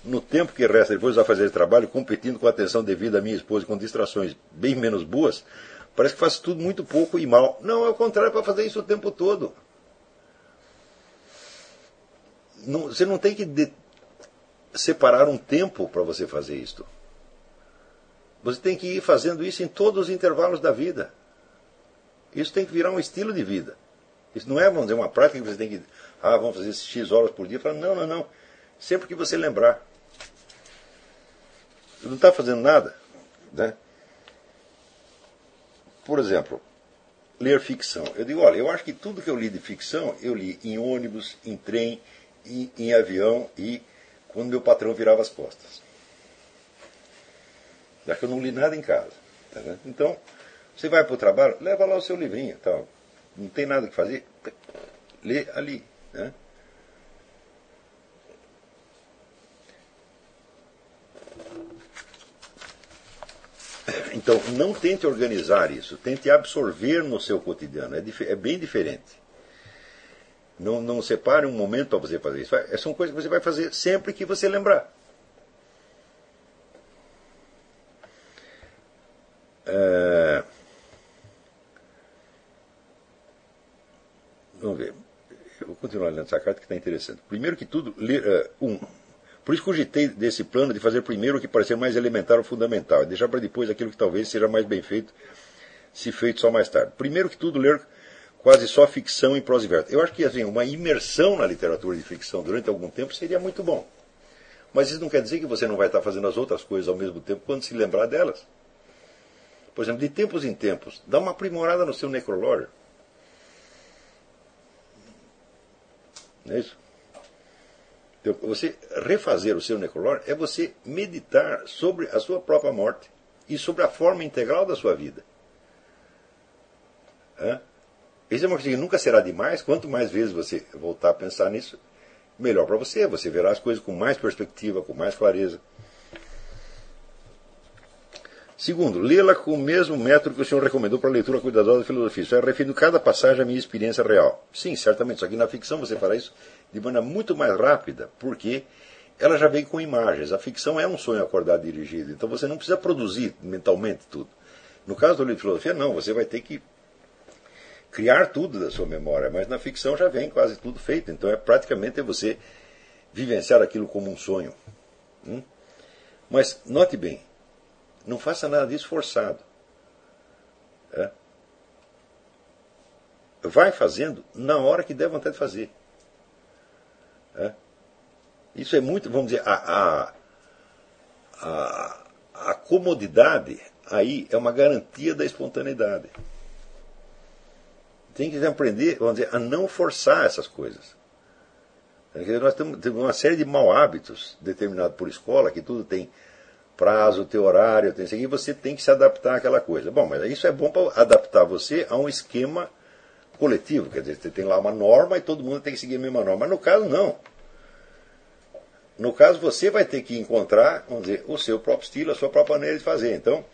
no tempo que resta depois de fazer esse trabalho, competindo com a atenção devida à minha esposa com distrações bem menos boas, parece que faço tudo muito pouco e mal. Não, é o contrário, para fazer isso o tempo todo. Não, você não tem que de, separar um tempo para você fazer isto. Você tem que ir fazendo isso em todos os intervalos da vida. Isso tem que virar um estilo de vida. Isso não é, vamos dizer, uma prática que você tem que. Ah, vamos fazer X horas por dia. Não, não, não. Sempre que você lembrar. Não está fazendo nada. Né? Por exemplo, ler ficção. Eu digo, olha, eu acho que tudo que eu li de ficção, eu li em ônibus, em trem, em, em avião e quando meu patrão virava as costas. Já que eu não li nada em casa. Tá então, você vai para o trabalho, leva lá o seu livrinho. Tal. Não tem nada que fazer, lê ali. Né? Então, não tente organizar isso, tente absorver no seu cotidiano. É, é bem diferente. Não, não separe um momento para você fazer isso. São coisas que você vai fazer sempre que você lembrar. É... Vamos ver. Eu vou continuar lendo essa carta que está interessante. Primeiro que tudo, ler, uh, um. Por isso cogitei desse plano de fazer primeiro o que parecer mais elementar ou fundamental, e deixar para depois aquilo que talvez seja mais bem feito, se feito só mais tarde. Primeiro que tudo, ler quase só ficção em prosa e verso. Eu acho que assim, uma imersão na literatura de ficção durante algum tempo seria muito bom. Mas isso não quer dizer que você não vai estar fazendo as outras coisas ao mesmo tempo quando se lembrar delas. Por exemplo, de tempos em tempos, dá uma aprimorada no seu necrológio. Não é isso? Então, você refazer o seu necrológio é você meditar sobre a sua própria morte e sobre a forma integral da sua vida. Hã? Isso é uma coisa que nunca será demais. Quanto mais vezes você voltar a pensar nisso, melhor para você. Você verá as coisas com mais perspectiva, com mais clareza. Segundo, lê-la com o mesmo método que o senhor recomendou para a leitura cuidadosa da filosofia. Isso é referindo cada passagem à minha experiência real. Sim, certamente. Só que na ficção você fará isso de maneira muito mais rápida, porque ela já vem com imagens. A ficção é um sonho acordado dirigido. Então você não precisa produzir mentalmente tudo. No caso do livro de filosofia, não. Você vai ter que criar tudo da sua memória. Mas na ficção já vem quase tudo feito. Então é praticamente você vivenciar aquilo como um sonho. Hum? Mas note bem, não faça nada disso forçado. É? Vai fazendo na hora que der vontade de fazer. É? Isso é muito, vamos dizer, a, a, a, a comodidade aí é uma garantia da espontaneidade. Tem que aprender, vamos dizer, a não forçar essas coisas. Nós temos, uma série de mau hábitos determinados por escola, que tudo tem prazo, teu horário, tem isso aqui, você tem que se adaptar àquela coisa. Bom, mas isso é bom para adaptar você a um esquema coletivo, quer dizer, você tem lá uma norma e todo mundo tem que seguir a mesma norma. Mas no caso, não. No caso, você vai ter que encontrar, vamos dizer, o seu próprio estilo, a sua própria maneira de fazer. Então,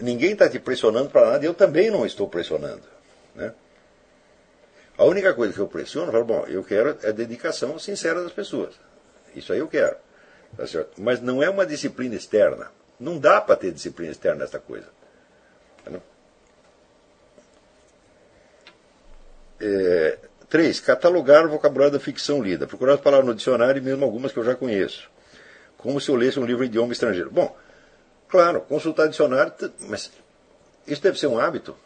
ninguém está te pressionando para nada, eu também não estou pressionando. Né? A única coisa que eu pressiono, eu falo, bom, eu quero a dedicação sincera das pessoas. Isso aí eu quero. Tá certo? Mas não é uma disciplina externa. Não dá para ter disciplina externa nessa coisa. Tá é, três, catalogar o vocabulário da ficção lida. Procurar as palavras no dicionário, mesmo algumas que eu já conheço. Como se eu lesse um livro em idioma estrangeiro. Bom, claro, consultar dicionário, mas isso deve ser um hábito.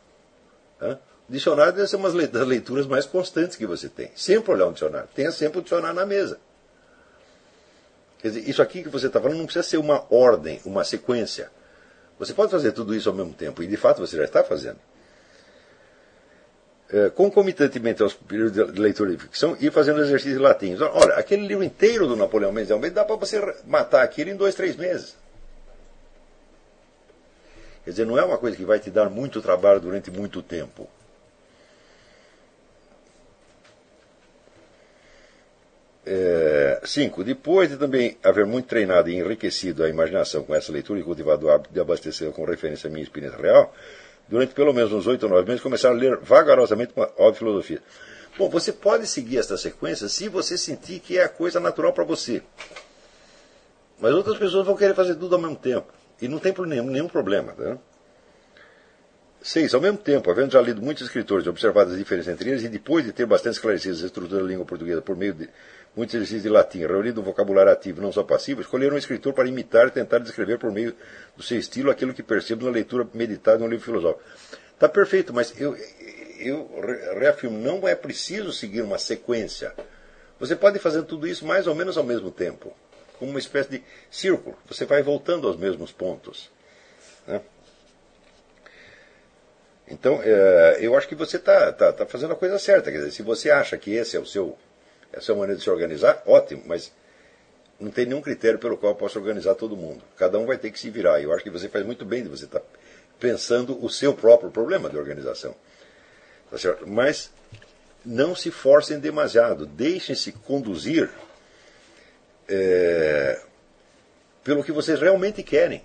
Tá? Dicionário deve ser uma das leituras mais constantes que você tem. Sempre olhar um dicionário. Tenha sempre o um dicionário na mesa. Quer dizer, isso aqui que você está falando não precisa ser uma ordem, uma sequência. Você pode fazer tudo isso ao mesmo tempo, e de fato você já está fazendo. É, concomitantemente aos períodos de leitura de ficção, ir fazendo exercícios latinos. Olha, aquele livro inteiro do Napoleão Mendes de Almeida dá para você matar aquilo em dois, três meses. Quer dizer, não é uma coisa que vai te dar muito trabalho durante muito tempo. É, cinco, depois de também haver muito treinado e enriquecido a imaginação com essa leitura e cultivado o hábito de abastecer com referência à minha experiência real, durante pelo menos uns oito ou nove meses começar a ler vagarosamente uma obra de filosofia. Bom, você pode seguir esta sequência se você sentir que é a coisa natural para você. Mas outras pessoas vão querer fazer tudo ao mesmo tempo. E não tem nenhum, nenhum problema. Tá? Seis, ao mesmo tempo, havendo já lido muitos escritores e observado as diferenças entre eles, e depois de ter bastante esclarecido a estrutura da língua portuguesa por meio de muitos exercícios de latim, reunido um vocabulário ativo, não só passivo, escolheram um escritor para imitar e tentar descrever por meio do seu estilo aquilo que percebo na leitura meditada de um livro filosófico. Está perfeito, mas eu, eu reafirmo, não é preciso seguir uma sequência. Você pode fazer tudo isso mais ou menos ao mesmo tempo, como uma espécie de círculo. Você vai voltando aos mesmos pontos. Né? Então, é, eu acho que você está tá, tá fazendo a coisa certa. Quer dizer, se você acha que esse é o seu, essa é a maneira de se organizar, ótimo, mas não tem nenhum critério pelo qual eu possa organizar todo mundo. Cada um vai ter que se virar. Eu acho que você faz muito bem de você estar pensando o seu próprio problema de organização. Tá certo? Mas não se forcem demasiado, deixem-se conduzir é, pelo que vocês realmente querem.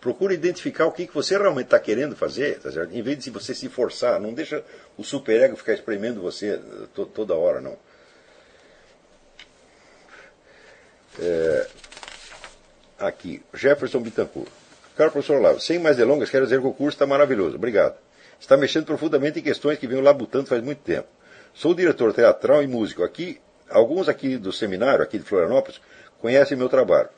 Procure identificar o que, que você realmente está querendo fazer, tá certo? em vez de você se forçar. Não deixa o superego ficar espremendo você to, toda hora, não. É, aqui, Jefferson Bittencourt. Caro professor Olavo, sem mais delongas, quero dizer que o curso está maravilhoso. Obrigado está mexendo profundamente em questões que venho labutando faz muito tempo. Sou diretor teatral e músico. Aqui, alguns aqui do seminário, aqui de Florianópolis, conhecem meu trabalho.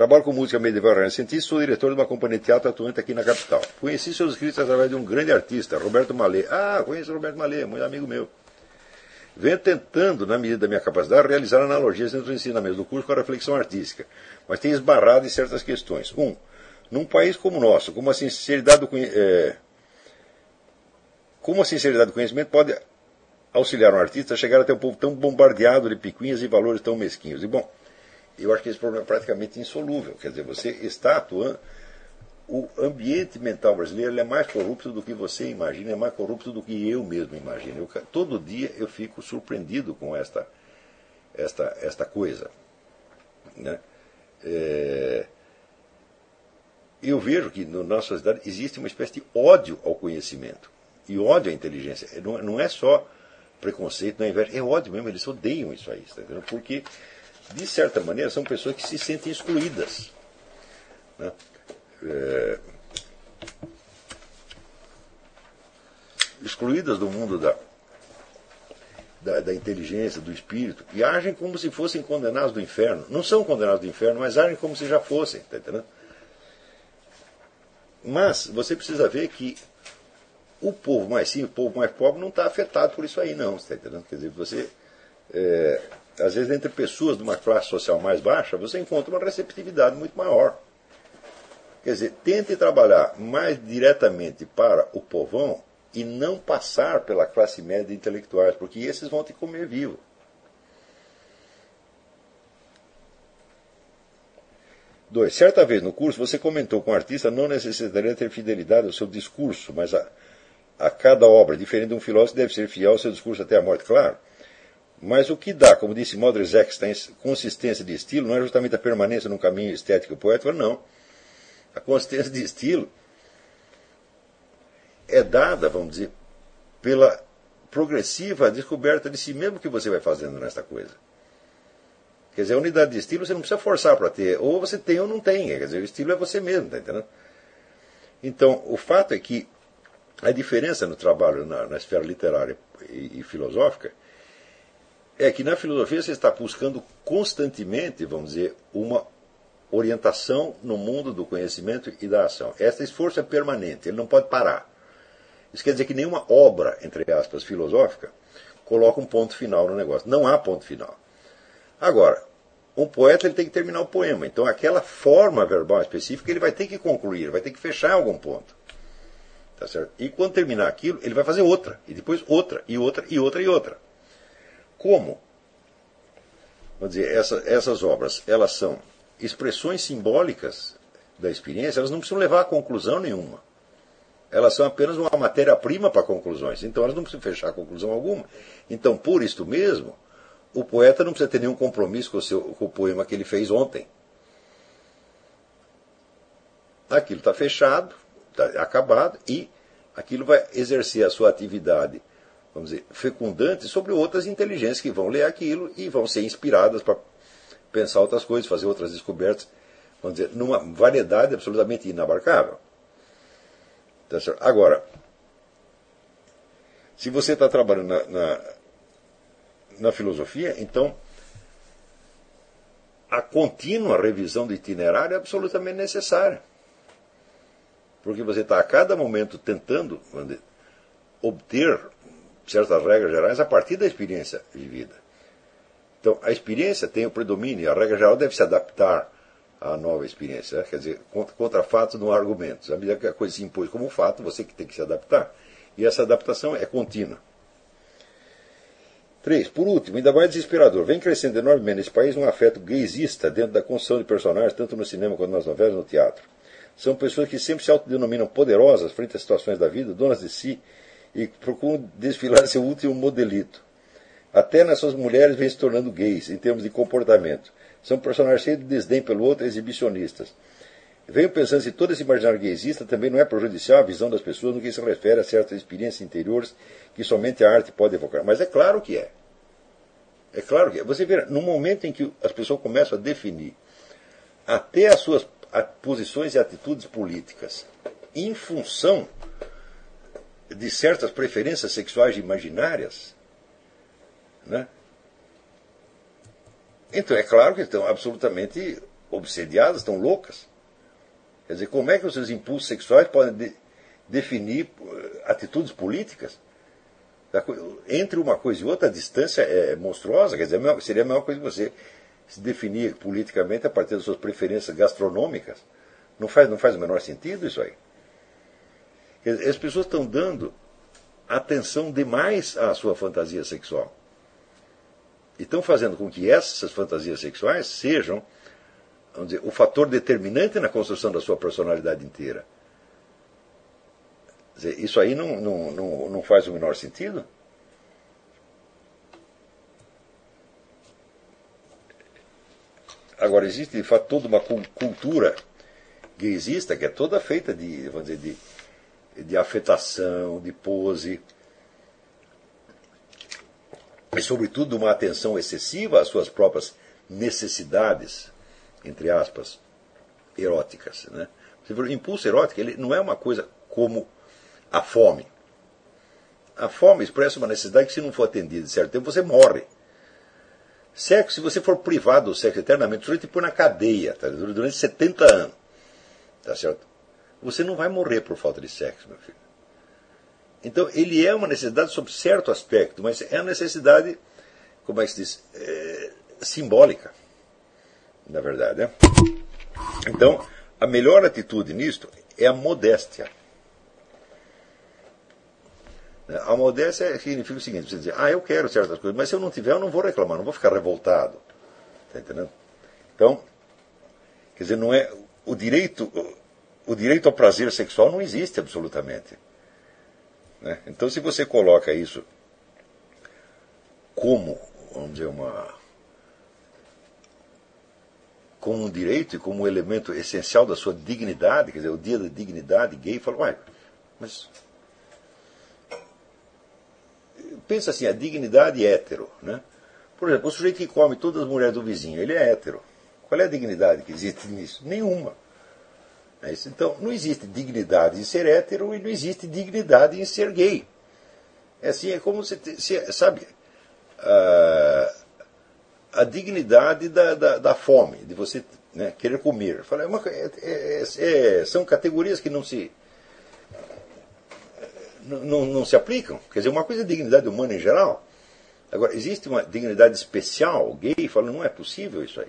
Trabalho com música medieval renascentista, sou diretor de uma companhia de teatro atuante aqui na capital. Conheci seus escritos através de um grande artista, Roberto Malê. Ah, conheço Roberto Malê, muito amigo meu. Venho tentando, na medida da minha capacidade, realizar analogias entre os ensinamentos do curso com a reflexão artística, mas tenho esbarrado em certas questões. Um, num país como o nosso, com uma sinceridade do, é, como a sinceridade do conhecimento pode auxiliar um artista a chegar até um povo tão bombardeado de picuinhas e valores tão mesquinhos? E, bom, eu acho que esse problema é praticamente insolúvel. Quer dizer, você está atuando. O ambiente mental brasileiro é mais corrupto do que você imagina, é mais corrupto do que eu mesmo imagino. Eu, todo dia eu fico surpreendido com esta, esta, esta coisa. Né? É, eu vejo que na nossa sociedade existe uma espécie de ódio ao conhecimento e ódio à inteligência. Não, não é só preconceito, não é inveja, é ódio mesmo, eles odeiam isso aí, tá? Porque, de certa maneira, são pessoas que se sentem excluídas. Né? É... Excluídas do mundo da, da, da, inteligência, do espírito, e agem como se fossem condenados do inferno. Não são condenados do inferno, mas agem como se já fossem, tá entendendo? Mas você precisa ver que o povo mais simples, o povo mais pobre, não está afetado por isso aí, não. Está entendendo? Quer dizer, você. É, às vezes, entre pessoas de uma classe social mais baixa, você encontra uma receptividade muito maior. Quer dizer, tente trabalhar mais diretamente para o povão e não passar pela classe média de intelectuais, porque esses vão te comer vivo. Dois, certa vez no curso você comentou com o artista não necessitaria ter fidelidade ao seu discurso, mas a, a cada obra, diferente de um filósofo, deve ser fiel ao seu discurso até a morte, claro. Mas o que dá, como disse Modric Eckstein, consistência de estilo não é justamente a permanência num caminho estético poético, não. A consistência de estilo é dada, vamos dizer, pela progressiva descoberta de si mesmo que você vai fazendo nesta coisa. Quer dizer, a unidade de estilo você não precisa forçar para ter. Ou você tem ou não tem. Quer dizer, o estilo é você mesmo, tá entendendo? Então, o fato é que a diferença no trabalho na, na esfera literária e, e, filosófica é que na filosofia você está buscando constantemente, vamos dizer, uma orientação no mundo do conhecimento e da ação. Esse esforço é permanente, ele não pode parar. Isso quer dizer que nenhuma obra, entre aspas, filosófica, coloca um ponto final no negócio. Não há ponto final. Agora, um poeta ele tem que terminar o poema. Então, aquela forma verbal específica ele vai ter que concluir, vai ter que fechar em algum ponto. Tá certo? E quando terminar aquilo, ele vai fazer outra, e depois outra, e outra, e outra, e outra. Como? Vamos dizer, essa, essas obras, elas são expressões simbólicas da experiência, elas não precisam levar a conclusão nenhuma. Elas são apenas uma matéria-prima para conclusões. Então elas não precisam fechar conclusão alguma. Então, por isto mesmo, o poeta não precisa ter nenhum compromisso com o, seu, com o poema que ele fez ontem. Aquilo está fechado, está acabado, e aquilo vai exercer a sua atividade, vamos dizer, fecundante sobre outras inteligências que vão ler aquilo e vão ser inspiradas para pensar outras coisas, fazer outras descobertas, vamos dizer, numa variedade absolutamente inabarcável. Tá Agora, se você está trabalhando na, na, na filosofia, então a contínua revisão do itinerário é absolutamente necessária. Porque você está a cada momento tentando obter certas regras gerais a partir da experiência de vida. Então, a experiência tem o predomínio, a regra geral deve se adaptar à nova experiência. Né? Quer dizer, contra, contra fatos não há argumentos. À medida que a coisa se impôs como fato, você que tem que se adaptar. E essa adaptação é contínua. Três, por último, ainda mais desesperador, vem crescendo enormemente nesse país um afeto gaysista dentro da construção de personagens, tanto no cinema quanto nas novelas e no teatro. São pessoas que sempre se autodenominam poderosas frente às situações da vida, donas de si, e procuram desfilar seu último modelito. Até nessas mulheres vêm se tornando gays, em termos de comportamento. São personagens cheios de desdém pelo outro, exibicionistas. Venho pensando se todo esse imaginário gaysista também não é prejudicial à visão das pessoas no que se refere a certas experiências interiores que somente a arte pode evocar. Mas é claro que é. É claro que é. Você vê, no momento em que as pessoas começam a definir até as suas posições e atitudes políticas em função de certas preferências sexuais imaginárias, né? Então é claro que estão absolutamente obsediadas, estão loucas. Quer dizer, como é que os seus impulsos sexuais podem de, definir eh, atitudes políticas? Entre uma coisa e outra, a distância é monstruosa. Quer dizer, seria a mesma coisa que você se definir politicamente a partir das suas preferências gastronômicas. Não faz, não faz o menor sentido isso aí. As pessoas estão dando atenção demais à sua fantasia sexual. E estão fazendo com que essas fantasias sexuais sejam dizer, o fator determinante na construção da sua personalidade inteira. Dizer, isso aí não, não, não, não faz o menor sentido? Agora, existe de fato toda uma cultura gaysista que é toda feita de, vamos dizer, de, de afetação, de pose, e sobretudo uma atenção excessiva às suas próprias necessidades, entre aspas, eróticas. Né? O impulso erótico ele não é uma coisa como a fome. A fome expressa uma necessidade que, se não for atendida de certo tempo, você morre. Sexo, se você for privado do sexo eternamente, o sujeito te põe na cadeia tá? durante 70 anos. Tá certo? Você não vai morrer por falta de sexo, meu filho. Então, ele é uma necessidade sob certo aspecto, mas é uma necessidade, como é que se diz, é, simbólica, na verdade. Né? Então, a melhor atitude nisto é a modéstia. A modéstia significa o seguinte: você dizer, ah, eu quero certas coisas, mas se eu não tiver, eu não vou reclamar, não vou ficar revoltado. Está entendendo? Então, quer dizer, não é. O direito, o direito ao prazer sexual não existe absolutamente. Né? Então, se você coloca isso como, vamos dizer, uma. como um direito e como um elemento essencial da sua dignidade, quer dizer, o dia da dignidade gay, fala, uai, mas pensa assim, a dignidade hétero. Né? Por exemplo, o sujeito que come todas as mulheres do vizinho, ele é hétero. Qual é a dignidade que existe nisso? Nenhuma. É então, não existe dignidade em ser hétero e não existe dignidade em ser gay. É assim, é como você, se, sabe, a, a dignidade da, da, da, fome, de você né, querer comer. Fala, é uma, é, é, é são categorias que não se não, não se aplicam. Quer dizer, uma coisa é dignidade humana em geral. Agora, existe uma dignidade especial, gay, falando, não é possível isso aí.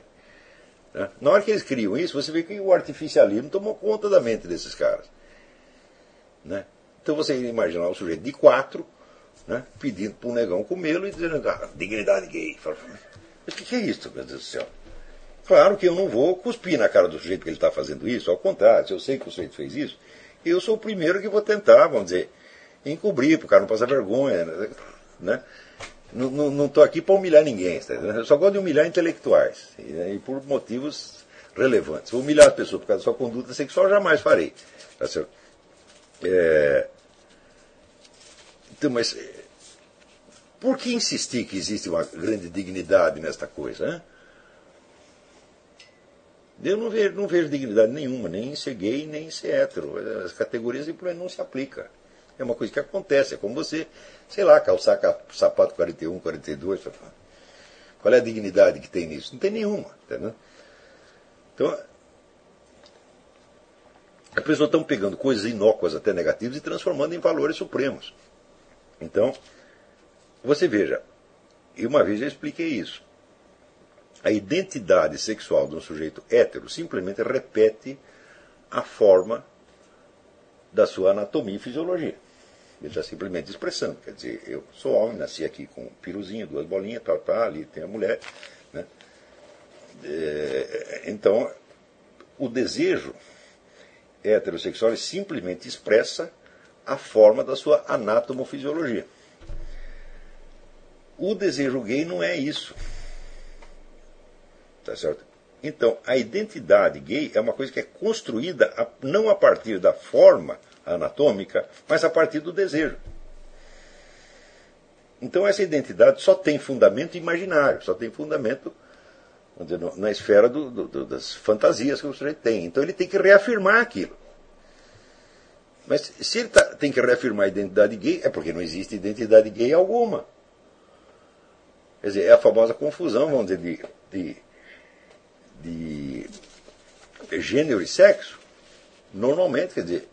Né? Na hora que eles criam isso, você vê que o artificialismo tomou conta da mente desses caras. Né? Então você imaginar o sujeito de quatro, né, pedindo para um negão comê-lo e dizendo, ah, dignidade gay. Mas o que, que é isso, meu Deus do céu? Claro que eu não vou cuspir na cara do sujeito que ele está fazendo isso, ao contrário, se eu sei que o sujeito fez isso, eu sou o primeiro que vou tentar, vamos dizer, encobrir, para o cara não passar vergonha. Né? Não estou aqui para humilhar ninguém, tá eu só gosto de humilhar intelectuais, e, e, por motivos relevantes. Humilhar a pessoa por causa da sua conduta sexual jamais farei. Tá certo? É... Então, mas por que insistir que existe uma grande dignidade nesta coisa? Hein? Eu não vejo, não vejo dignidade nenhuma, nem em ser gay, nem em ser hétero. As categorias não se aplicam. É uma coisa que acontece, é como você, sei lá, calçar sapato 41, 42. Qual é a dignidade que tem nisso? Não tem nenhuma. Entendeu? Então, as pessoas estão pegando coisas inócuas, até negativas, e transformando em valores supremos. Então, você veja, e uma vez já expliquei isso. A identidade sexual de um sujeito hétero simplesmente repete a forma da sua anatomia e fisiologia. Ele está simplesmente expressando. Quer dizer, eu sou homem, nasci aqui com um piruzinho, duas bolinhas, tal, tal, ali tem a mulher. Né? É, então, o desejo heterossexual simplesmente expressa a forma da sua anatomofisiologia. O desejo gay não é isso. Tá certo? Então, a identidade gay é uma coisa que é construída não a partir da forma anatômica, mas a partir do desejo. Então, essa identidade só tem fundamento imaginário, só tem fundamento dizer, na esfera do, do, das fantasias que o sujeito tem. Então, ele tem que reafirmar aquilo. Mas se ele tá, tem que reafirmar a identidade gay, é porque não existe identidade gay alguma. Quer dizer, é a famosa confusão, vamos dizer, de, de de gênero e sexo, normalmente, quer dizer,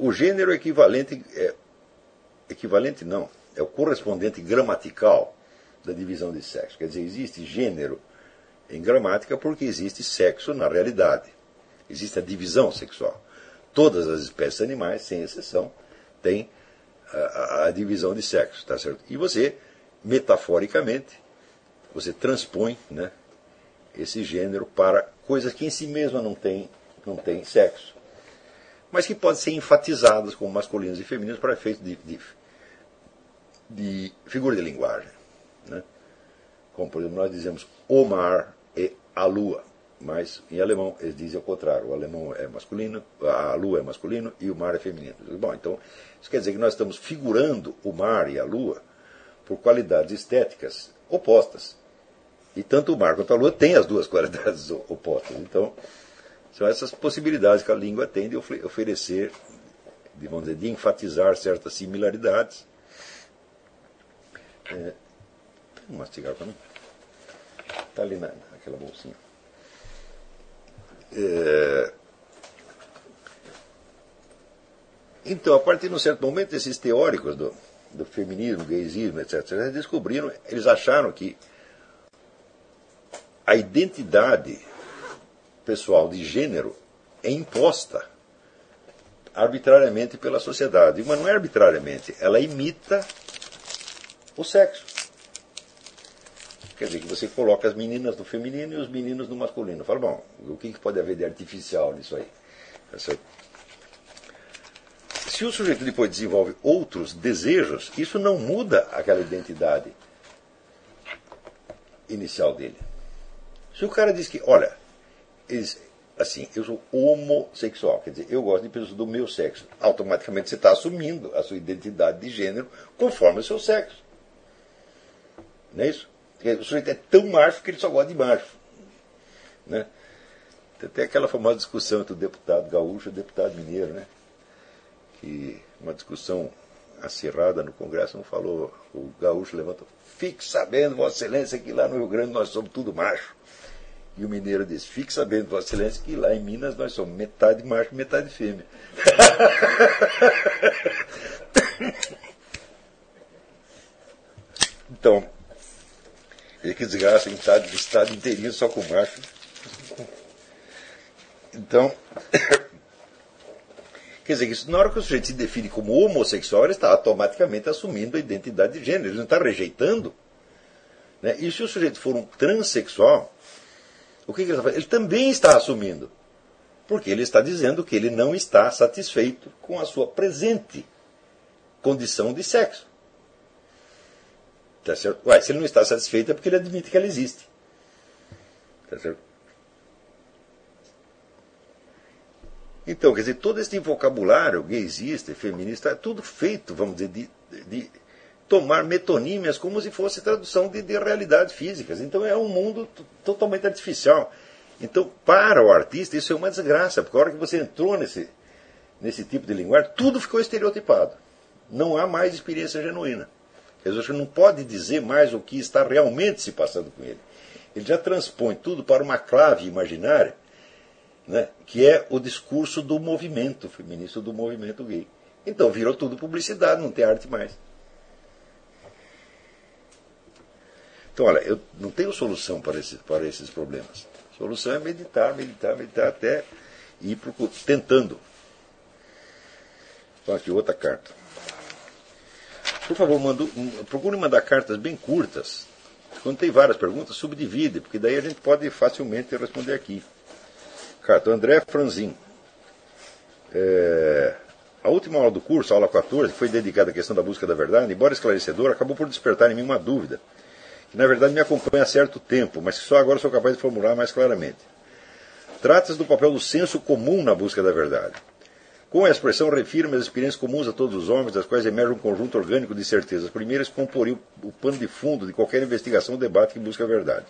o gênero equivalente é equivalente não, é o correspondente gramatical da divisão de sexo. Quer dizer, existe gênero em gramática porque existe sexo na realidade. Existe a divisão sexual. Todas as espécies animais, sem exceção, têm a, a, a divisão de sexo, tá certo? E você, metaforicamente, você transpõe, né, esse gênero para coisas que em si mesma não têm não tem sexo, mas que podem ser enfatizadas como masculinos e femininos para efeito de, de, de figura de linguagem. Né? Como, por exemplo, nós dizemos o mar e a lua, mas em alemão eles dizem o contrário. O alemão é masculino, a lua é masculino e o mar é feminino. Bom, então isso quer dizer que nós estamos figurando o mar e a lua por qualidades estéticas opostas. E tanto o mar quanto a lua têm as duas qualidades opostas. Então, são essas possibilidades que a língua tem de oferecer, de, vamos dizer, de enfatizar certas similaridades. É, mastigar para mim. Está ali na, naquela bolsinha. É, então, a partir de um certo momento, esses teóricos do, do feminismo, gaysismo, etc., descobriram, eles acharam que a identidade pessoal de gênero é imposta arbitrariamente pela sociedade. Mas não é arbitrariamente, ela imita o sexo. Quer dizer, que você coloca as meninas no feminino e os meninos no masculino. Fala, bom, o que pode haver de artificial nisso aí? Se o sujeito depois desenvolve outros desejos, isso não muda aquela identidade inicial dele. Se o cara diz que, olha, eles, assim, eu sou homossexual, quer dizer, eu gosto de pessoas do meu sexo, automaticamente você está assumindo a sua identidade de gênero conforme o seu sexo. Não é isso? O sujeito é tão macho que ele só gosta de macho. Né? Tem aquela famosa discussão entre o deputado gaúcho e o deputado mineiro, né? Que uma discussão acirrada no Congresso, não falou, o gaúcho levantou, fique sabendo, Vossa Excelência, que lá no Rio Grande nós somos tudo macho. E o mineiro disse: Fique sabendo, Vossa Excelência, que lá em Minas nós somos metade macho e metade fêmea. então, ele que desgraça, estado, estado inteirinho só com macho. Então, quer dizer, isso, na hora que o sujeito se define como homossexual, ele está automaticamente assumindo a identidade de gênero, ele não está rejeitando. Né? E se o sujeito for um transexual, o que, que ele está fazendo? Ele também está assumindo. Porque ele está dizendo que ele não está satisfeito com a sua presente condição de sexo. Tá certo? Ué, se ele não está satisfeito é porque ele admite que ela existe. Tá certo? Então, quer dizer, todo esse vocabulário gaysista feminista é tudo feito, vamos dizer, de, de tomar metonímias como se fosse tradução de, de realidades físicas. Então é um mundo totalmente artificial. Então, para o artista, isso é uma desgraça, porque a hora que você entrou nesse, nesse tipo de linguagem, tudo ficou estereotipado. Não há mais experiência genuína. Quer dizer, não pode dizer mais o que está realmente se passando com ele. Ele já transpõe tudo para uma clave imaginária, né, que é o discurso do movimento feminista, do movimento gay. Então virou tudo publicidade, não tem arte mais. Então, olha, eu não tenho solução para, esse, para esses problemas. A solução é meditar, meditar, meditar até ir tentando. Então, aqui outra carta. Por favor, mando, procure mandar cartas bem curtas. Quando tem várias perguntas, subdivide, porque daí a gente pode facilmente responder aqui. Carta André Franzin. É, a última aula do curso, a aula 14, que foi dedicada à questão da busca da verdade, embora esclarecedora, acabou por despertar em mim uma dúvida, que na verdade me acompanha há certo tempo, mas que só agora sou capaz de formular mais claramente. Trata-se do papel do senso comum na busca da verdade. Com a expressão refiro-me às experiências comuns a todos os homens, das quais emerge um conjunto orgânico de certezas primeiras que comporiam o pano de fundo de qualquer investigação ou debate que busca a verdade.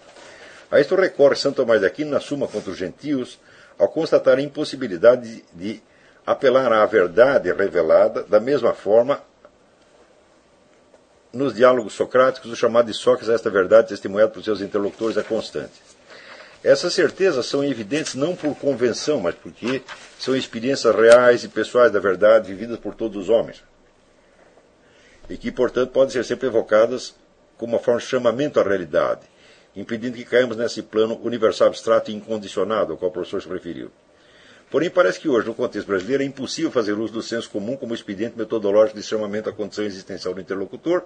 A isto recorre Santo Tomás de Aquino na Suma contra os Gentios, ao constatar a impossibilidade de, de apelar à verdade revelada da mesma forma nos diálogos socráticos, o chamado de Sócrates a esta verdade testemunhado por seus interlocutores é constante. Essas certezas são evidentes não por convenção, mas porque são experiências reais e pessoais da verdade vividas por todos os homens. E que, portanto, podem ser sempre evocadas como uma forma de chamamento à realidade, impedindo que caímos nesse plano universal abstrato e incondicionado, ao qual o professor se referiu. Porém, parece que hoje, no contexto brasileiro, é impossível fazer uso do senso comum como expediente metodológico de chamamento à condição existencial do interlocutor,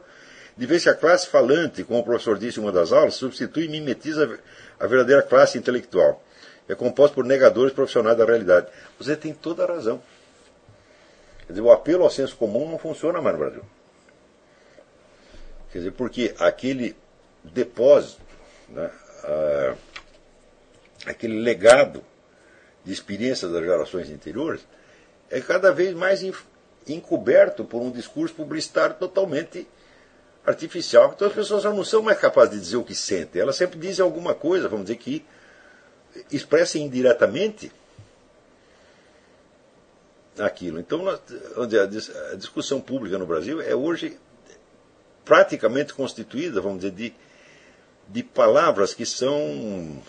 de vez que a classe falante, como o professor disse em uma das aulas, substitui e mimetiza a verdadeira classe intelectual. É composta por negadores profissionais da realidade. Você tem toda a razão. Quer dizer, o apelo ao senso comum não funciona mais no Brasil. Quer dizer, porque aquele depósito, né, ah, aquele legado de experiência das gerações anteriores, é cada vez mais encoberto por um discurso publicitário totalmente artificial. Então as pessoas já não são mais capazes de dizer o que sentem. Elas sempre dizem alguma coisa, vamos dizer que expressem indiretamente aquilo. Então, a discussão pública no Brasil é hoje praticamente constituída, vamos dizer, de, de palavras que são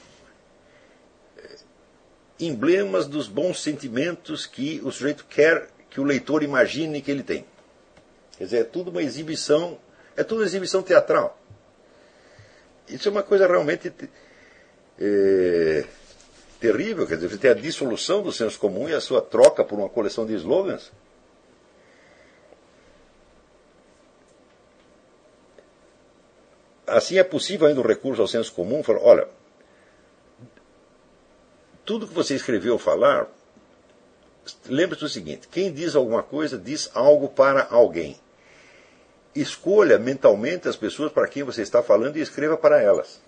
emblemas dos bons sentimentos que o sujeito quer que o leitor imagine que ele tem. Quer dizer, é tudo uma exibição é tudo exibição teatral. Isso é uma coisa realmente é, terrível. Quer dizer, você tem a dissolução do senso comum e a sua troca por uma coleção de slogans. Assim é possível ainda o recurso ao senso comum, falar, olha, tudo que você escreveu ou falar, lembre-se do seguinte, quem diz alguma coisa diz algo para alguém escolha mentalmente as pessoas para quem você está falando e escreva para elas.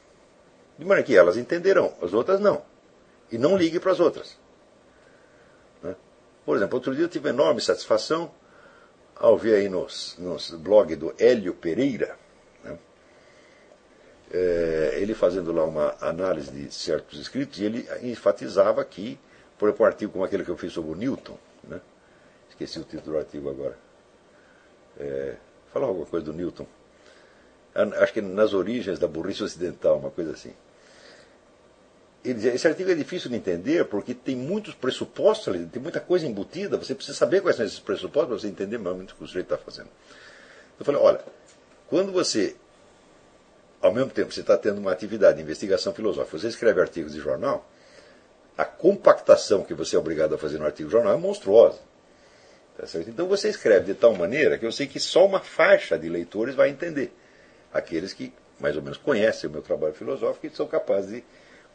De maneira que elas entenderão, as outras não. E não ligue para as outras. Né? Por exemplo, outro dia eu tive enorme satisfação ao ver aí nos, blog do Hélio Pereira? É, ele fazendo lá uma análise de certos escritos, e ele enfatizava que, por exemplo, um artigo como aquele que eu fiz sobre o Newton, né? esqueci o título do artigo agora, é, Falar alguma coisa do Newton. Acho que nas origens da burrice ocidental, uma coisa assim. Ele dizia, esse artigo é difícil de entender porque tem muitos pressupostos ali, tem muita coisa embutida, você precisa saber quais são esses pressupostos para você entender mais o que o sujeito está fazendo. Eu falei, olha, quando você, ao mesmo tempo, você está tendo uma atividade de investigação filosófica, você escreve artigos de jornal, a compactação que você é obrigado a fazer no artigo de jornal é monstruosa. Tá então você escreve de tal maneira que eu sei que só uma faixa de leitores vai entender. Aqueles que mais ou menos conhecem o meu trabalho filosófico e são capazes de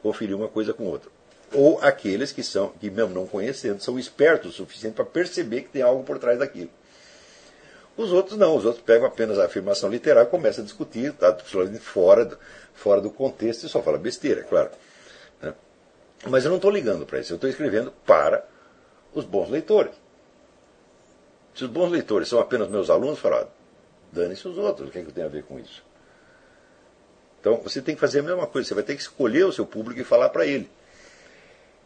conferir uma coisa com outra. Ou aqueles que são, que mesmo não conhecendo, são espertos o suficiente para perceber que tem algo por trás daquilo. Os outros não, os outros pegam apenas a afirmação literal e começam a discutir, está fora do, fora do contexto e só fala besteira, é claro. Né? Mas eu não estou ligando para isso, eu estou escrevendo para os bons leitores. Se os bons leitores são apenas meus alunos, falar, dane-se os outros, o que, é que tenho a ver com isso? Então você tem que fazer a mesma coisa, você vai ter que escolher o seu público e falar para ele.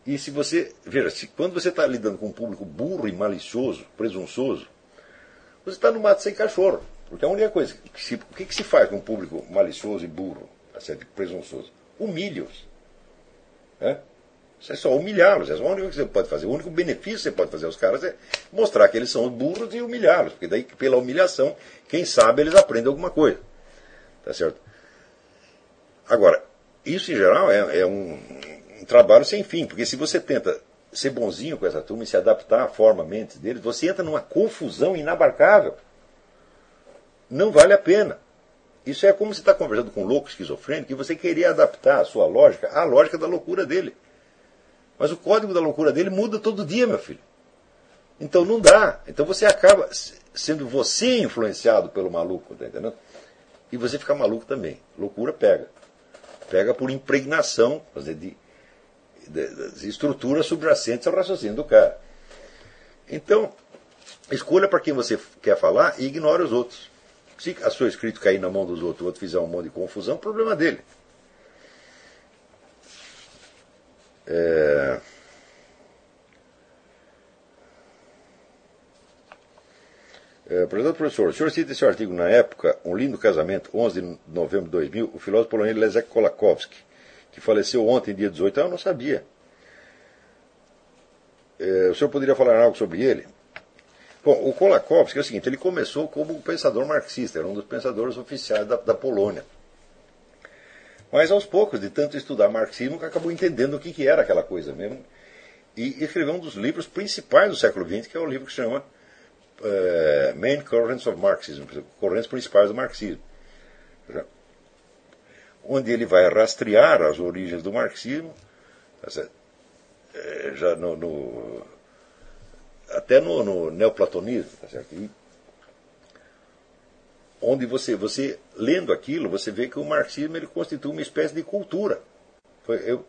E se você. Veja, se, quando você está lidando com um público burro e malicioso, presunçoso, você está no mato sem cachorro. Porque a única coisa. Que se, o que, que se faz com um público malicioso e burro, assim, presunçoso? Humilha-os. É? Isso é só humilhá-los. É a única coisa que você pode fazer. O único benefício que você pode fazer aos caras é mostrar que eles são burros e humilhá-los. Porque daí, pela humilhação, quem sabe eles aprendem alguma coisa. Tá certo? Agora, isso em geral é, é um, um, trabalho sem fim. Porque se você tenta ser bonzinho com essa turma e se adaptar à forma, mente deles, você entra numa confusão inabarcável. Não vale a pena. Isso é como se está conversando com um louco esquizofrênico e você queria adaptar a sua lógica à lógica da loucura dele. Mas o código da loucura dele muda todo dia, meu filho. Então não dá. Então você acaba sendo você influenciado pelo maluco, tá entendendo? E você fica maluco também. Loucura pega. Pega por impregnação de, de, de estruturas subjacentes ao raciocínio do cara. Então, escolha para quem você quer falar e ignore os outros. Se a sua escrito cair na mão dos outros, o outro fizer um monte de confusão, problema dele. É... É, professor, o senhor cita esse artigo na época, Um Lindo Casamento, 11 de novembro de 2000, o filósofo polonês Leszek Kolakowski, que faleceu ontem, dia 18. Ah, eu não sabia. É, o senhor poderia falar algo sobre ele? Bom, o Kolakowski é o seguinte, ele começou como um pensador marxista, era um dos pensadores oficiais da, da Polônia. Mas aos poucos, de tanto estudar marxismo, acabou entendendo o que, que era aquela coisa mesmo. E escreveu um dos livros principais do século XX, que é o livro que chama uh, Main Currents of Marxism, correntes principais do marxismo. Onde ele vai rastrear as origens do marxismo, tá eh, já no, no, até no, no neoplatonismo, tá certo? Onde você, você lendo aquilo, você vê que o marxismo ele constitui uma espécie de cultura. Foi, eu,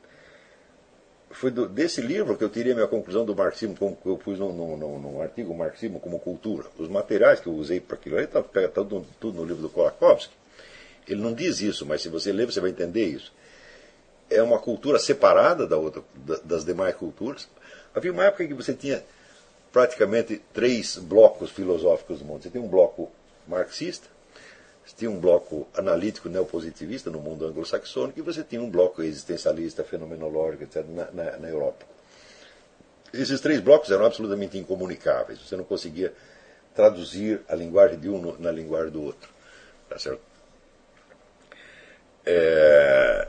foi do, desse livro que eu tirei a minha conclusão do marxismo, como eu pus num, num, num artigo, marxismo como cultura. Os materiais que eu usei para aquilo aí, está tá tudo, tudo no livro do Kolakowski. Ele não diz isso, mas se você ler, você vai entender isso. É uma cultura separada da outra, das demais culturas. Havia uma época em que você tinha praticamente três blocos filosóficos do mundo. Você tem um bloco marxista, você tinha um bloco analítico neopositivista no mundo anglo-saxônico e você tinha um bloco existencialista, fenomenológico, etc., na, na, na, Europa. Esses três blocos eram absolutamente incomunicáveis. Você não conseguia traduzir a linguagem de um na linguagem do outro. Tá certo? É...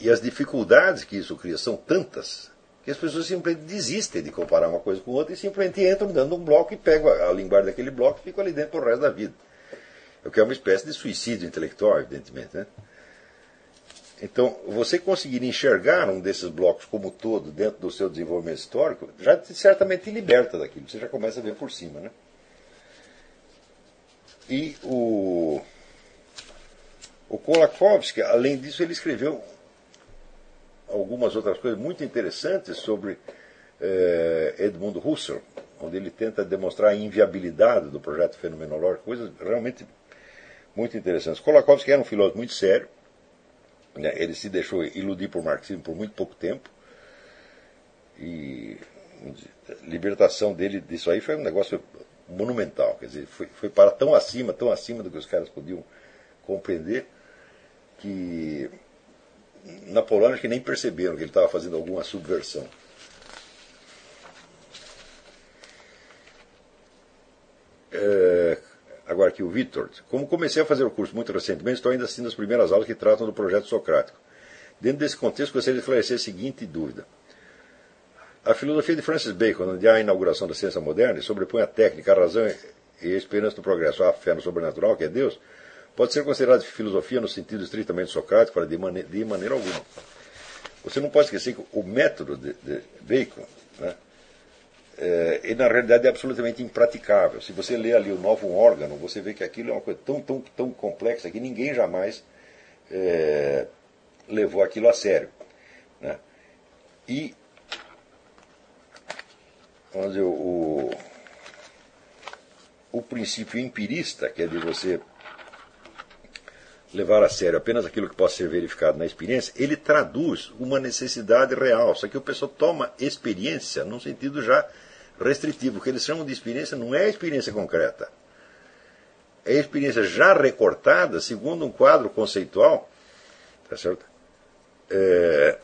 E as dificuldades que isso cria são tantas que as pessoas simplesmente desistem de comparar uma coisa com outra e simplesmente entram de um bloco e pegam a linguagem daquele bloco e ficam ali dentro pro resto da vida. O que é uma espécie de suicídio intelectual, evidentemente. Né? Então, você conseguir enxergar um desses blocos como todo dentro do seu desenvolvimento histórico, já certamente te liberta daquilo, você já começa a ver por cima. Né? E o, o Kolakowski, além disso, ele escreveu algumas outras coisas muito interessantes sobre eh, Edmund Husserl, onde ele tenta demonstrar a inviabilidade do projeto fenomenológico, coisas realmente muito interessantes. Kolakowski era um filósofo muito sério, né? ele se deixou iludir por marxismo por muito pouco tempo, e a libertação dele disso aí foi um negócio monumental, quer dizer, foi, foi para tão acima, tão acima do que os caras podiam compreender, que na Polônia que nem perceberam que ele estava fazendo alguma subversão. É, Agora aqui o Vitor. Como comecei a fazer o curso muito recentemente, estou ainda assistindo as primeiras aulas que tratam do projeto socrático. Dentro desse contexto, gostaria de esclarecer a seguinte dúvida. A filosofia de Francis Bacon, onde há a inauguração da ciência moderna, sobrepõe a técnica, a razão e a esperança do progresso, a fé no sobrenatural, que é Deus, pode ser considerada filosofia no sentido estritamente socrático, de, maneira, de maneira alguma. Você não pode esquecer que o método de, de Bacon né, é, na realidade é absolutamente impraticável. Se você lê ali o novo órgão, você vê que aquilo é uma coisa tão, tão, tão complexa que ninguém jamais é, levou aquilo a sério. Né? E vamos dizer, o, o princípio empirista, que é de você levar a sério apenas aquilo que possa ser verificado na experiência, ele traduz uma necessidade real. Só que o pessoal toma experiência num sentido já restritivo. O que eles chamam de experiência não é experiência concreta. É experiência já recortada segundo um quadro conceitual tá certo? É,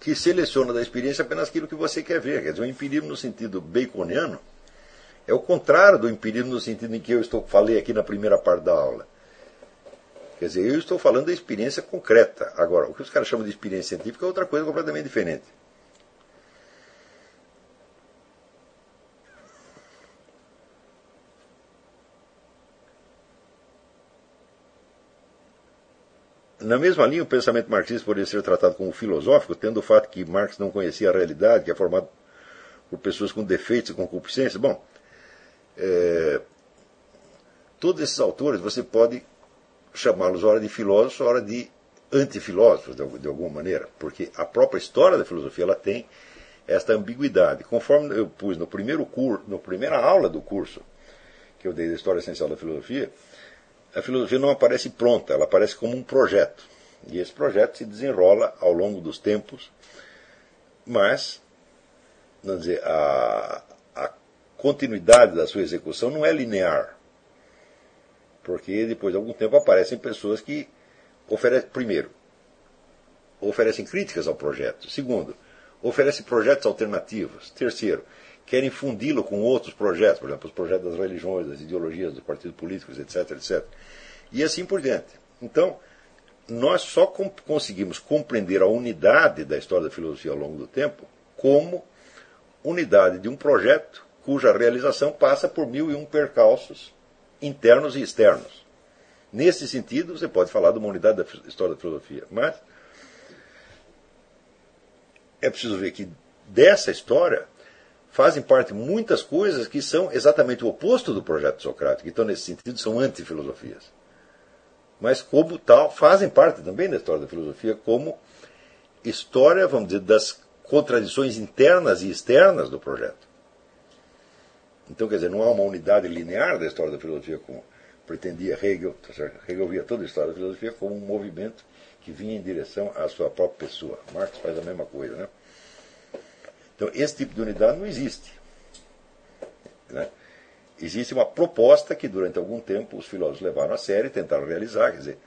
que seleciona da experiência apenas aquilo que você quer ver. Quer dizer, o empirismo no sentido baconiano é o contrário do empirismo no sentido em que eu estou falei aqui na primeira parte da aula. Quer dizer, eu estou falando da experiência concreta. Agora, o que os caras chamam de experiência científica é outra coisa completamente diferente. Na mesma linha, o pensamento marxista poderia ser tratado como filosófico, tendo o fato que Marx não conhecia a realidade, que é formado por pessoas com defeitos e concupiscências. Bom, é, todos esses autores você pode chamá-los hora de filósofos, hora de antifilósofos, de, de alguma maneira, porque a própria história da filosofia ela tem esta ambiguidade. Conforme eu pus no primeiro curso, na primeira aula do curso que eu dei da História Essencial da Filosofia, a filosofia não aparece pronta, ela aparece como um projeto. E esse projeto se desenrola ao longo dos tempos, mas vamos dizer, a continuidade da sua execução não é linear. Porque depois de algum tempo aparecem pessoas que oferecem, primeiro, oferecem críticas ao projeto. Segundo, oferecem projetos alternativos. Terceiro, querem fundi-lo com outros projetos, por exemplo, os projetos das religiões, das ideologias dos partidos políticos, etc, etc. E assim por diante. Então, nós só conseguimos compreender a unidade da história da filosofia ao longo do tempo como unidade de um projeto cuja realização passa por mil e um percalços internos e externos. Nesse sentido, você pode falar de uma unidade da história da filosofia, mas é preciso ver que dessa história fazem parte muitas coisas que são exatamente o oposto do projeto socrático, então, nesse sentido, são antifilosofias. Mas, como tal, fazem parte também da história da filosofia, como história, vamos dizer, das contradições internas e externas do projeto. Então, quer dizer, não há uma unidade linear da história da filosofia como pretendia Hegel. Tá Hegel via toda a história da filosofia como um movimento que vinha em direção à sua própria pessoa. Marx faz a mesma coisa, né? Então, esse tipo de unidade não existe. Né? Existe uma proposta que, durante algum tempo, os filósofos levaram a sério e tentaram realizar. Quer dizer,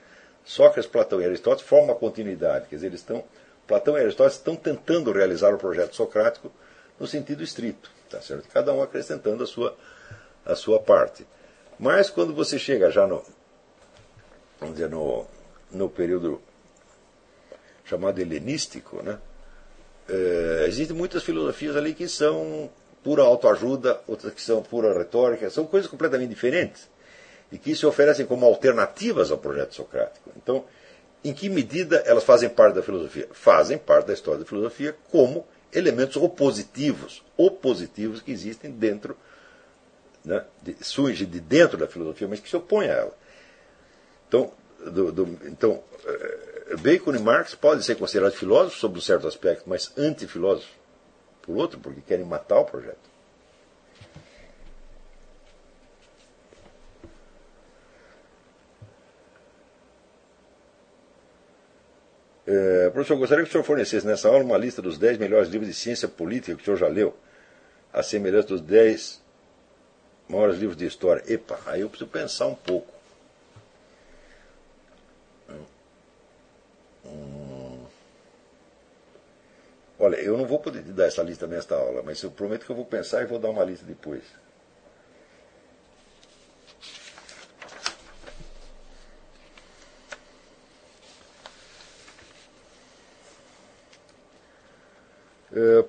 Sócrates, Platão e Aristóteles formam uma continuidade. Quer dizer, eles estão, Platão e Aristóteles estão tentando realizar o projeto socrático no sentido estrito. Tá certo? Cada um acrescentando a sua, a sua parte. Mas quando você chega já no, vamos dizer, no, no período chamado helenístico, né? É, existem muitas filosofias ali que são pura autoajuda, outras que são pura retórica, são coisas completamente diferentes e que se oferecem como alternativas ao projeto socrático. Então, em que medida elas fazem parte da filosofia? Fazem parte da história da filosofia como elementos opositivos, opositivos que existem dentro, né, de, surge de dentro da filosofia, mas que se opõem a ela. Então, do, do, então é, Bacon e Marx podem ser considerados filósofos sob um certo aspecto, mas antifilósofos por outro, porque querem matar o projeto. É, professor, gostaria que o senhor fornecesse nessa aula uma lista dos 10 melhores livros de ciência política que o senhor já leu, a semelhança dos 10 maiores livros de história. Epa, aí eu preciso pensar um pouco. Hum. Olha, eu não vou poder te dar essa lista nesta aula, mas eu prometo que eu vou pensar e vou dar uma lista depois. Uh,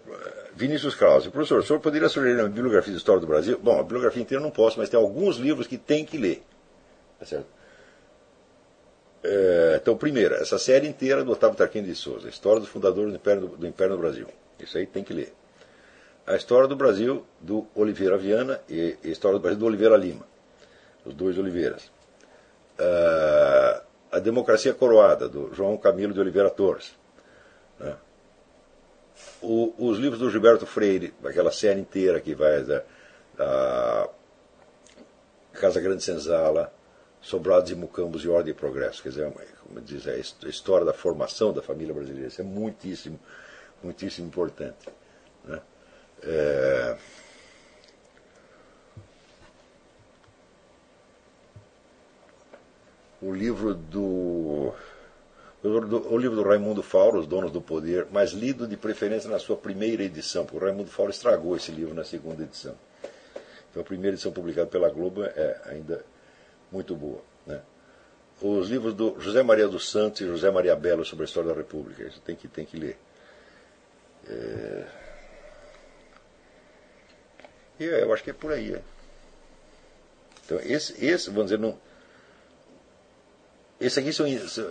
Vinícius Krause, professor, o senhor poderia sugerir uma bibliografia de história do Brasil? Bom, a bibliografia inteira não posso, mas tem alguns livros que tem que ler. Tá certo? É, então, primeiro, essa série inteira do Otávio Tarquim de Souza, História dos Fundadores do Império, do Império no Brasil. Isso aí tem que ler. A História do Brasil, do Oliveira Viana, e a História do Brasil, do Oliveira Lima. Os dois Oliveiras. Uh, a Democracia Coroada, do João Camilo de Oliveira Torres. Né? O, os livros do Gilberto Freire, aquela série inteira que vai da, da Casa Grande Senzala, Sobrados e Mucambos e Ordem e Progresso. Quer dizer, como diz, é a história da formação da família brasileira. Isso é muitíssimo, muitíssimo importante. Né? É... O livro do o livro do Raimundo Fauro, Os Donos do Poder, mas lido de preferência na sua primeira edição, porque o Raimundo Fauro estragou esse livro na segunda edição. Então a primeira edição publicada pela Globo é ainda muito boa. Né? Os livros do José Maria dos Santos e José Maria Belo sobre a história da República, isso tem que, tem que ler. É... E eu acho que é por aí. É. Então, esse, esse, vamos dizer, não, esses aqui são,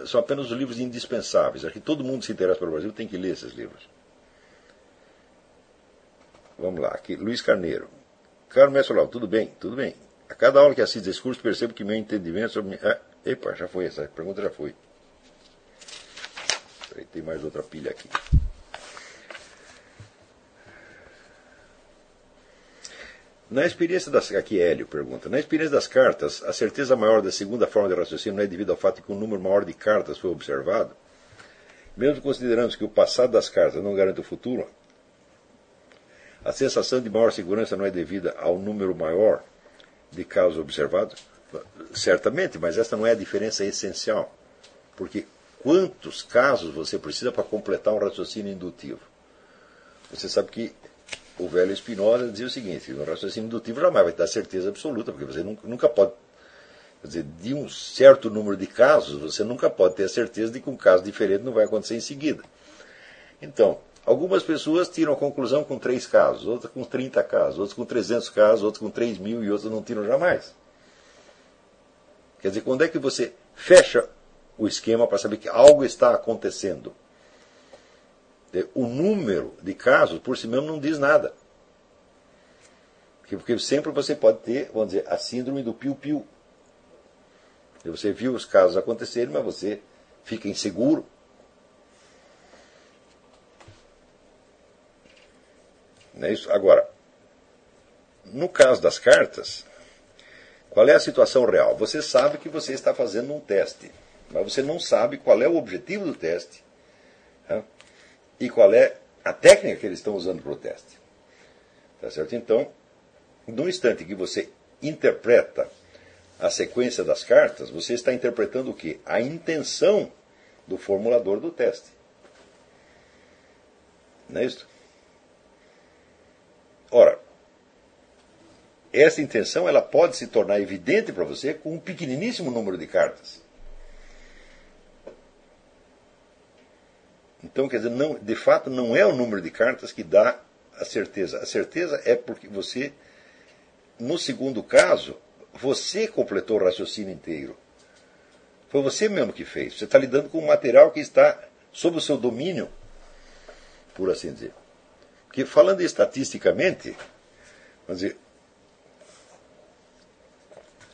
são apenas os livros indispensáveis. Acho que todo mundo se interessa pelo Brasil tem que ler esses livros. Vamos lá, aqui, Luiz Carneiro. Caro mestre Olavo, tudo bem? Tudo bem. A cada aula que assisto esse curso, percebo que meu entendimento sobre. Ah, epa, já foi, essa pergunta já foi. Tem mais outra pilha aqui. Na experiência das. Aqui Hélio pergunta. Na experiência das cartas, a certeza maior da segunda forma de raciocínio não é devido ao fato de que um número maior de cartas foi observado? Mesmo considerando que o passado das cartas não garante o futuro, a sensação de maior segurança não é devida ao número maior de casos observados? Certamente, mas essa não é a diferença essencial. Porque quantos casos você precisa para completar um raciocínio indutivo? Você sabe que o velho Spinoza dizia o seguinte: no raciocínio indutivo jamais vai dar certeza absoluta, porque você nunca, nunca pode. Quer dizer, de um certo número de casos, você nunca pode ter a certeza de que um caso diferente não vai acontecer em seguida. Então, algumas pessoas tiram a conclusão com três casos, outras com 30 casos, outras com 300 casos, outras com 3 mil e outras não tiram jamais. Quer dizer, quando é que você fecha o esquema para saber que algo está acontecendo? O número de casos por si mesmo não diz nada. Porque sempre você pode ter, vamos dizer, a síndrome do piu-piu. Você viu os casos acontecerem, mas você fica inseguro. Não é isso? Agora, no caso das cartas, qual é a situação real? Você sabe que você está fazendo um teste, mas você não sabe qual é o objetivo do teste e qual é a técnica que eles estão usando para o teste. Tá certo? Então, no instante que você interpreta a sequência das cartas, você está interpretando o quê? A intenção do formulador do teste. Não é isso? Ora, essa intenção ela pode se tornar evidente para você com um pequeniníssimo número de cartas. Então, quer dizer, não, de fato, não é o número de cartas que dá a certeza. A certeza é porque você, no segundo caso, você completou o raciocínio inteiro. Foi você mesmo que fez. Você está lidando com um material que está sob o seu domínio, por assim dizer. Porque falando estatisticamente, vamos dizer,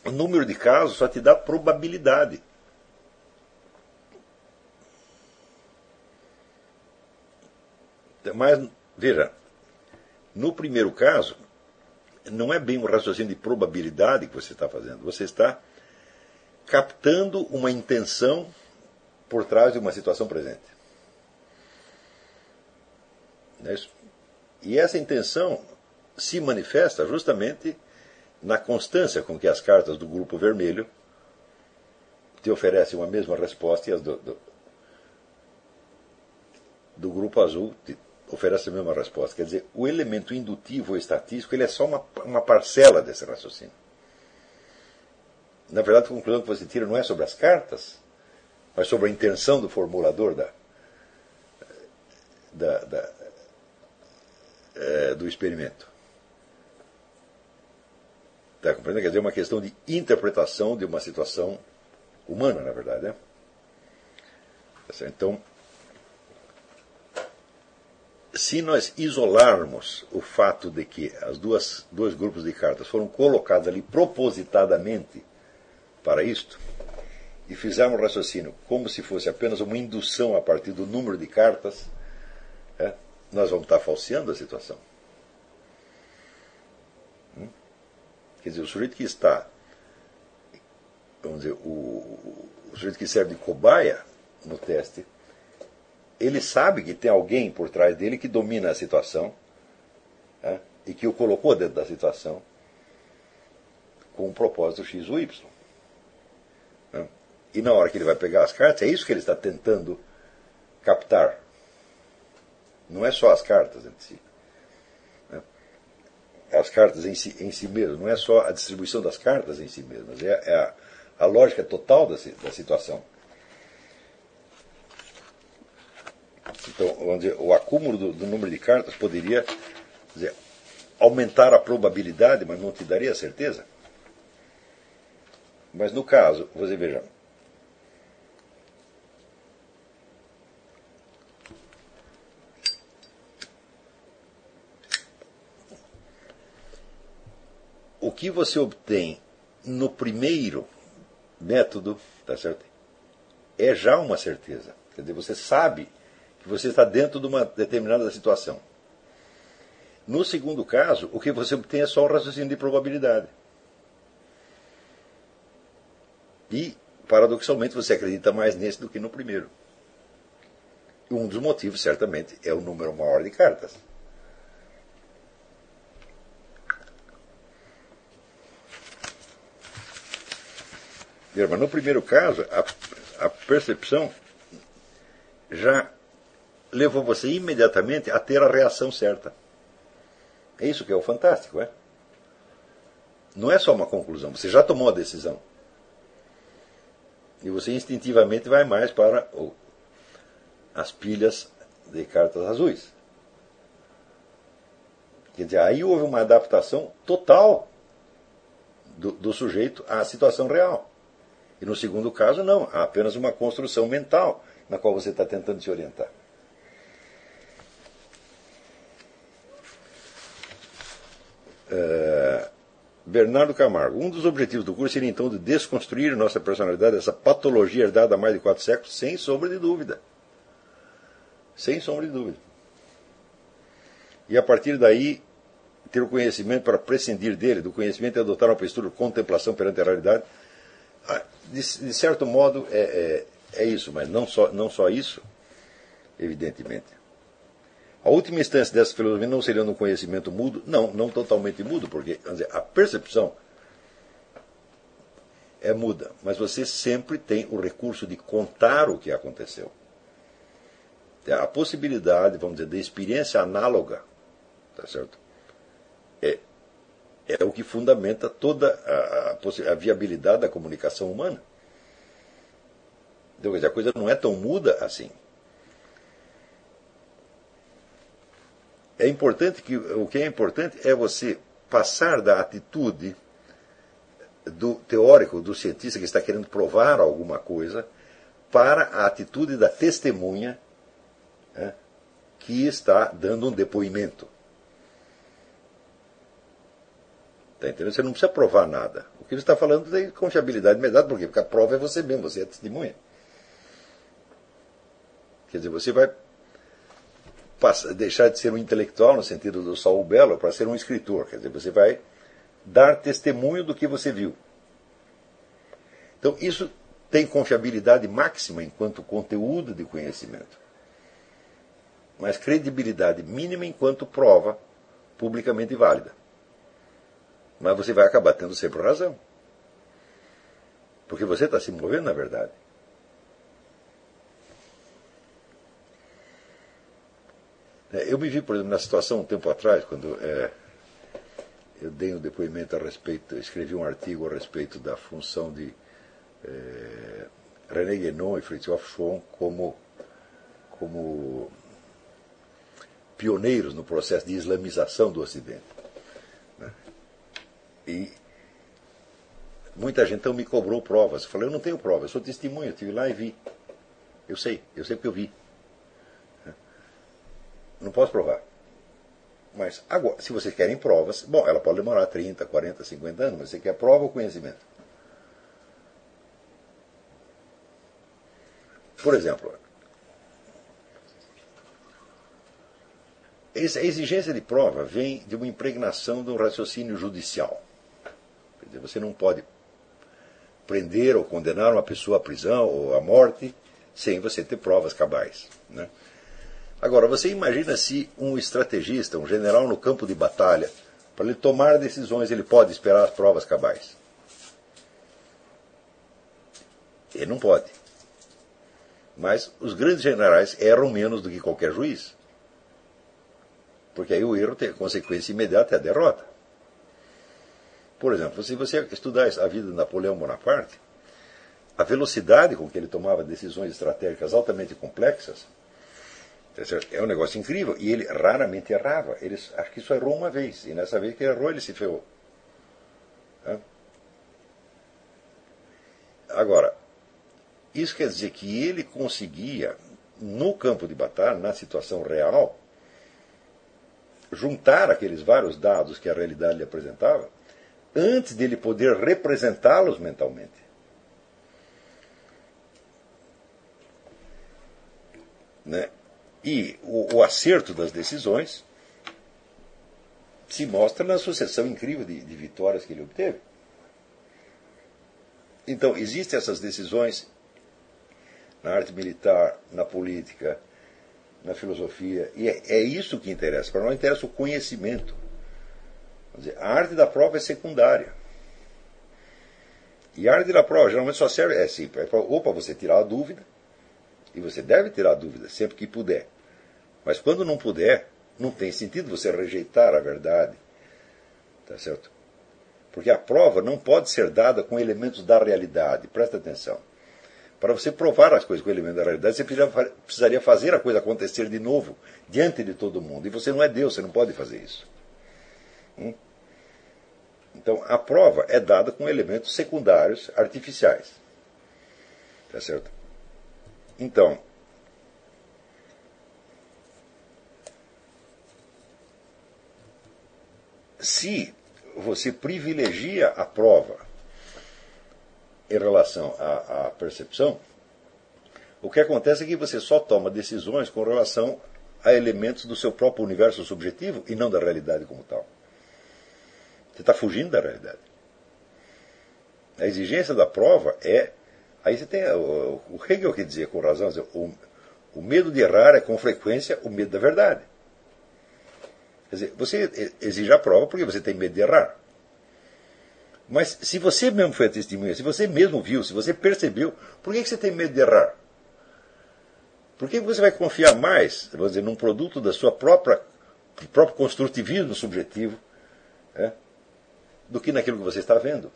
o número de casos só te dá probabilidade. Mas, veja, no primeiro caso, não é bem um raciocínio de probabilidade que você está fazendo. Você está captando uma intenção por trás de uma situação presente. É e essa intenção se manifesta justamente na constância com que as cartas do grupo vermelho te oferecem uma mesma resposta e as do, do, do grupo azul te oferece a mesma resposta. Quer dizer, o elemento indutivo ou estatístico ele é só uma, uma parcela desse raciocínio. Na verdade, a conclusão que você tira não é sobre as cartas, mas sobre a intenção do formulador da, da, da é, do experimento. Está compreendendo? Quer dizer, é uma questão de interpretação de uma situação humana, na verdade. Né? Então, se nós isolarmos o fato de que as duas dois grupos de cartas foram colocados ali propositadamente para isto e fizermos o raciocínio como se fosse apenas uma indução a partir do número de cartas, é, nós vamos estar falseando a situação. Hum? Quer dizer, o sujeito que está, vamos dizer, o, o sujeito que serve de cobaia no teste, ele sabe que tem alguém por trás dele que domina a situação é, e que o colocou dentro da situação com um propósito X ou Y. É. E na hora que ele vai pegar as cartas, é isso que ele está tentando captar. Não é só as cartas em si. É. As cartas em si, em si mesmo, não é só a distribuição das cartas em si mesmas, é, é a, a lógica total da, da situação. Então, vamos dizer, o acúmulo do, do número de cartas poderia dizer, aumentar a probabilidade, mas não te daria certeza. Mas no caso, você veja. O que você obtém no primeiro método, tá certo? É já uma certeza. Quer dizer, você sabe que você está dentro de uma determinada situação. No segundo caso, o que você obtém é só um raciocínio de probabilidade. E, paradoxalmente, você acredita mais nesse do que no primeiro. Um dos motivos, certamente, é o número maior de cartas. No primeiro caso, a, a percepção já levou você imediatamente a ter a reação certa. É isso que é o fantástico, é? Não é só uma conclusão, você já tomou a decisão. E você instintivamente vai mais para o, as pilhas de cartas azuis. Quer dizer, aí houve uma adaptação total do, do sujeito à situação real. E no segundo caso, não, há apenas uma construção mental na qual você está tentando se orientar. É, Bernardo Camargo. Um dos objetivos do curso seria então de desconstruir nossa personalidade, essa patologia herdada há mais de quatro séculos, sem sombra de dúvida. Sem sombra de dúvida. E a partir daí, ter o conhecimento para prescindir dele, do conhecimento e adotar uma postura de contemplação perante a realidade. Ah, de, de certo modo, é, é, é isso, mas não só, não só isso, evidentemente. A última instância dessa filosofia não seria no conhecimento mudo? Não, não totalmente mudo, porque dizer, a percepção é muda, mas você sempre tem o recurso de contar o que aconteceu. A possibilidade, vamos dizer, de experiência análoga, tá certo? É, é o que fundamenta toda a, a, a viabilidade da comunicação humana. Então, a coisa não é tão muda assim. É importante que o que é importante é você passar da atitude do teórico, do cientista que está querendo provar alguma coisa, para a atitude da testemunha né, que está dando um depoimento. Está entendendo? Você não precisa provar nada. O que ele está falando de confiabilidade imediata, por quê? Porque a prova é você mesmo, você é testemunha. Quer dizer, você vai passar, deixar de ser um intelectual, no sentido do Saul Bellow, para ser um escritor. Quer dizer, você vai dar testemunho do que você viu. Então, isso tem confiabilidade máxima enquanto conteúdo de conhecimento, mas credibilidade mínima enquanto prova publicamente válida. Mas você vai acabar tendo sempre razão. Porque você está se movendo na verdade. Eu me vi, por exemplo, na situação um tempo atrás, quando é, eu dei um depoimento a respeito, escrevi um artigo a respeito da função de é, René Guénon e Fritjof Schwann como, como pioneiros no processo de islamização do Ocidente. Né? E muita gente então me cobrou provas. Eu falei, eu não tenho provas, eu sou testemunha, estive lá e vi. Eu sei, eu sei porque eu vi. Não posso provar. Mas agora, se vocês querem provas, bom, ela pode demorar 30, 40, 50 anos, mas você quer prova ou conhecimento? Por exemplo, a exigência de prova vem de uma impregnação do raciocínio judicial. Quer dizer, você não pode prender ou condenar uma pessoa à prisão ou à morte sem você ter provas cabais. Né? Agora, você imagina se um estrategista, um general no campo de batalha, para ele tomar decisões, ele pode esperar as provas cabais? Ele não pode. Mas os grandes generais erram menos do que qualquer juiz. Porque aí o erro tem consequência imediata, é a derrota. Por exemplo, se você estudar a vida de Napoleão Bonaparte, a velocidade com que ele tomava decisões estratégicas altamente complexas é um negócio incrível. E ele raramente errava. Ele, acho que só errou uma vez. E nessa vez que ele errou, ele se ferrou. Agora, isso quer dizer que ele conseguia, no campo de batalha, na situação real, juntar aqueles vários dados que a realidade lhe apresentava antes dele poder representá-los mentalmente. Né? E o, o, acerto das decisões se mostra na sucessão incrível de, de vitórias que ele obteve. Então, existem essas decisões na arte militar, na política, na filosofia. E é, é isso que interessa. Para nós interessa o conhecimento. Dizer, a arte da prova é secundária. E a arte da prova geralmente só serve é assim, é ou para você tirar a dúvida, e você deve tirar dúvida sempre que puder. Mas quando não puder, não tem sentido você rejeitar a verdade. Tá certo? Porque a prova não pode ser dada com elementos da realidade. Presta atenção. Para você provar as coisas com o elemento da realidade, você precisaria fazer a coisa acontecer de novo, diante de todo mundo. E você não é Deus, você não pode fazer isso. Hum? Então, a prova é dada com elementos secundários artificiais. Tá certo? Então, se você privilegia a prova em relação à, à percepção, o que acontece é que você só toma decisões com relação a elementos do seu próprio universo subjetivo e não da realidade como tal. Você está fugindo da realidade. A exigência da prova é. Aí você tem. O, Hegel que dizia com razão: o, o medo de errar é com frequência o medo da verdade. Quer dizer, você exige a prova porque você tem medo de errar. Mas se você mesmo foi a testemunha, se você mesmo viu, se você percebeu, por que, você tem medo de errar? Por que você vai confiar mais, vou dizer, num produto da sua própria do próprio construtivismo subjetivo, é, do que naquilo que você está vendo?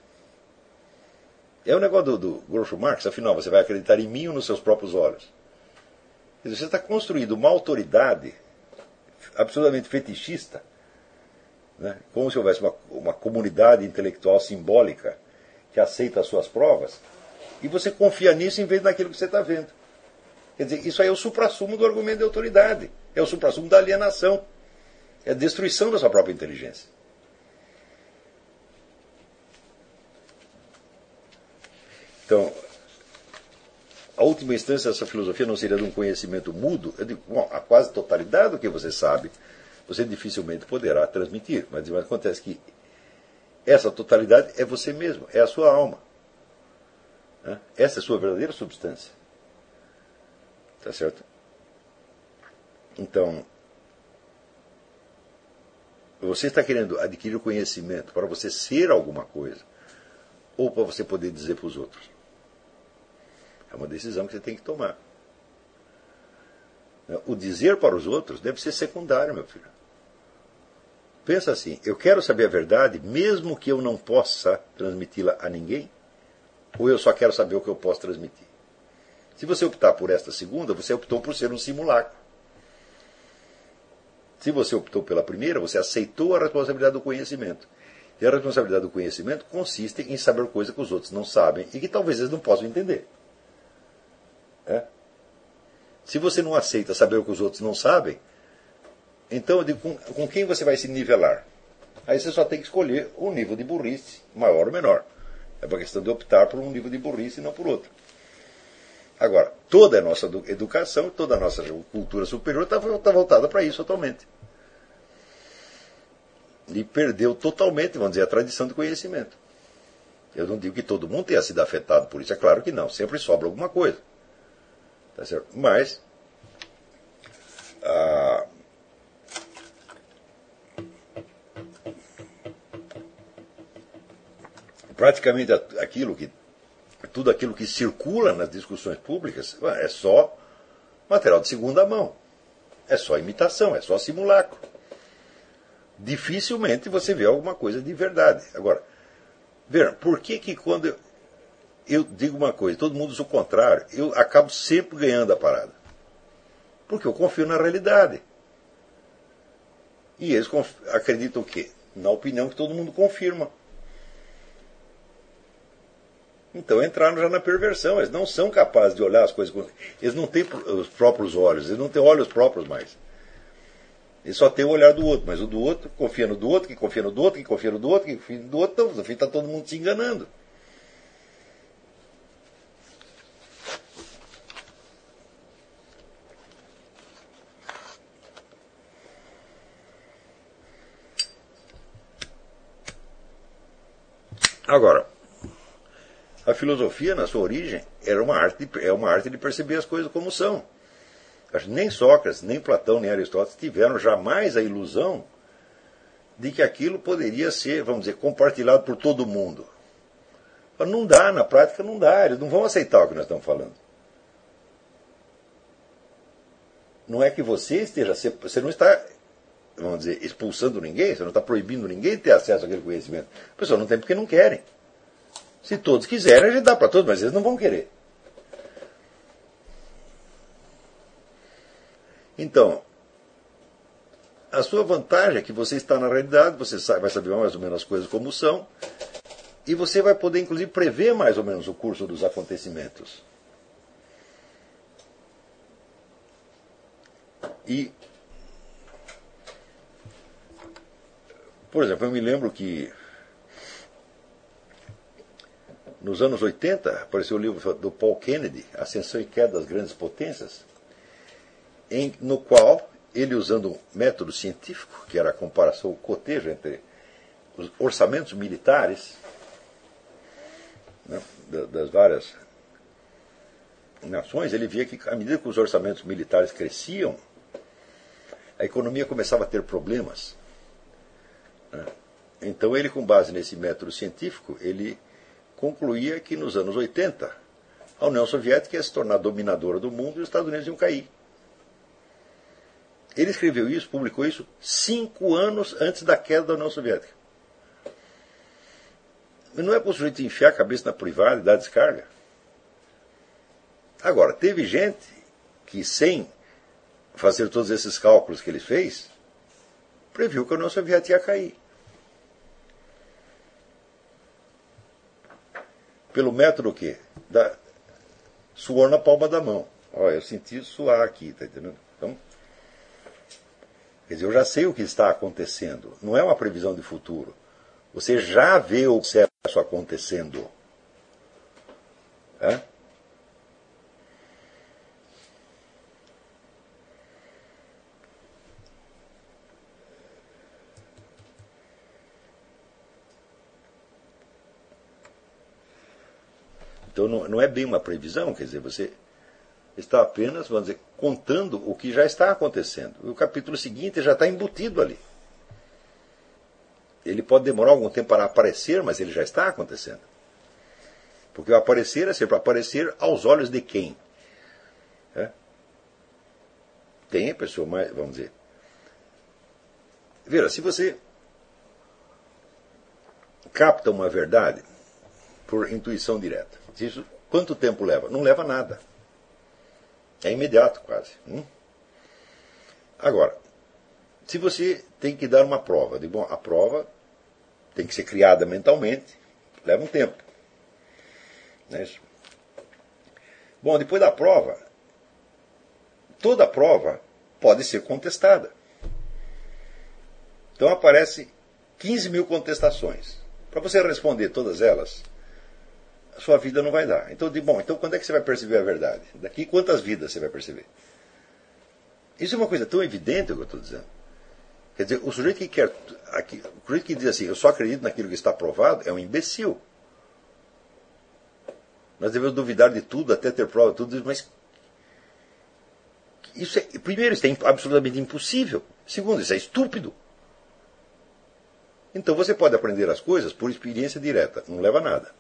É o negócio do, do Groucho Marx, afinal, você vai acreditar em mim ou nos seus próprios olhos? Dizer, você está construindo uma autoridade absolutamente fetichista né? como se houvesse uma, uma comunidade intelectual simbólica que aceita as suas provas, e você confia nisso em vez daquilo que você está vendo. Quer dizer, isso aí é o suprassumo do argumento de autoridade, é o suprassumo da alienação, é a destruição da sua própria inteligência. Então, a última instância dessa filosofia não seria de um conhecimento mudo? Eu digo, bom, a quase totalidade do que você sabe você dificilmente poderá transmitir. Mas, mas acontece que essa totalidade é você mesmo, é a sua alma. Né? Essa é a sua verdadeira substância. Tá certo? Então, você está querendo adquirir conhecimento para você ser alguma coisa ou para você poder dizer para os outros? É uma decisão que você tem que tomar. O dizer para os outros deve ser secundário, meu filho. Pensa assim: eu quero saber a verdade, mesmo que eu não possa transmiti-la a ninguém, ou eu só quero saber o que eu posso transmitir? Se você optar por esta segunda, você optou por ser um simulacro. Se você optou pela primeira, você aceitou a responsabilidade do conhecimento. E a responsabilidade do conhecimento consiste em saber coisas que os outros não sabem e que talvez eles não possam entender. É? Se você não aceita saber o que os outros não sabem, então eu digo, com, com quem você vai se nivelar? Aí você só tem que escolher um nível de burrice, maior ou menor. É uma questão de optar por um nível de burrice e não por outro. Agora, toda a nossa educação, toda a nossa cultura superior está tá voltada para isso atualmente. E perdeu totalmente, vamos dizer, a tradição do conhecimento. Eu não digo que todo mundo tenha sido afetado por isso, é claro que não, sempre sobra alguma coisa. Tá certo? Mas, ah, praticamente aquilo que tudo aquilo que circula nas discussões públicas é só material de segunda mão. É só imitação, é só simulacro. Dificilmente você vê alguma coisa de verdade. Agora, ver, por que que quando eu, digo uma coisa, todo mundo diz o contrário, eu acabo sempre ganhando a parada? Porque eu confio na realidade. E eles acreditam o quê? Na opinião que todo mundo confirma. Então entraram já na perversão. Eles não são capazes de olhar as coisas. Eles não têm os próprios olhos, eles não têm olhos próprios mais. Eles só têm o olhar do outro, mas o do outro confia no do outro, que confia no do outro, que confia no do outro, que confia no do outro. Então, no fim está todo mundo se enganando. Agora, a filosofia, na sua origem, era uma arte, é uma arte de perceber as coisas como são. Nem Sócrates, nem Platão, nem Aristóteles tiveram jamais a ilusão de que aquilo poderia ser, vamos dizer, compartilhado por todo mundo. Não dá, na prática não dá, eles não vão aceitar o que nós estamos falando. Não é que você esteja, você não está, vamos dizer, expulsando ninguém, você não está proibindo ninguém ter acesso àquele conhecimento. A pessoa não tem porque não querem. Se todos quiserem, a gente dá para todos, mas eles não vão querer. Então, a sua vantagem é que você está na realidade, você vai saber mais ou menos as coisas como são, e você vai poder, inclusive, prever mais ou menos o curso dos acontecimentos. E, por exemplo, eu me lembro que nos anos 80, apareceu o livro do Paul Kennedy, Ascensão e Queda das Grandes Potências, em, no qual ele, usando um método científico, que era a comparação, o cotejo entre os orçamentos militares né, das várias nações, ele via que, à medida que os orçamentos militares cresciam, a economia começava a ter problemas. Né. Então, ele, com base nesse método científico, ele concluía que nos anos 80 a União Soviética ia se tornar dominadora do mundo e os Estados Unidos iam cair. Ele escreveu isso, publicou isso, cinco anos antes da queda da União Soviética. Não é para o enfiar a cabeça na privada e dar descarga. Agora, teve gente que, sem fazer todos esses cálculos que ele fez, previu que a União Soviética ia cair. Pelo método o quê? Da suor na palma da mão. Olha, eu senti suar aqui, tá entendendo? Então, quer dizer, eu já sei o que está acontecendo. Não é uma previsão de futuro. Você já vê o processo acontecendo. É? Então não, não é bem uma previsão, quer dizer, você está apenas, vamos dizer, contando o que já está acontecendo. O capítulo seguinte já está embutido ali. Ele pode demorar algum tempo para aparecer, mas ele já está acontecendo. Porque o aparecer é sempre aparecer aos olhos de quem? É? Tem a pessoa mais, vamos dizer. Veja, se você capta uma verdade por intuição direta, isso quanto tempo leva? Não leva nada. É imediato quase. Hum? Agora, se você tem que dar uma prova, de, bom, a prova tem que ser criada mentalmente, leva um tempo. Não é isso? Bom, depois da prova, toda prova pode ser contestada. Então aparece 15 mil contestações. Para você responder todas elas, sua vida não vai dar. Então, de bom, então quando é que você vai perceber a verdade? Daqui quantas vidas você vai perceber? Isso é uma coisa tão evidente o que eu estou dizendo. Quer dizer, o sujeito que quer. Aqui, o sujeito que diz assim, eu só acredito naquilo que está provado, é um imbecil. Nós devemos duvidar de tudo, até ter prova de tudo, mas. Isso é, primeiro, isso é absolutamente impossível. Segundo, isso é estúpido. Então você pode aprender as coisas por experiência direta, não leva a nada.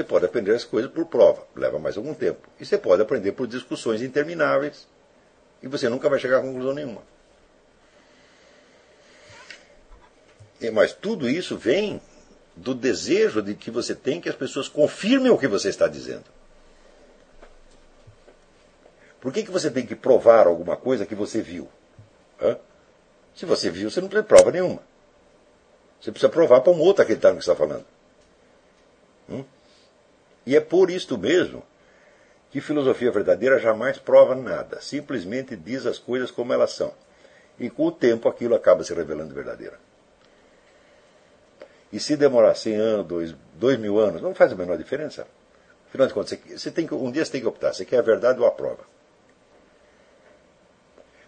Você pode aprender as coisas por prova, leva mais algum tempo. E você pode aprender por discussões intermináveis, e você nunca vai chegar a conclusão nenhuma. Mas tudo isso vem do desejo de que você tem que as pessoas confirmem o que você está dizendo. Por que, que você tem que provar alguma coisa que você viu? Hã? Se você viu, você não de prova nenhuma. Você precisa provar para um outro acreditar no que está falando. Hum? E é por isto mesmo que filosofia verdadeira jamais prova nada, simplesmente diz as coisas como elas são. E com o tempo aquilo acaba se revelando verdadeira. E se demorar 100 anos, 2, 2 mil anos, não faz a menor diferença. Afinal de contas, você, você tem que, um dia você tem que optar, você quer a verdade ou a prova.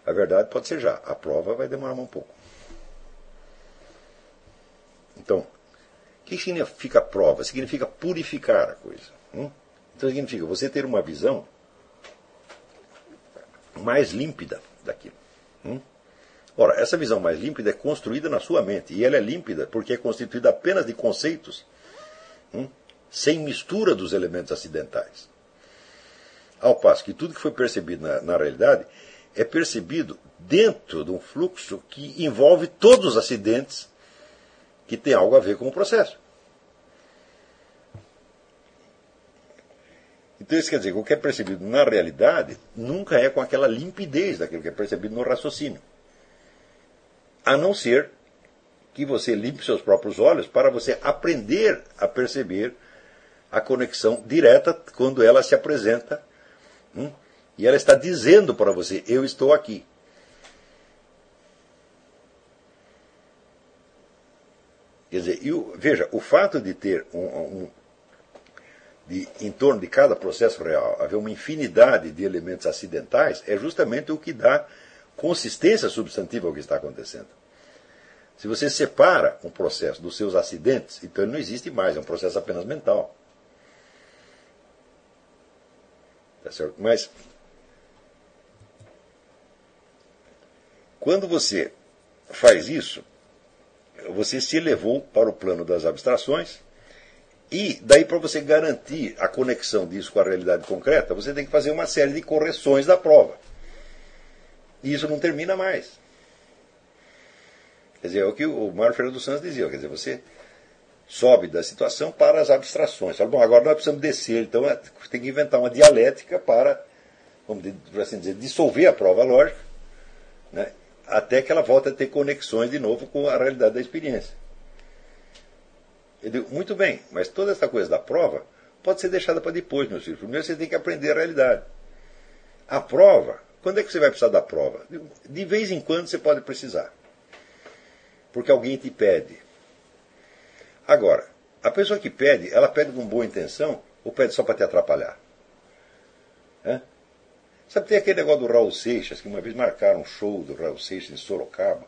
A verdade pode ser já, a prova vai demorar um pouco. Então, que significa prova? Significa purificar a coisa. Hum? Então significa você ter uma visão mais límpida daquilo. Hum? Ora, essa visão mais límpida é construída na sua mente. E ela é límpida porque é constituída apenas de conceitos, hum? sem mistura dos elementos acidentais. Ao passo que tudo que foi percebido na, na realidade é percebido dentro de um fluxo que envolve todos os acidentes que tem algo a ver com o processo. Então isso quer dizer que o que é percebido na realidade nunca é com aquela limpidez daquilo que é percebido no raciocínio. A não ser que você limpe seus próprios olhos para você aprender a perceber a conexão direta quando ela se apresenta. Hum, e ela está dizendo para você: Eu estou aqui. Quer dizer, veja, o fato de ter um, um de, em torno de cada processo real haver uma infinidade de elementos acidentais é justamente o que dá consistência substantiva ao que está acontecendo. Se você separa um processo dos seus acidentes, então ele não existe mais, é um processo apenas mental. Tá certo? Mas quando você faz isso, você se elevou para o plano das abstrações, e daí, para você garantir a conexão disso com a realidade concreta, você tem que fazer uma série de correções da prova. E isso não termina mais. Quer dizer, é o que o Mário Fernando dos Santos dizia, quer dizer, você sobe da situação para as abstrações. Fala, bom, agora nós precisamos descer, então é, tem que inventar uma dialética para, vamos assim dizer, dissolver a prova lógica, né, até que ela volte a ter conexões de novo com a realidade da experiência. Eu digo, muito bem, mas toda essa coisa da prova pode ser deixada para depois, meus filhos. Primeiro você tem que aprender a realidade. A prova, quando é que você vai precisar da prova? De vez em quando você pode precisar. Porque alguém te pede. Agora, a pessoa que pede, ela pede com boa intenção ou pede só para te atrapalhar? Sabe, tem aquele negócio do Raul Seixas, que uma vez marcaram um show do Raul Seixas em Sorocaba.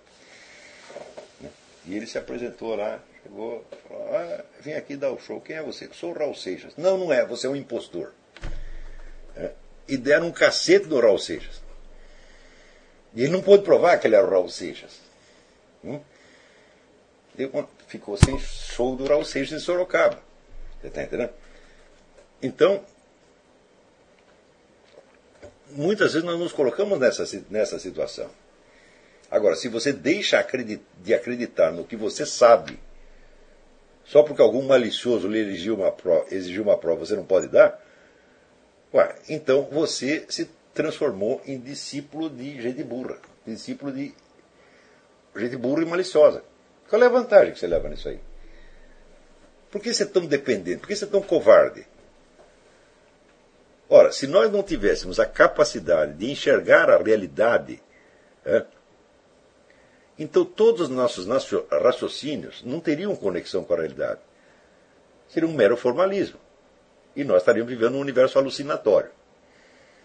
Né? E ele se apresentou lá Chegou, falou, ah, vem aqui dar o show. Quem é você? Sou o Raul Seixas. Não, não é, você é um impostor. É. E deram um cacete do Raul Seixas. E ele não pôde provar que ele era o Raul Seixas. Hum? ficou sem show do Raul Seixas em Sorocaba. Você está entendendo? Então, muitas vezes nós nos colocamos nessa, nessa situação. Agora, se você deixa de acreditar no que você sabe só porque algum malicioso lhe exigiu uma prova, exigiu uma prova você não pode dar? Ué, então você se transformou em discípulo de gente burra. Discípulo de gente burra e maliciosa. Qual é a vantagem que você leva nisso aí? Por que você é tão dependente? Por que você é tão covarde? Ora, se nós não tivéssemos a capacidade de enxergar a realidade, é, então todos os nossos raciocínios não teriam conexão com a realidade. Seria um mero formalismo. E nós estaríamos vivendo um universo alucinatório.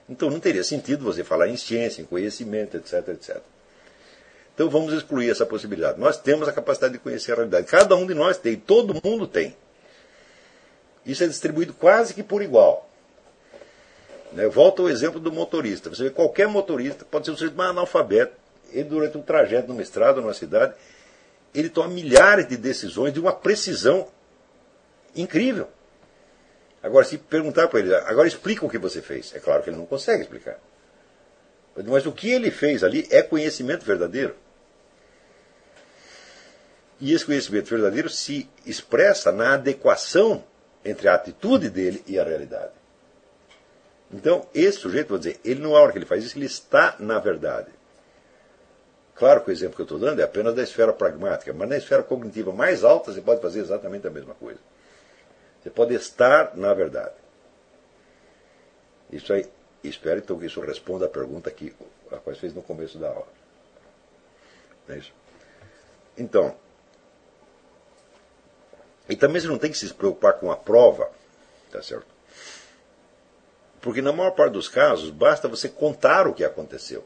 Então não teria sentido você falar em ciência, em conhecimento, etc, etc. Então vamos excluir essa possibilidade. Nós temos a capacidade de conhecer a realidade. Cada um de nós tem, todo mundo tem. Isso é distribuído quase que por igual. Né? Volto ao exemplo do motorista. Você vê qualquer motorista, pode ser um sujeito mais analfabeto, ele durante um trajeto numa estrada, numa cidade, ele toma milhares de decisões de uma precisão incrível. Agora, se perguntar para ele, agora explica o que você fez. É claro que ele não consegue explicar. Mas o que ele fez ali é conhecimento verdadeiro. E esse conhecimento verdadeiro se expressa na adequação entre a atitude dele e a realidade. Então, esse sujeito, vou dizer, ele não é hora que ele faz isso, ele está na verdade. Claro que o exemplo que eu estou dando é apenas da esfera pragmática, mas na esfera cognitiva mais alta você pode fazer exatamente a mesma coisa. Você pode estar na verdade. Isso aí, espero então que isso responda a pergunta que a qual fez no começo da aula. Não é isso? Então, e também você não tem que se preocupar com a prova, tá certo? Porque na maior parte dos casos, basta você contar o que aconteceu.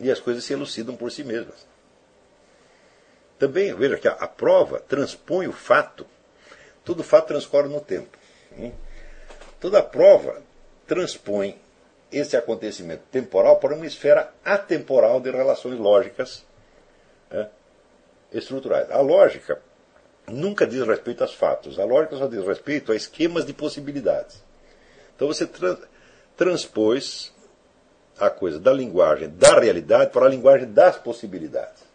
E as coisas se elucidam por si mesmas. Também, veja que a, prova transpõe o fato Todo fato transcorre no tempo. Toda prova transpõe esse acontecimento temporal para uma esfera atemporal de relações lógicas né, estruturais. A lógica nunca diz respeito aos fatos, a lógica só diz respeito a esquemas de possibilidades. Então você tra transpôs a coisa da linguagem da realidade para a linguagem das possibilidades.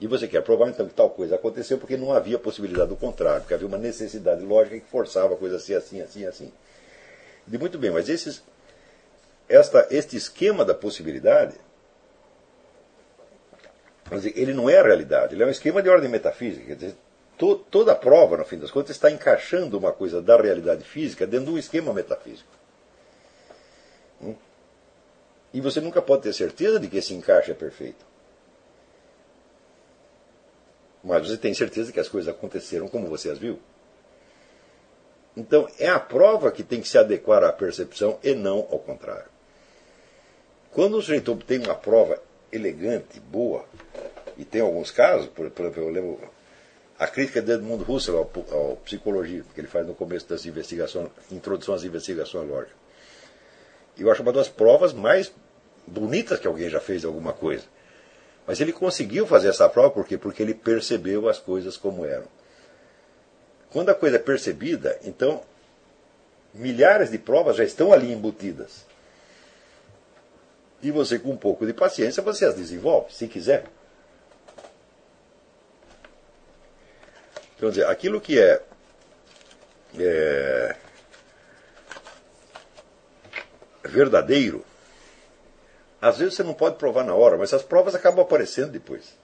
E você quer provar então que tal coisa aconteceu porque não havia possibilidade do contrário, porque havia uma necessidade lógica que forçava a coisa a ser assim, assim, assim. E muito bem, mas esses, esta, este esquema da possibilidade, ele não é a realidade, ele é um esquema de ordem metafísica. Quer dizer, to, toda prova, no fim das contas, está encaixando uma coisa da realidade física dentro de um esquema metafísico. Hum? E você nunca pode ter certeza de que esse encaixe é perfeito. Mas você tem certeza que as coisas aconteceram como você as viu? Então, é a prova que tem que se adequar à percepção e não ao contrário. Quando o sujeito obtém uma prova elegante, boa, e tem alguns casos, por exemplo, eu lembro a crítica de Edmund Husserl ao, ao psicologia, que ele faz no começo das investigações, introdução às investigações lógicas. Eu acho uma das provas mais bonitas que alguém já fez alguma coisa. Mas ele conseguiu fazer essa prova por quê? Porque ele percebeu as coisas como eram. Quando a coisa é percebida, então milhares de provas já estão ali embutidas. E você, com um pouco de paciência, você as desenvolve, se quiser. Então, dizer, aquilo que é, é verdadeiro às vezes você não pode provar na hora, mas as provas acabam aparecendo depois.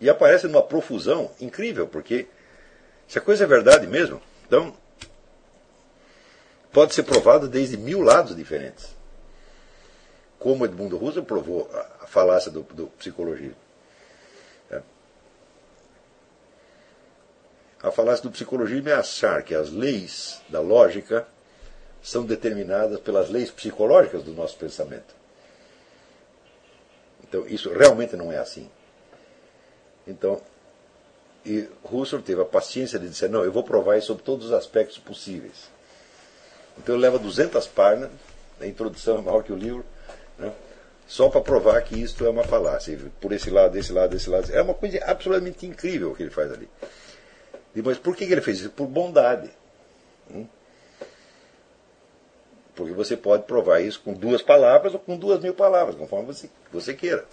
E aparecem numa profusão incrível, porque se a coisa é verdade mesmo, então pode ser provado desde mil lados diferentes. Como Edmundo Husserl provou a, falácia do, do psicologia. É. A falácia do psicologia é achar que as leis da lógica são determinadas pelas leis psicológicas do nosso pensamento. Então, isso realmente não é assim. Então, e Husserl teve a paciência de dizer: não, eu vou provar isso sobre todos os aspectos possíveis. Então, ele leva 200 páginas, a introdução é maior que o livro, né, só para provar que isto é uma falácia, por esse lado, desse lado, desse lado. É uma coisa absolutamente incrível o que ele faz ali. Mas por que ele fez isso? Por bondade. Hum? Porque você pode provar isso com duas palavras ou com duas mil palavras, conforme você, você queira.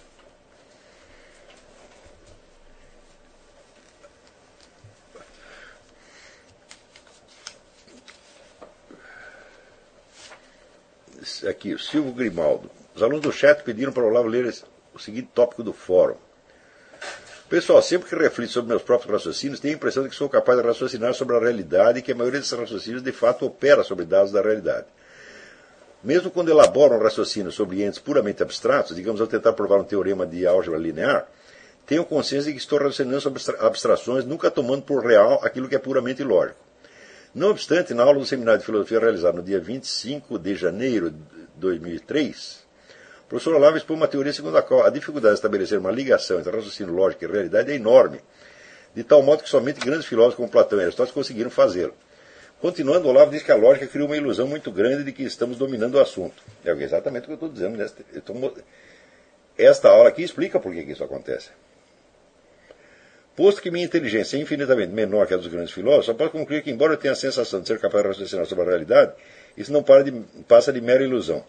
Aqui, o Silvio Grimaldo. Os alunos do chat pediram para o Olavo ler o seguinte tópico do fórum. Pessoal, sempre que reflito sobre meus próprios raciocínios, tenho a impressão de que sou capaz de raciocinar sobre a realidade e que a maioria desses raciocínios de fato opera sobre dados da realidade. Mesmo quando elaboro um raciocínio sobre entes puramente abstratos, digamos ao tentar provar um teorema de álgebra linear, tenho consciência de que estou raciocinando sobre abstrações, nunca tomando por real aquilo que é puramente lógico. Não obstante, na aula do Seminário de Filosofia realizada no dia 25 de janeiro de 2003, o professor Olavo expõe uma teoria segundo a qual a dificuldade de estabelecer uma ligação entre raciocínio lógico e realidade é enorme, de tal modo que somente grandes filósofos como Platão e Aristóteles conseguiram fazê-lo. Continuando, Olavo diz que a lógica cria uma ilusão muito grande de que estamos dominando o assunto. É exatamente o que eu estou dizendo. Nesta, estou, esta aula aqui explica por que, que isso acontece. Posto que minha inteligência é infinitamente menor que a dos grandes filósofos, só posso concluir que, embora eu tenha a sensação de ser capaz de raciocinar sobre a realidade, isso não de, passa de mera ilusão.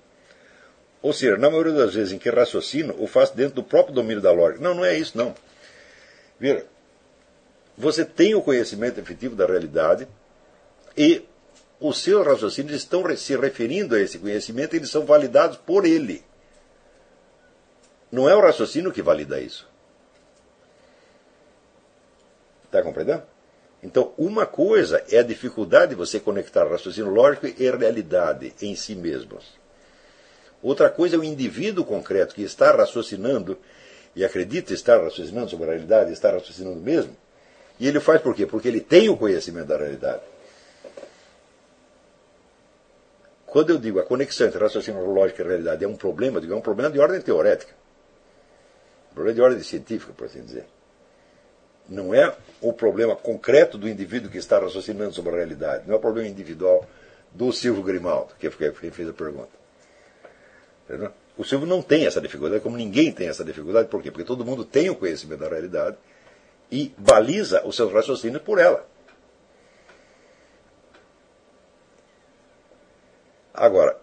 Ou seja, na maioria das vezes em que raciocino, o faço dentro do próprio domínio da lógica. Não, não é isso, não. Vira, você tem o conhecimento efetivo da realidade e os seus raciocínios estão se referindo a esse conhecimento, eles são validados por ele. Não é o raciocínio que valida isso. Está compreendendo? Então, uma coisa é a dificuldade de você conectar raciocínio lógico e realidade em si mesmos. Outra coisa é o indivíduo concreto que está raciocinando e acredita estar raciocinando sobre a realidade, está raciocinando mesmo. E ele faz por quê? Porque ele tem o conhecimento da realidade. Quando eu digo a conexão entre raciocínio lógico e realidade é um problema, digo, é um problema de ordem teorética. Um problema de ordem científica, por assim dizer. Não é o problema concreto do indivíduo que está raciocinando sobre a realidade. Não é o problema individual do Silvio Grimaldo, que quem fez a pergunta. O Silvio não tem essa dificuldade, como ninguém tem essa dificuldade. Por quê? Porque todo mundo tem o conhecimento da realidade e baliza os seus raciocínios por ela. Agora,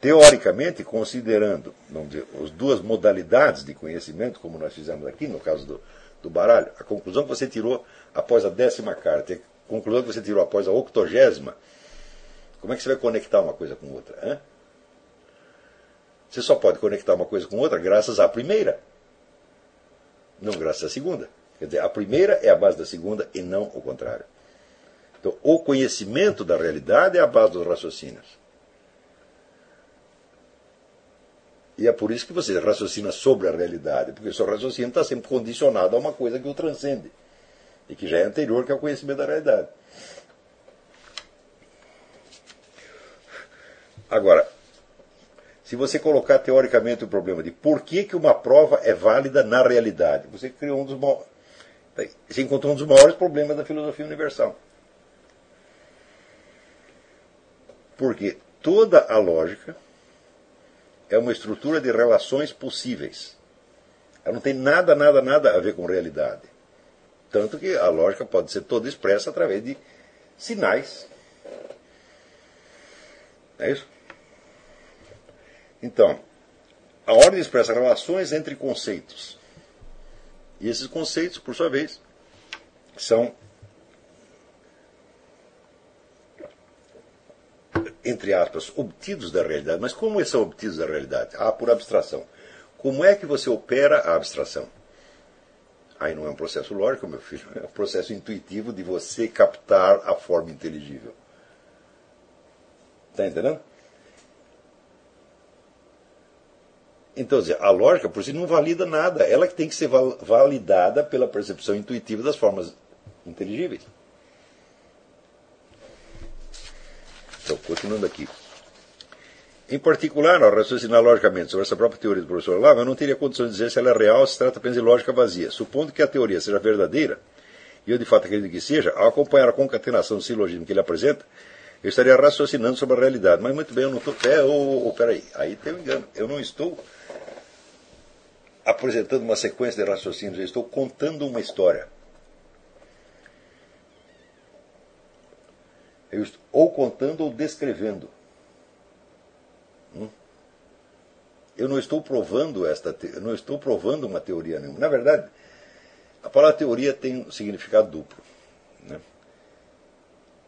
teoricamente, considerando dizer, as duas modalidades de conhecimento, como nós fizemos aqui, no caso do, do baralho, a conclusão que você tirou após a décima carta, a conclusão que você tirou após a octogésima, como é que você vai conectar uma coisa com outra? Hein? Você só pode conectar uma coisa com outra graças à primeira, não graças à segunda. Quer dizer, a primeira é a base da segunda e não o contrário. Então, o conhecimento da realidade é a base dos raciocínios. E é por isso que você raciocina sobre a realidade, porque o seu raciocínio está sempre condicionado a uma coisa que o transcende e que já é anterior que é o conhecimento da realidade. Agora, se você colocar teoricamente o problema de por que, que uma prova é válida na realidade, você criou um dos você encontrou um dos maiores problemas da filosofia universal. Porque toda a lógica é uma estrutura de relações possíveis. Ela não tem nada, nada, nada a ver com realidade. Tanto que a lógica pode ser toda expressa através de sinais. É isso? Então, a ordem expressa relações entre conceitos. E esses conceitos, por sua vez, são, entre aspas, obtidos da realidade. Mas como eles são obtidos da realidade? Ah, por abstração. Como é que você opera a abstração? Aí não é um processo lógico, meu filho, é um processo intuitivo de você captar a forma inteligível. Está entendendo? Então, a lógica por si não valida nada. Ela que tem que ser validada pela percepção intuitiva das formas inteligíveis. Então, continuando aqui. Em particular, ao raciocinar logicamente sobre essa própria teoria do professor Olavo, eu não teria condição de dizer se ela é real ou se trata apenas de lógica vazia. Supondo que a teoria seja verdadeira, e eu de fato acredito que seja, ao acompanhar a concatenação do silogismo que ele apresenta, eu estaria raciocinando sobre a realidade. Mas muito bem, eu não estou. É, oh, oh, peraí, aí tem um engano. Eu não estou apresentando uma sequência de raciocínios, eu estou contando uma história. Eu estou ou contando ou descrevendo. Hum? Eu não estou provando esta, eu não estou provando uma teoria nenhuma. Na verdade, a palavra teoria tem um significado duplo. Né?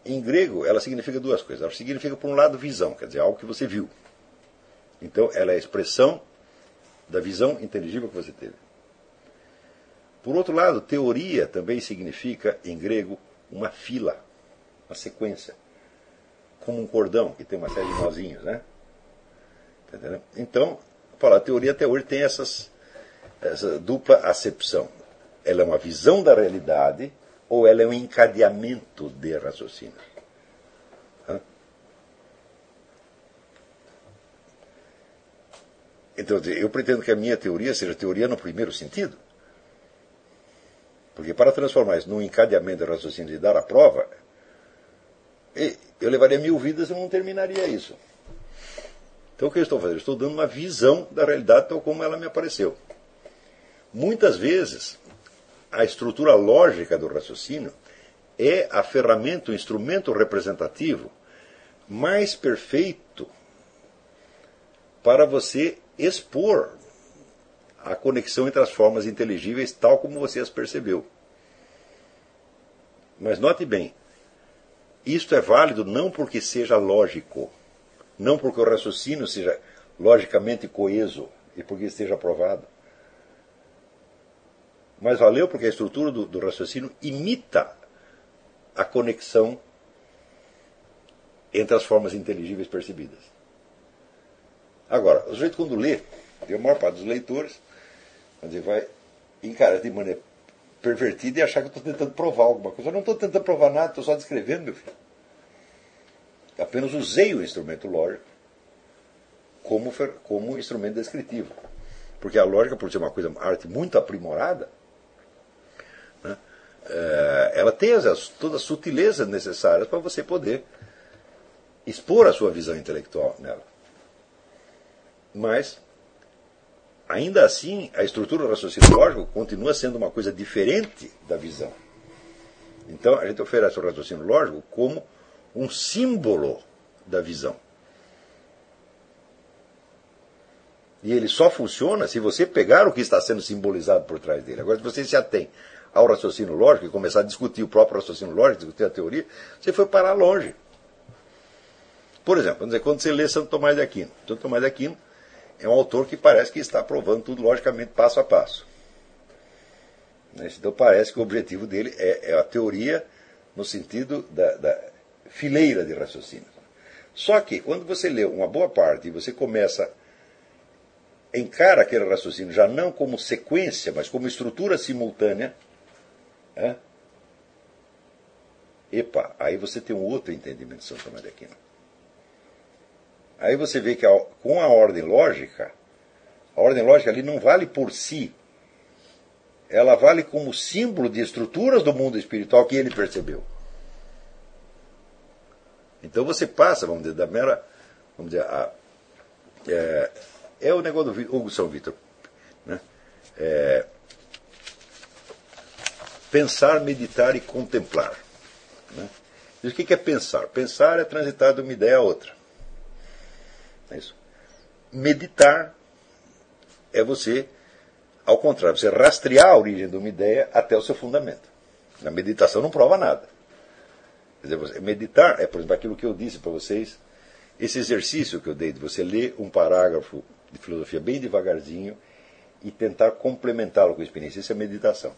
Em grego, ela significa duas coisas. Ela significa, por um lado, visão, quer dizer, algo que você viu. Então, ela é a expressão da visão inteligível que você teve. Por outro lado, teoria também significa, em grego, uma fila, uma sequência. Como um cordão, que tem uma série de nozinhos, né? Tá então, falar teoria até hoje tem essas, essa dupla acepção. Ela é uma visão da realidade ou ela é um encadeamento de raciocínio. Então, eu pretendo que a minha teoria seja teoria no primeiro sentido. Porque para transformar isso num encadeamento de raciocínio e dar a prova, eu levaria mil vidas e não terminaria isso. Então o que eu estou fazendo? Eu estou dando uma visão da realidade tal como ela me apareceu. Muitas vezes, a estrutura lógica do raciocínio é a ferramenta, o instrumento representativo mais perfeito para você expor a conexão entre as formas inteligíveis tal como você as percebeu. Mas note bem, isto é válido não porque seja lógico, não porque o raciocínio seja logicamente coeso e porque esteja provado. Mas valeu porque a estrutura do, do raciocínio imita a conexão entre as formas inteligíveis percebidas. Agora, o sujeito quando lê, tem a maior parte dos leitores, dizer, vai encarar de maneira pervertida e achar que eu estou tentando provar alguma coisa. Eu não estou tentando provar nada, estou só descrevendo, meu filho. Apenas usei o instrumento lógico como, como instrumento descritivo. Porque a lógica, por ser uma coisa, uma arte muito aprimorada, né, é, ela tem as, todas as sutilezas necessárias para você poder expor a sua visão intelectual nela. Mas, ainda assim, a estrutura do raciocínio lógico continua sendo uma coisa diferente da visão. Então, a gente oferece o raciocínio lógico como um símbolo da visão. E ele só funciona se você pegar o que está sendo simbolizado por trás dele. Agora, se você se atém ao raciocínio lógico e começar a discutir o próprio raciocínio lógico, discutir a teoria, você foi parar longe. Por exemplo, quando você lê Santo Tomás de Aquino, Santo Tomás de Aquino é um autor que parece que está provando tudo logicamente passo a passo. Então parece que o objetivo dele é, é a teoria no sentido da, da fileira de raciocínio. Só que quando você lê uma boa parte e você começa encara aquele raciocínio já não como sequência, mas como estrutura simultânea, epa, aí você tem um outro entendimento de São Tomás de Aquino. Aí você vê que a, com a ordem lógica, a ordem lógica ali não vale por si, ela vale como símbolo de estruturas do mundo espiritual que ele percebeu. Então você passa, vamos dizer, da mera. Vamos dizer, a, é, é, o negócio do Hugo São Vitor. Né? É, pensar, meditar e contemplar. Né? E o que é pensar? Pensar é transitar de uma ideia a outra. É isso. Meditar é você, ao contrário, você rastrear a origem de uma ideia até o seu fundamento. Na meditação não prova nada. Quer dizer, meditar é, por exemplo, aquilo que eu disse para vocês, esse exercício que eu dei de você ler um parágrafo de filosofia bem devagarzinho e tentar complementá-lo com a experiência. Isso é meditação.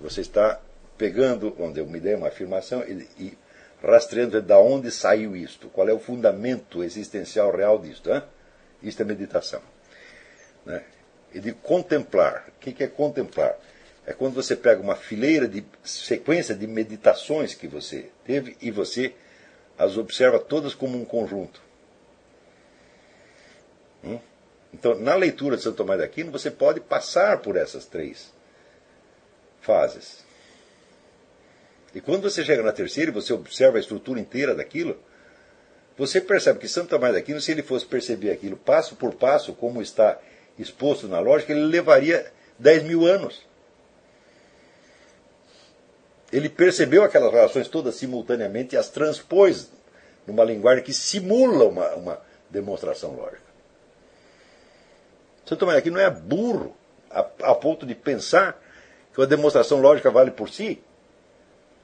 Você está pegando onde uma ideia, uma afirmação e, e rastreando de onde saiu isto, qual é o fundamento existencial real disto. Hein? Isto é meditação. Né? E de contemplar. O que é contemplar? É quando você pega uma fileira de sequência de meditações que você teve e você as observa todas como um conjunto. Hum? Então, na leitura de Santo Tomás de Aquino, você pode passar por essas três fases. E quando você chega na terceira e você observa a estrutura inteira daquilo, você percebe que Santo Tomás de Aquino, se ele fosse perceber aquilo passo por passo, como está exposto na lógica, ele levaria 10 mil anos. Ele percebeu aquelas relações todas simultaneamente e as transpôs numa linguagem que simula uma, uma demonstração lógica. Santo Tomás de Aquino não é burro a, a ponto de pensar que a demonstração lógica vale por si.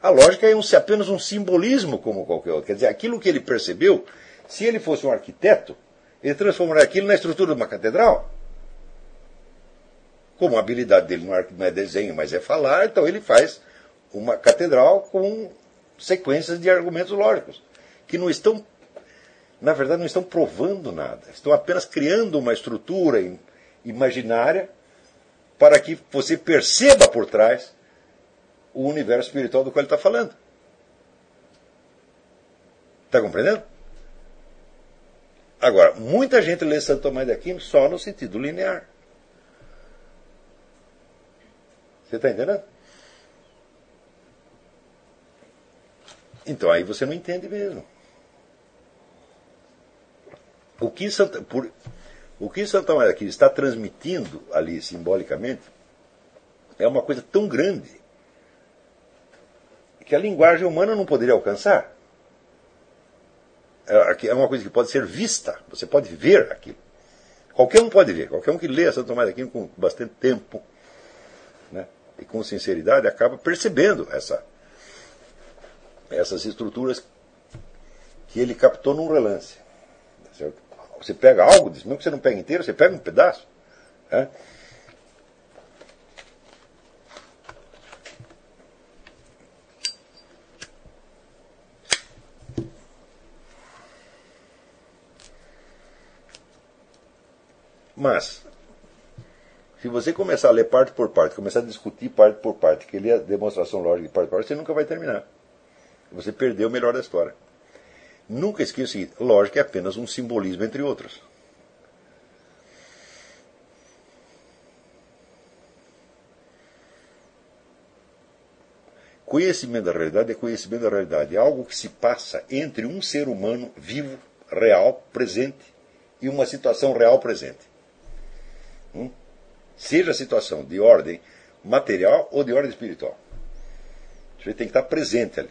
A lógica é um, apenas um simbolismo como qualquer outro. Quer dizer, aquilo que ele percebeu, se ele fosse um arquiteto, ele transformaria aquilo na estrutura de uma catedral. como a habilidade dele não é desenho, mas é falar, então ele faz uma catedral com sequências de argumentos lógicos, que não estão, na verdade, não estão provando nada, estão apenas criando uma estrutura imaginária para que você perceba por trás o universo espiritual do qual ele está falando. Está compreendendo? Agora, muita gente lê Santo Tomás de Aquino só no sentido linear. Você está entendendo? Então aí você não entende mesmo. O que Santa, por, o que Santo está transmitindo ali simbolicamente é uma coisa tão grande que a linguagem humana não poderia alcançar. É, é uma coisa que pode ser vista, você pode ver aquilo. Qualquer um pode ver, qualquer um que lê Santo Tomás Aquino com bastante tempo né, e com sinceridade acaba percebendo essa, essas estruturas que ele captou num relance. Você pega algo, mesmo que você não pega inteiro, você pega um pedaço. Né? Mas, se você começar a ler parte por parte, começar a discutir parte por parte, que ler a demonstração lógica de parte por parte, você nunca vai terminar. Você perdeu o melhor da história. Nunca esqueça o seguinte: lógica é apenas um simbolismo entre outros. Conhecimento da realidade é conhecimento da realidade. É algo que se passa entre um ser humano vivo, real, presente, e uma situação real presente. Hum? Seja a situação de ordem material ou de ordem espiritual. Você tem que estar presente ali.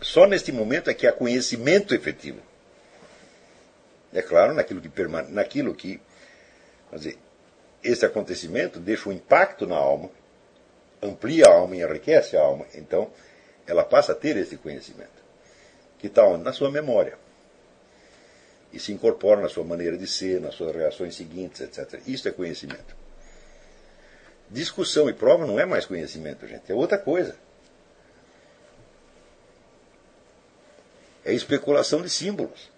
Só neste momento é que há conhecimento efetivo. É claro, naquilo que, permane naquilo que dizer, esse acontecimento deixa um impacto na alma, amplia a alma e enriquece a alma. Então, ela passa a ter esse conhecimento. Que está Na sua memória e se incorpora na sua maneira de ser, nas suas reações seguintes, etc. Isso é conhecimento. Discussão e prova não é mais conhecimento, gente, é outra coisa. É especulação de símbolos.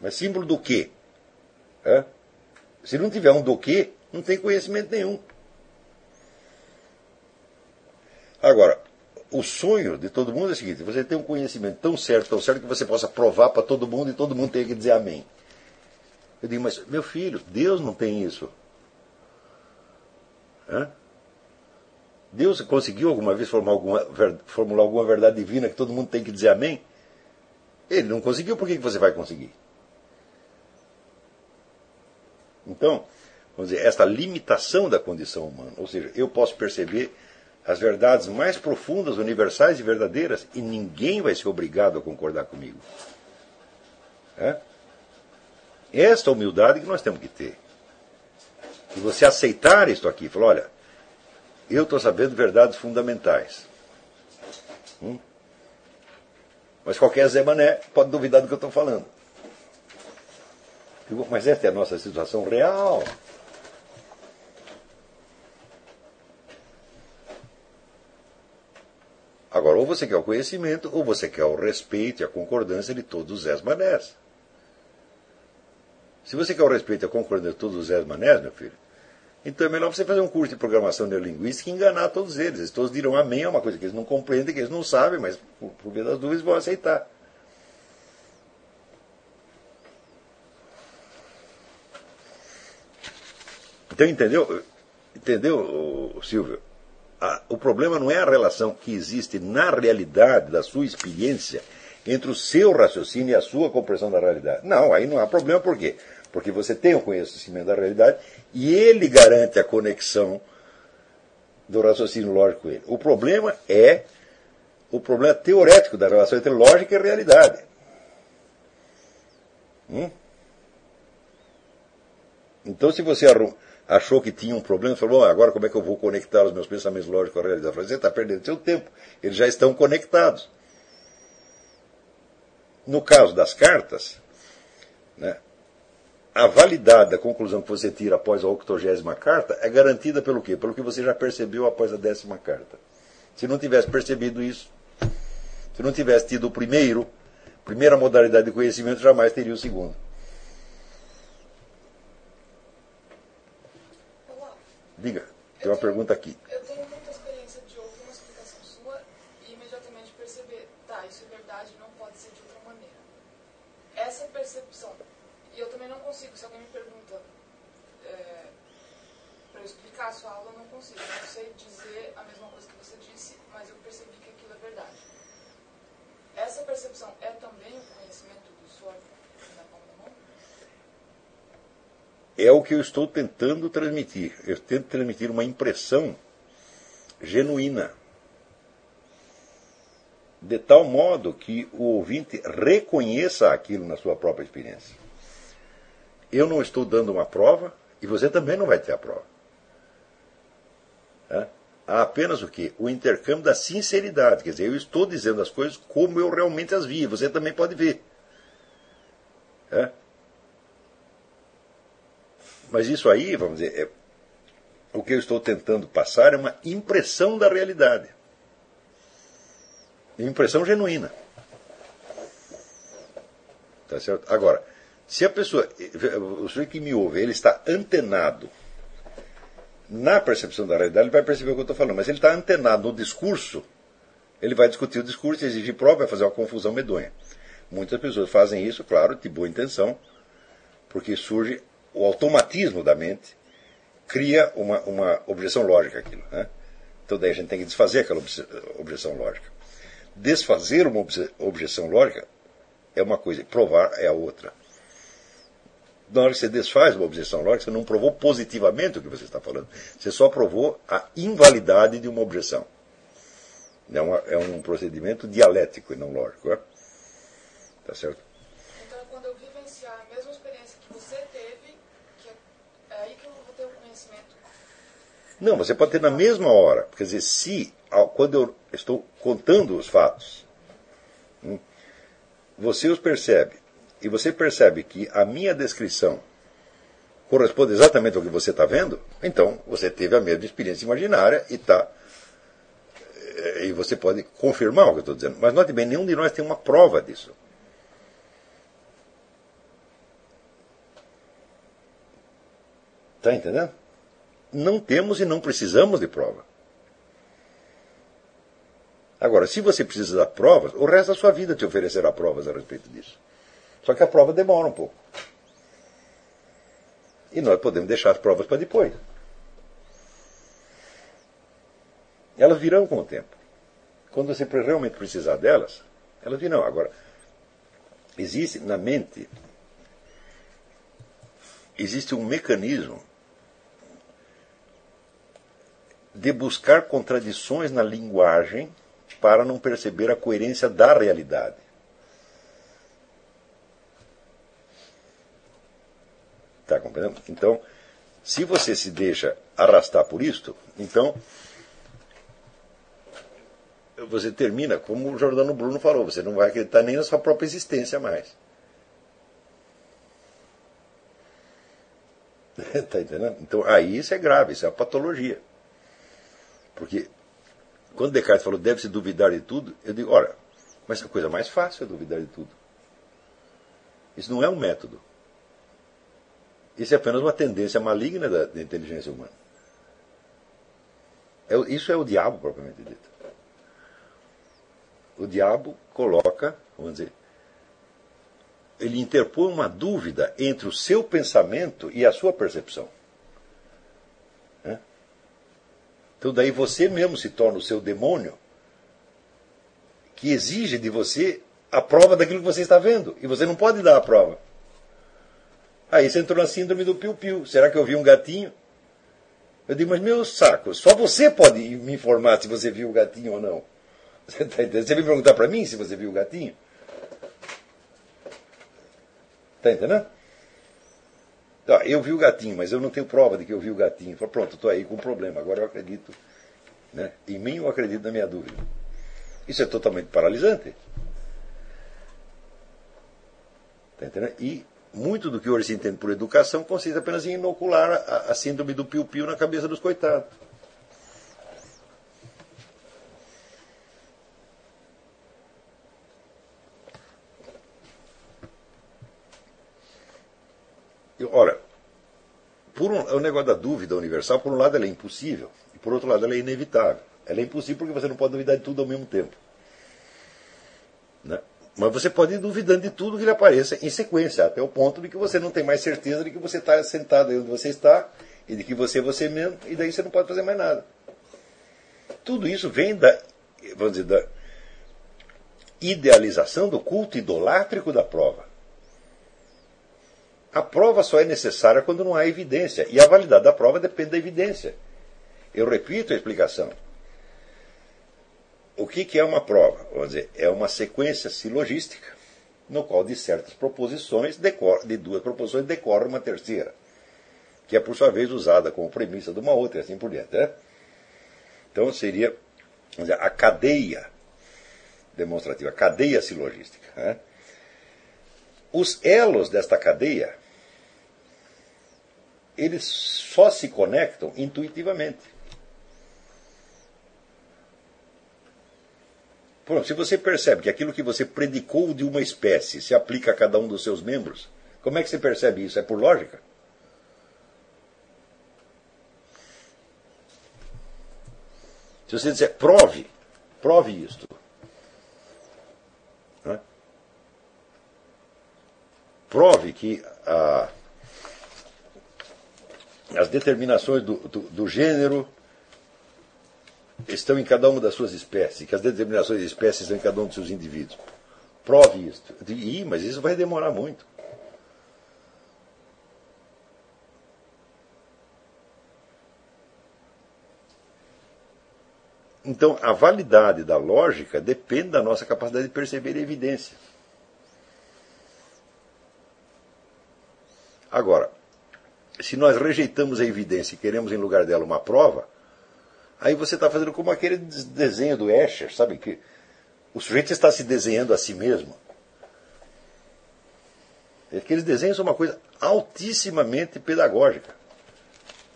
Mas símbolo do quê? Se não tiver um do quê, não tem conhecimento nenhum. Agora, o sonho de todo mundo é o seguinte: você tem um conhecimento tão certo, tão certo que você possa provar para todo mundo e todo mundo tenha que dizer amém. Eu digo, mas meu filho, Deus não tem isso. Hã? Deus conseguiu alguma vez formular alguma, formular alguma verdade divina que todo mundo tem que dizer amém? Ele não conseguiu, por que você vai conseguir? Então, vamos dizer, esta limitação da condição humana, ou seja, eu posso perceber as verdades mais profundas, universais e verdadeiras, e ninguém vai ser obrigado a concordar comigo. É? Esta humildade que nós temos que ter. E você aceitar isto aqui, falar, olha, eu estou sabendo verdades fundamentais. Hum? Mas qualquer Zé Mané pode duvidar do que eu estou falando. Mas esta é a nossa situação real. Agora, ou você quer o conhecimento, ou você quer o respeito e a concordância de todos os Zés Manés. Se você quer o respeito e a concordância de todos os Zés Manés, meu filho, então é melhor você fazer um curso de programação neurolinguística e enganar todos eles. Eles todos dirão amém, é uma coisa que eles não compreendem, que eles não sabem, mas por, por das dúvidas vão aceitar. Então, entendeu? Entendeu, Silvio? A, o problema não é a relação que existe na realidade da sua experiência entre o seu raciocínio e a sua compreensão da realidade. Não, aí não há problema, por quê? Porque você tem o conhecimento da realidade e ele garante a conexão do raciocínio lógico com ele. O problema é o problema teorético da relação entre lógica e realidade. Hum? Então, se você arruma achou que tinha um problema, falou, agora como é que eu vou conectar os meus pensamentos lógicos a realidade? Eu falei, você está perdendo seu tempo, eles já estão conectados. No caso das cartas, né, a validade da conclusão que você tira após a octogésima carta é garantida pelo quê? Pelo que você já percebeu após a décima carta. Se não tivesse percebido isso, se não tivesse tido o primeiro, primeira modalidade de conhecimento, jamais teria o segundo. Diga, tem uma pergunta aqui. Eu tenho muita experiência de ouvir uma explicação sua e imediatamente perceber, tá, isso é verdade, não pode ser de outra maneira. Essa percepção, e eu também não consigo, se alguém me pergunta é, para eu explicar a sua aula, eu não consigo. Eu não sei dizer a mesma coisa que você disse, mas eu percebi que aquilo é verdade. Essa percepção é também o conhecimento do suor na palma da mão? É o que eu estou tentando transmitir. Eu tento transmitir uma impressão genuína. De tal modo que o ouvinte reconheça aquilo na sua própria experiência. Eu não estou dando uma prova e você também não vai ter a prova. Há apenas o que? O intercâmbio da sinceridade. Quer dizer, eu estou dizendo as coisas como eu realmente as vi. Você também pode ver. É? Mas isso aí, vamos dizer, é, o que eu estou tentando passar é uma impressão da realidade. Impressão genuína. Tá certo? Agora, se a pessoa, o sujeito que me ouve, ele está antenado na percepção da realidade, ele vai perceber o que eu estou falando. Mas ele está antenado no discurso, ele vai discutir o discurso, exigir prova, vai fazer uma confusão medonha. Muitas pessoas fazem isso, claro, de boa intenção, porque surge o automatismo da mente, cria uma, uma objeção lógica aquilo. Né? Então daí a gente tem que desfazer aquela objeção lógica. Desfazer uma objeção lógica é uma coisa, provar é a outra na hora que você desfaz uma objeção lógica, você não provou positivamente o que você está falando. Você só provou a invalidade de uma objeção. É, uma, é um procedimento dialético e não lógico. É? Tá certo? Então, quando eu vivenciar a mesma experiência que você teve, que é aí que eu vou ter o conhecimento. Não, você pode ter na mesma hora. Quer dizer, se, quando eu estou contando os fatos, hum, você os percebe e você percebe que a minha descrição corresponde exatamente ao que você está vendo, então você teve a mesma experiência imaginária e está. Eh, e você pode confirmar o que eu estou dizendo. Mas note bem, nenhum de nós tem uma prova disso. Está entendendo? Não temos e não precisamos de prova. Agora, se você precisa de provas, o resto da sua vida te oferecerá provas a respeito disso. Só que a prova demora um pouco. E nós podemos deixar as provas para depois. Elas virão com o tempo. Quando você realmente precisar delas, elas virão. Agora, existe na mente existe um mecanismo de buscar contradições na linguagem para não perceber a coerência da realidade. Está compreendendo? Então, se você se deixa arrastar por isto, então você termina, como o Jordano Bruno falou, você não vai acreditar nem na sua própria existência mais. Está entendendo? Então aí isso é grave, isso é uma patologia. Porque quando Descartes falou deve-se duvidar de tudo, eu digo, ora, mas a coisa mais fácil é duvidar de tudo. Isso não é um método. Isso é apenas uma tendência maligna da, da inteligência humana. É, isso é o diabo, propriamente dito. O diabo coloca, vamos dizer, ele interpõe uma dúvida entre o seu pensamento e a sua percepção. Né? Então, daí você mesmo se torna o seu demônio, que exige de você a prova daquilo que você está vendo. E você não pode dar a prova. Aí você entrou na síndrome do piu-piu. Será que eu vi um gatinho? Eu digo, mas meu saco, só você pode me informar se você viu o gatinho ou não. Você, tá você vem perguntar para mim se você viu o gatinho? Está entendendo? Então, eu vi o gatinho, mas eu não tenho prova de que eu vi o gatinho. Falei, pronto, estou aí com um problema. Agora eu acredito. Né? Em mim eu acredito na minha dúvida. Isso é totalmente paralisante. Está entendendo? E muito do que hoje se entende por educação consiste apenas em inocular a, a síndrome do piu-piu na cabeça dos coitados. Ora, por um, o negócio da dúvida universal, por um lado ela é impossível, e por outro lado ela é inevitável. Ela é impossível porque você não pode duvidar de tudo ao mesmo tempo. Né? Mas você pode ir duvidando de tudo que lhe apareça em sequência, até o ponto de que você não tem mais certeza de que você está sentado onde você está, e de que você é você mesmo, e daí você não pode fazer mais nada. Tudo isso vem da, vamos dizer, da idealização do culto idolátrico da prova. A prova só é necessária quando não há evidência. E a validade da prova depende da evidência. Eu repito a explicação. O que, que é uma prova? Vamos dizer, é uma sequência silogística no qual de certas proposições, de duas proposições, decorre uma terceira, que é por sua vez usada como premissa de uma outra e assim por diante. Né? Então seria dizer, a cadeia demonstrativa, a cadeia silogística. Né? Os elos desta cadeia eles só se conectam intuitivamente. Pronto, se você percebe que aquilo que você predicou de uma espécie se aplica a cada um dos seus membros, como é que você percebe isso? É por lógica? Se você disser, prove, prove isto. Né? Prove que a as determinações do, do, do, gênero estão em cada uma das suas espécies, que as determinações de espécies estão em cada um dos seus indivíduos. Prove isso. Ih, mas isso vai demorar muito. Então, a validade da lógica depende da nossa capacidade de perceber a evidência. Agora, se nós rejeitamos a evidência e queremos em lugar dela uma prova, aí você está fazendo como aquele desenho do Escher, sabe? Que o sujeito está se desenhando a si mesmo. Aqueles desenhos são uma coisa altissimamente pedagógica.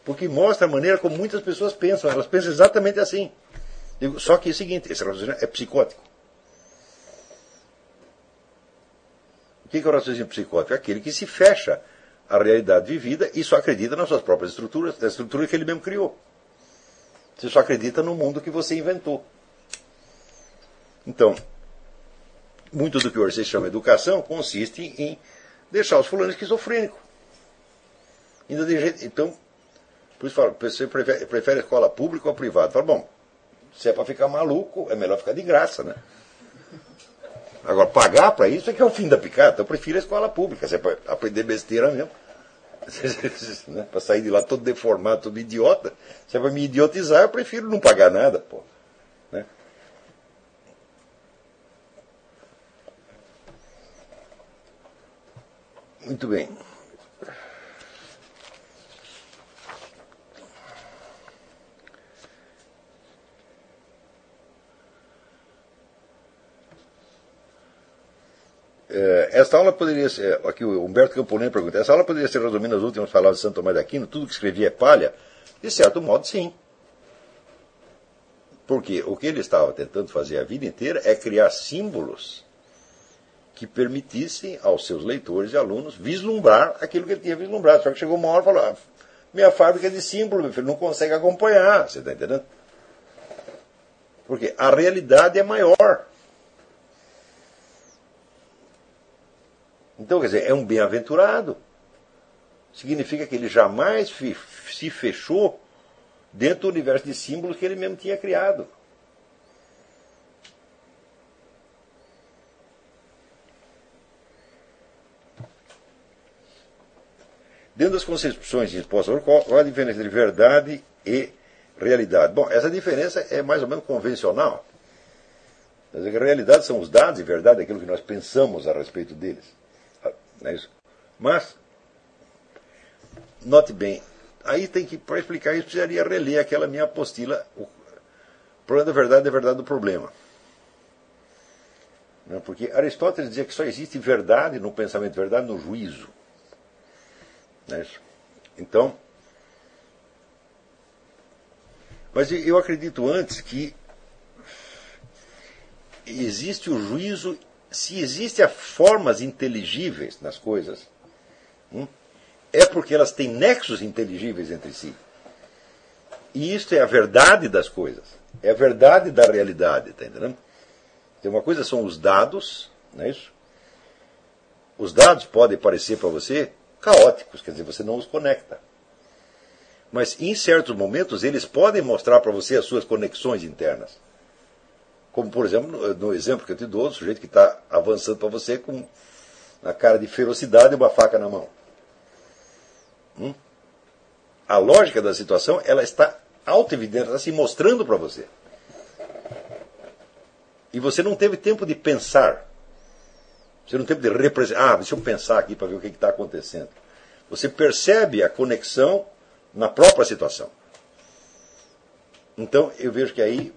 Porque mostra a maneira como muitas pessoas pensam. Elas pensam exatamente assim. Só que é o seguinte, esse raciocínio é psicótico. O que é o raciocínio psicótico? É aquele que se fecha a realidade vivida e só acredita nas suas próprias estruturas, na estrutura que ele mesmo criou. Você só acredita no mundo que você inventou. Então, muito do que hoje se chama educação consiste em deixar os fulanos esquizofrênicos. Então, por isso falo, você prefere, prefere escola pública ou privada? Fala, bom, se é para ficar maluco, é melhor ficar de graça, né? Agora, pagar para isso é que é o fim da picada. Então, eu prefiro a escola pública, se é para aprender besteira mesmo. né? Para sair de lá todo deformado, todo idiota. Se é para me idiotizar, eu prefiro não pagar nada, pô. Né? Muito bem. Esta aula poderia ser, aqui o Humberto Campolim pergunta, essa aula poderia ser resumida nas últimas palavras de Santo Tomás de Aquino, tudo que escrevia é palha? De certo modo, sim. Porque o que ele estava tentando fazer a vida inteira é criar símbolos que permitissem aos seus leitores e alunos vislumbrar aquilo que ele tinha vislumbrado. Só que chegou uma hora e falou, ah, minha fábrica é de símbolos, meu filho, não consegue acompanhar. Você está entendendo? Porque a realidade é maior. Então, quer dizer, é um bem-aventurado. Significa que ele jamais se fechou dentro do universo de símbolos que ele mesmo tinha criado. Dentro das concepções expostas, qual a diferença entre verdade e realidade? Bom, essa diferença é mais ou menos convencional. Quer dizer, que a realidade são os dados e verdade é aquilo que nós pensamos a respeito deles. É isso? Mas, note bem, aí tem que, para explicar isso, precisaria reler aquela minha apostila. O problema da verdade é a verdade do problema. Porque Aristóteles dizia que só existe verdade no pensamento, verdade no juízo. Né? Então, mas eu acredito antes que existe o juízo, se existem formas inteligíveis nas coisas, hum, é porque elas têm nexos inteligíveis entre si. E isto é a verdade das coisas. É a verdade da realidade, está entendendo? Tem uma coisa são os dados, não é isso? Os dados podem parecer para você caóticos, quer dizer, você não os conecta. Mas em certos momentos eles podem mostrar para você as suas conexões internas. Como, por exemplo, no exemplo que eu te dou, o sujeito que está avançando para você com a cara de ferocidade e uma faca na mão. Hum? A lógica da situação ela está auto-evidente, está se mostrando para você. E você não teve tempo de pensar. Você não teve de representar. Ah, deixa eu pensar aqui para ver o que está acontecendo. Você percebe a conexão na própria situação. Então, eu vejo que aí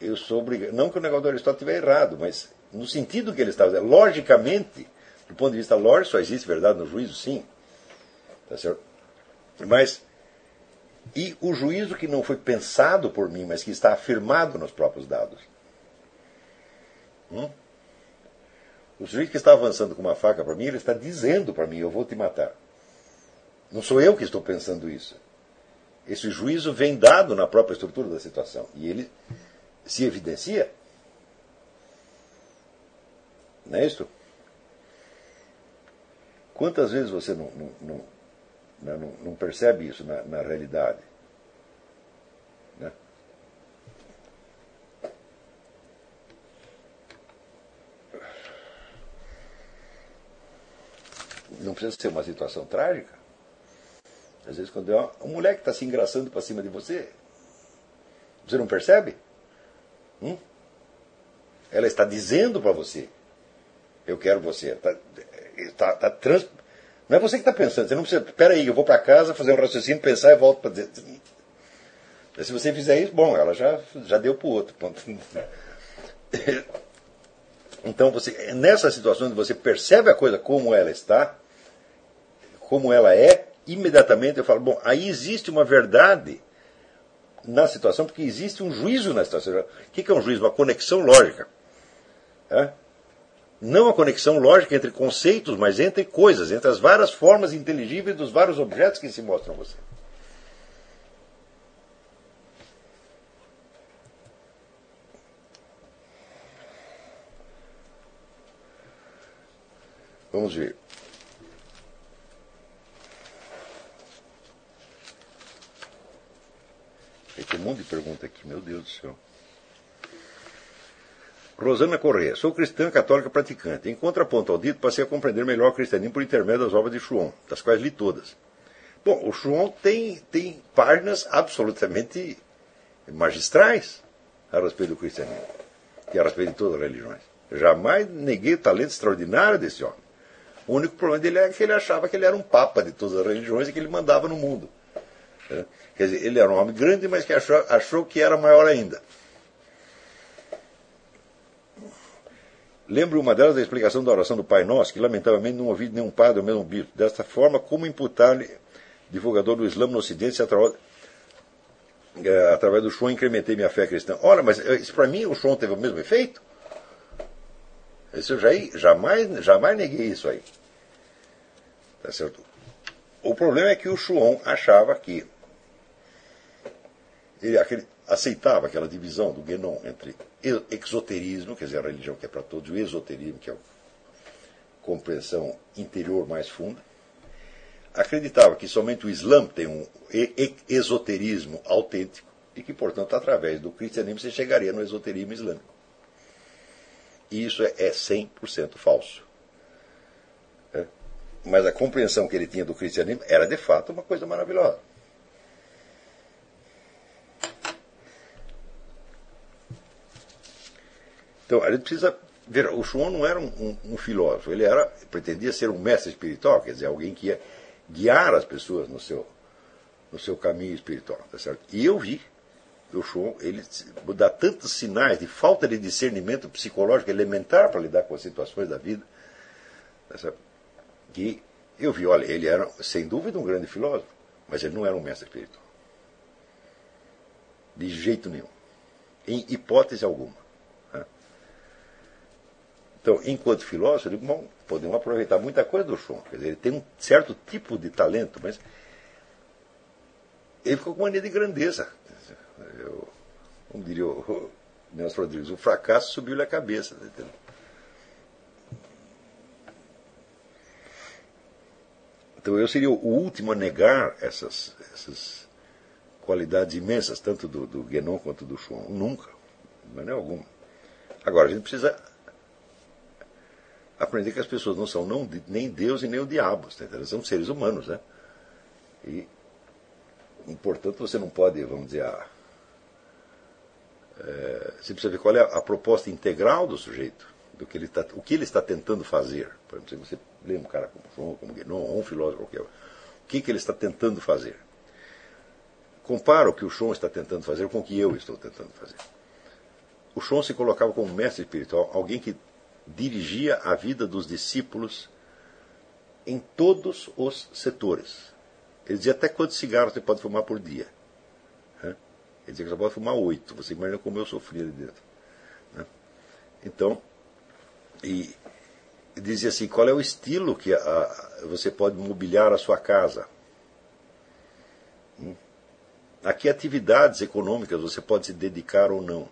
eu sou obrigado. Não que o negócio do Aristóteles estiver errado, mas no sentido que ele estava dizendo, logicamente, do ponto de vista lógico, só existe verdade no juízo, sim. Tá certo? Mas, e o juízo que não foi pensado por mim, mas que está afirmado nos próprios dados? Hum? O sujeito que está avançando com uma faca para mim, ele está dizendo para mim: eu vou te matar. Não sou eu que estou pensando isso. Esse juízo vem dado na própria estrutura da situação. E ele se evidencia. Não é isso? Quantas vezes você não, não, não, não, não percebe isso na, na realidade? Né? Não precisa ser uma situação trágica. Às vezes, quando é um moleque está se engraçando para cima de você, você não percebe? Hum? Ela está dizendo para você: Eu quero você. Tá, tá, tá trans... Não é você que está pensando. Você não precisa. Espera aí, eu vou para casa fazer um raciocínio, pensar e volto para dizer. Se você fizer isso, bom, ela já, já deu para o outro. Ponto. Então, você, nessa situação onde você percebe a coisa como ela está, como ela é, imediatamente eu falo, bom, aí existe uma verdade na situação, porque existe um juízo na situação. O que é um juízo? Uma conexão lógica. É? Não a conexão lógica entre conceitos, mas entre coisas, entre as várias formas inteligíveis dos vários objetos que se mostram a você. Vamos ver. Tem um monte de pergunta aqui, meu Deus do céu. Rosana Corrêa, sou cristã católica praticante. Em contraponto ao dito, passei a compreender melhor o cristianismo por intermédio das obras de Chuon, das quais li todas. Bom, o Chuon tem, tem páginas absolutamente magistrais a respeito do cristianismo e a respeito de todas as religiões. jamais neguei o talento extraordinário desse homem. O único problema dele é que ele achava que ele era um papa de todas as religiões e que ele mandava no mundo. Quer dizer, ele era um homem grande, mas que achou, achou que era maior ainda. Lembro uma delas da explicação da oração do Pai Nosso, que lamentavelmente não ouvi nenhum padre ou mesmo bispo. Desta forma, como imputar-lhe, divulgador do Islã no Ocidente, se através, é, através do Shon incrementei minha fé cristã. Olha, mas é, para mim o Shon teve o mesmo efeito? Isso eu já, jamais, jamais neguei isso aí. Tá certo? O problema é que o Shuon achava que ele aceitava aquela divisão do Guénon entre exoterismo, quer dizer, a religião que é para todos, e o esoterismo, que é a compreensão interior mais funda. Acreditava que somente o Islã tem um esoterismo autêntico e que, portanto, através do cristianismo você chegaria no esoterismo islâmico. E isso é 100% falso. É. Mas a compreensão que ele tinha do cristianismo era, de fato, uma coisa maravilhosa. Então, a gente precisa ver, o Schuon não era um, um, um, filósofo, ele era, pretendia ser um mestre espiritual, quer dizer, alguém que ia guiar as pessoas no seu, no seu caminho espiritual, tá certo? E eu vi o Schuon, ele dá tantos sinais de falta de discernimento psicológico elementar para lidar com as situações da vida, tá certo? que Eu vi, olha, ele era, sem dúvida, um grande filósofo, mas ele não era um mestre espiritual. De jeito nenhum. Em hipótese alguma. Então, enquanto filósofo, digo, bom, podemos aproveitar muita coisa do Chon. Quer dizer, ele tem um certo tipo de talento, mas ele ficou com mania de grandeza. Eu, como diria o Nelson Rodrigues, o fracasso subiu-lhe a cabeça. Entendeu? Então eu seria o último a negar essas, essas qualidades imensas, tanto do, do Guénon quanto do Chon. Nunca, de maneira alguma. Agora, a gente precisa aprender que as pessoas não são não, nem Deus e nem o diabo, tá são seres humanos. Né? E, e, portanto, você não pode, vamos dizer, a, é, você precisa ver qual é a, a proposta integral do sujeito do que ele está, o que ele está tentando fazer. Por exemplo, você lê um cara como João, como Guénon, ou um filósofo qualquer, o que, que ele está tentando fazer? Compara o que o Chon está tentando fazer com o que eu estou tentando fazer. O Chon se colocava como mestre espiritual, alguém que dirigia a vida dos discípulos em todos os setores. Ele dizia até quantos cigarros você pode fumar por dia. Ele dizia que você pode fumar oito. Você imagina como eu sofria ali dentro. Então, e dizia assim: qual é o estilo que a, você pode mobiliar a sua casa? Hum? A que atividades econômicas você pode se dedicar ou não?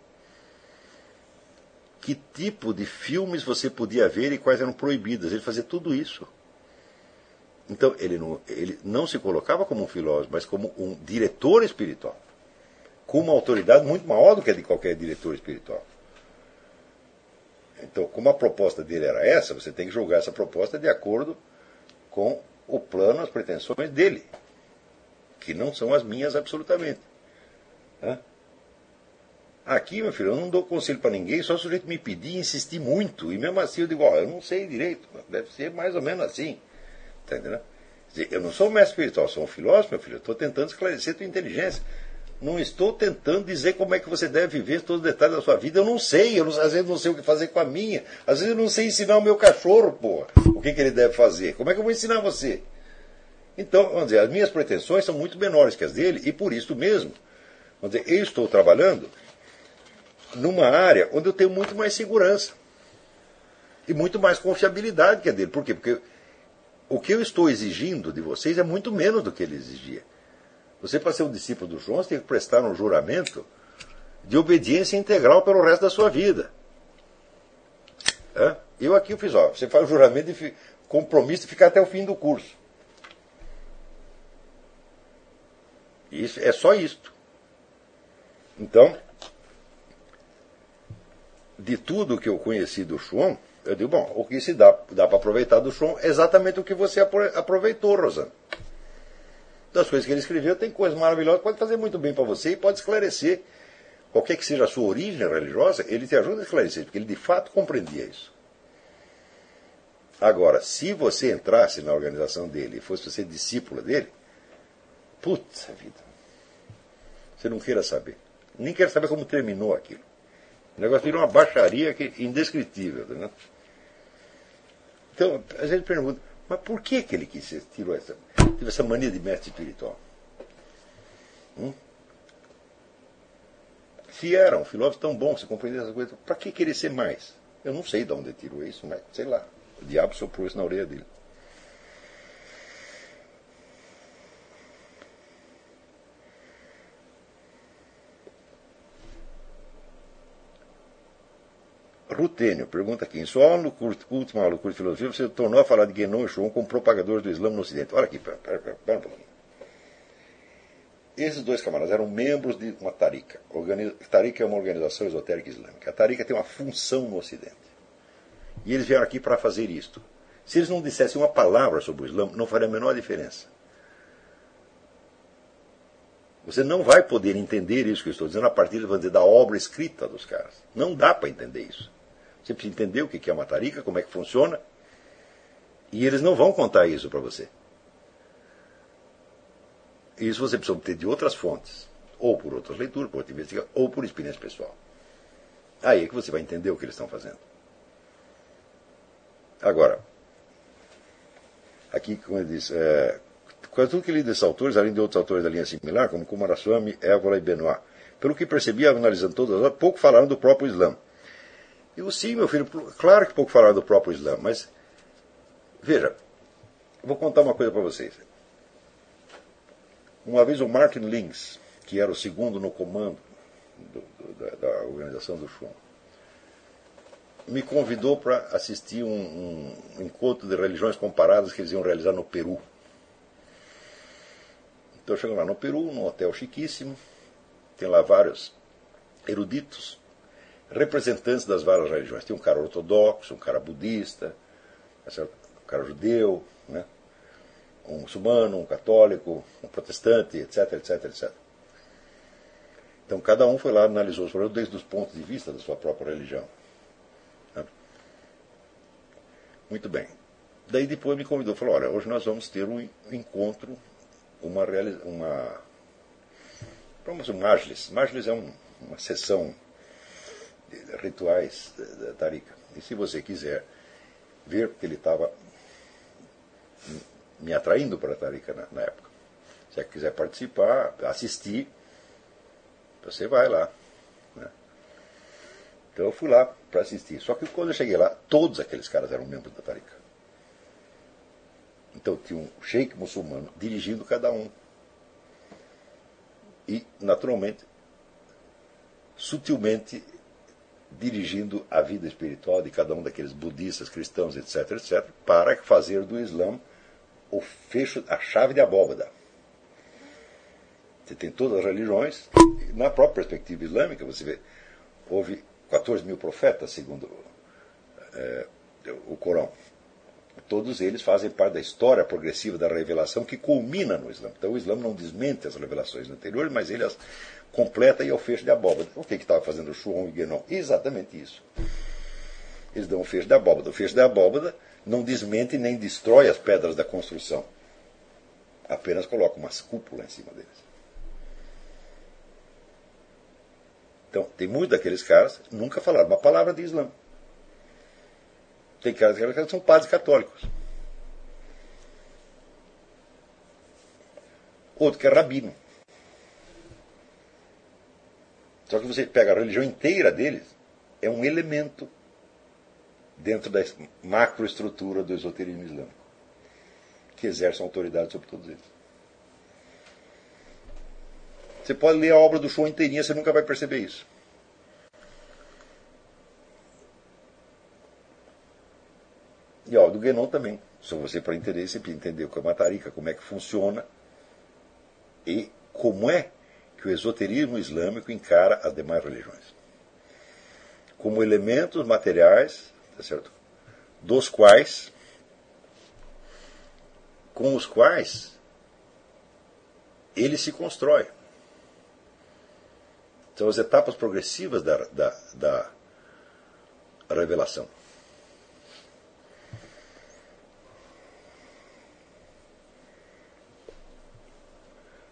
Que tipo de filmes você podia ver e quais eram proibidas? Ele fazia tudo isso. Então, ele não, ele não se colocava como um filósofo, mas como um diretor espiritual. Com uma autoridade muito maior do que a de qualquer diretor espiritual. Então, como a proposta dele era essa, você tem que julgar essa proposta de acordo com o plano, as pretensões dele, que não são as minhas absolutamente. Aqui, meu filho, eu não dou conselho para ninguém, só o sujeito me pedir insistir muito. E mesmo assim eu digo, ó, eu não sei direito, deve ser mais ou menos assim. Tá entendendo? Eu não sou um mestre espiritual, sou um filósofo, meu filho, eu estou tentando esclarecer tua inteligência. Não estou tentando dizer como é que você deve viver todos os detalhes da sua vida. Eu não sei, eu não, às vezes não sei o que fazer com a minha. Às vezes eu não sei ensinar o meu cachorro, pô, o que, que ele deve fazer. Como é que eu vou ensinar você? Então, vamos dizer, as minhas pretensões são muito menores que as dele e por isso mesmo, vamos dizer, eu estou trabalhando numa área onde eu tenho muito mais segurança e muito mais confiabilidade que a dele. Por quê? Porque o que eu estou exigindo de vocês é muito menos do que ele exigia. Você, para ser um discípulo do João, você tem que prestar um juramento de obediência integral pelo resto da sua vida. Eu aqui eu fiz, ó, você faz o juramento de compromisso de ficar até o fim do curso. Isso, é só isto. Então, de tudo que eu conheci do João, eu digo, bom, o que se dá, dá para aproveitar do João é exatamente o que você aproveitou, Rosana das coisas que ele escreveu, tem coisas maravilhosas, pode fazer muito bem para você e pode esclarecer. Qualquer que seja a sua origem religiosa, ele te ajuda a esclarecer, porque ele de fato compreendia isso. Agora, se você entrasse na organização dele e fosse ser discípula dele, putz vida, você não queira saber. Nem quer saber como terminou aquilo. O negócio virou uma baixaria que, indescritível. Né? Então, a gente pergunta, mas por que, que ele quis, tirou essa, teve essa mania de mestre espiritual? Hum? Se era um filósofo tão bom, se compreender essas coisas, para que querer ser mais? Eu não sei de onde ele tirou isso, mas sei lá. O diabo soprou isso na orelha dele. Rutênio pergunta aqui: em sua aula no curso, última aula do curso de filosofia, você tornou a falar de Guénon e Shon como propagadores do Islã no Ocidente. Olha aqui, pera, pera, pera, pera um pouquinho. Esses dois camaradas eram membros de uma tarika. Tarika é uma organização esotérica islâmica. A tarika tem uma função no Ocidente. E eles vieram aqui para fazer isto. Se eles não dissessem uma palavra sobre o Islã, não faria a menor diferença. Você não vai poder entender isso que eu estou dizendo a partir dizer, da obra escrita dos caras. Não dá para entender isso. Você precisa entender o que é uma tarica, como é que funciona. E eles não vão contar isso para você. Isso você precisa obter de outras fontes. Ou por outras leituras, por outra investigação, ou por experiência pessoal. Aí é que você vai entender o que eles estão fazendo. Agora, aqui, como ele diz, é, quase tudo que li desses autores, além de outros autores da linha similar, como Kumaraswamy, Évola e Benoit, pelo que percebi, analisando todas, pouco falaram do próprio Islã. Eu, sim, meu filho, claro que pouco falaram do próprio Islã, mas veja, vou contar uma coisa para vocês. Uma vez o Martin Lings, que era o segundo no comando do, do, da, da, organização do Shun, me convidou para assistir um, um, encontro de religiões comparadas que eles iam realizar no Peru. Então eu chego lá no Peru, num hotel chiquíssimo, tem lá vários eruditos, representantes das várias religiões. Tem um cara ortodoxo, um cara budista, um cara judeu, né? um muçulmano, um católico, um protestante, etc, etc, etc. Então cada um foi lá analisou os problemas desde os pontos de vista da sua própria religião. Muito bem. Daí depois me convidou, falou, olha, hoje nós vamos ter um encontro, uma, uma vamos um Majlis. Majlis é um, uma sessão rituais da Tarika. E se você quiser ver, porque ele estava me atraindo para a Tarika na, na época. Se quiser participar, assistir, você vai lá. Né? Então eu fui lá para assistir. Só que quando eu cheguei lá, todos aqueles caras eram membros da Tarika. Então tinha um sheik muçulmano dirigindo cada um. E, naturalmente, sutilmente dirigindo a vida espiritual de cada um daqueles budistas, cristãos, etc., etc., para fazer do Islã o fecho, a chave de abóbada. Você tem todas as religiões, na própria perspectiva islâmica, você vê, houve 14 mil profetas, segundo é, o Corão. Todos eles fazem parte da história progressiva da revelação que culmina no Islã. Então o Islã não desmente as revelações anteriores, mas ele as completa e é o fecho de abóbada. O que estava fazendo Shuon e Guénon? Exatamente isso. Eles dão o fecho de abóbada. O fecho de abóbada não desmente nem destrói as pedras da construção. Apenas coloca umas cúpulas em cima deles. Então, tem muitos daqueles caras nunca falaram uma palavra de Islã. Tem caras que são padres católicos. Outro que é rabino. Só que você pega a religião inteira deles, é um elemento dentro da macroestrutura do esoterismo islâmico, que exerce autoridade sobre todos eles. Você pode ler a obra do show inteirinha, você nunca vai perceber isso. E obra do Guénon também. Só você para entender, você precisa entender o que é uma tarica, como é que funciona e como é que o esoterismo islâmico encara as demais religiões. Como elementos materiais, tá certo? dos quais, com os quais ele se constrói. São as etapas progressivas da, da, da revelação.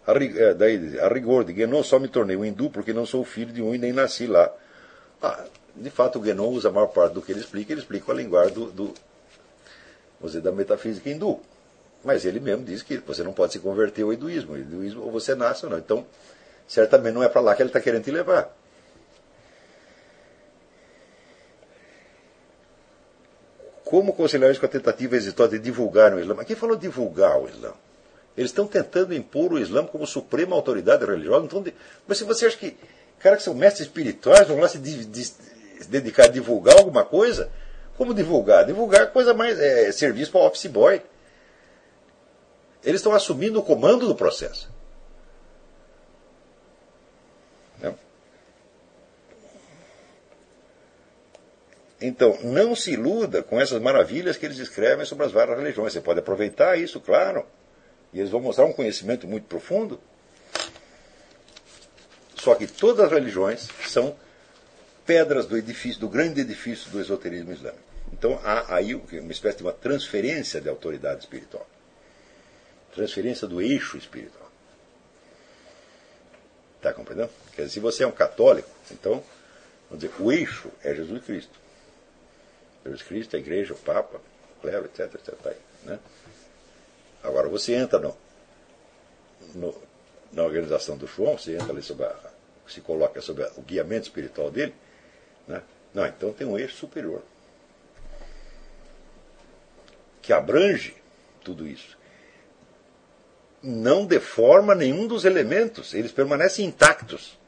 A, é, daí, a rigor de Guénon, só me tornei um hindu porque não sou filho de um e nem nasci lá. Ah, de fato, o Guénon usa a maior parte do que ele explica, ele explica a linguagem do, do dizer, da metafísica hindu. Mas ele mesmo diz que você não pode se converter ao hinduísmo. O hinduísmo ou você nasce ou não. Então, certamente não é para lá que ele está querendo te levar. Como conciliar isso com a tentativa exitosa de divulgar o Islã? Quem falou divulgar o Islã? Eles estão tentando impor o Islã como suprema autoridade religiosa. Então, mas se você acha que caras que são mestres espirituais vão lá se, de, de, se dedicar a divulgar alguma coisa, como divulgar? Divulgar é coisa mais. É, serviço para office boy. Eles estão assumindo o comando do processo. Então, não se iluda com essas maravilhas que eles escrevem sobre as várias religiões. Você pode aproveitar isso, claro. E eles vão mostrar um conhecimento muito profundo. Só que todas as religiões são pedras do edifício, do grande edifício do esoterismo islâmico. Então há aí uma espécie de uma transferência de autoridade espiritual. Transferência do eixo espiritual. Está compreendendo? Quer dizer, se você é um católico, então, vamos dizer, o eixo é Jesus Cristo. Jesus Cristo, a igreja, o Papa, o clero, etc, etc. Tá aí, né? Agora você entra no, no, na organização do João, você entra ali sob a, se coloca sob o guiamento espiritual dele, né? não, então tem um eixo superior que abrange tudo isso. Não deforma nenhum dos elementos, eles permanecem intactos.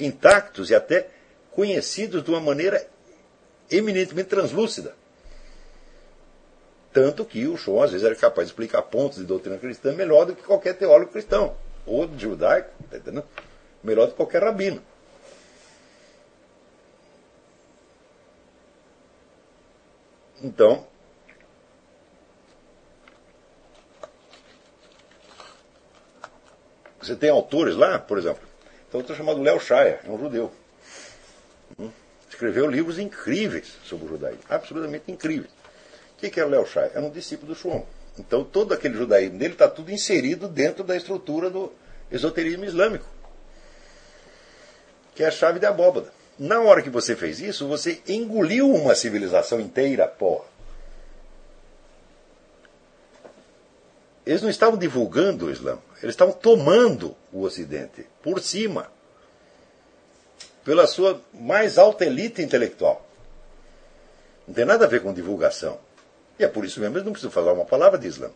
Intactos e até conhecidos de uma maneira eminentemente translúcida. Tanto que o Shaw, às vezes, era capaz de explicar pontos de doutrina cristã melhor do que qualquer teólogo cristão, ou judaico, tá entendendo? melhor do que qualquer rabino. Então, você tem autores lá, por exemplo, tem outro chamado Léo Shaya, é um judeu. Hum? Escreveu livros incríveis sobre o judaísmo, absolutamente incríveis. O que, era o Léo Shaya? Era um discípulo do Shuon. Então todo aquele judaísmo dele está tudo inserido dentro da estrutura do esoterismo islâmico, que é a chave da abóbada. Na hora que você fez isso, você engoliu uma civilização inteira, porra. Eles não estavam divulgando o Islã, eles estavam tomando o Ocidente por cima, pela sua mais alta elite intelectual. Não tem nada a ver com divulgação. E é por isso mesmo que eles não precisam falar uma palavra de Islã.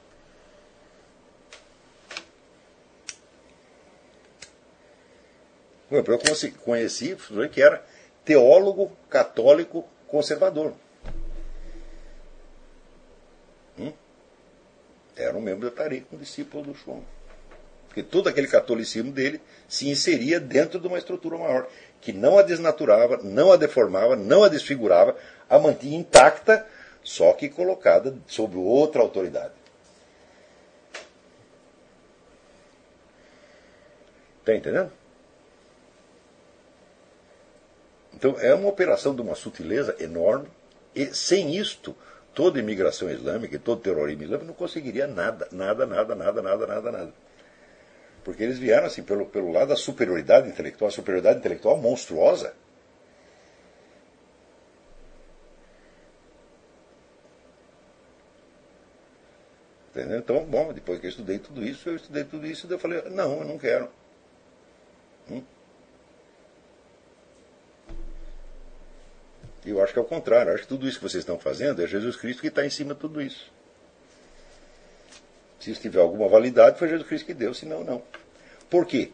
Eu conheci que era teólogo católico conservador. Hum? Era um membro da Tariq, um discípulo do Shum. Porque todo aquele catolicismo dele se inseria dentro de uma estrutura maior, que não a desnaturava, não a deformava, não a desfigurava, a mantinha intacta, só que colocada sob outra autoridade. Está entendendo? Então é uma operação de uma sutileza enorme, e sem isto, toda imigração islâmica e todo terrorismo islâmico não conseguiria nada, nada, nada, nada, nada, nada, nada. Porque eles vieram assim pelo, pelo lado da superioridade intelectual, a superioridade intelectual monstruosa. Entendeu? Então, bom, depois que eu estudei tudo isso, eu estudei tudo isso, eu falei, não, eu não quero. Hum? Eu acho que é o contrário. Eu acho que tudo isso que vocês estão fazendo é Jesus Cristo que está em cima de tudo isso. Se isso tiver alguma validade, foi Jesus Cristo que deu, senão não. Por quê?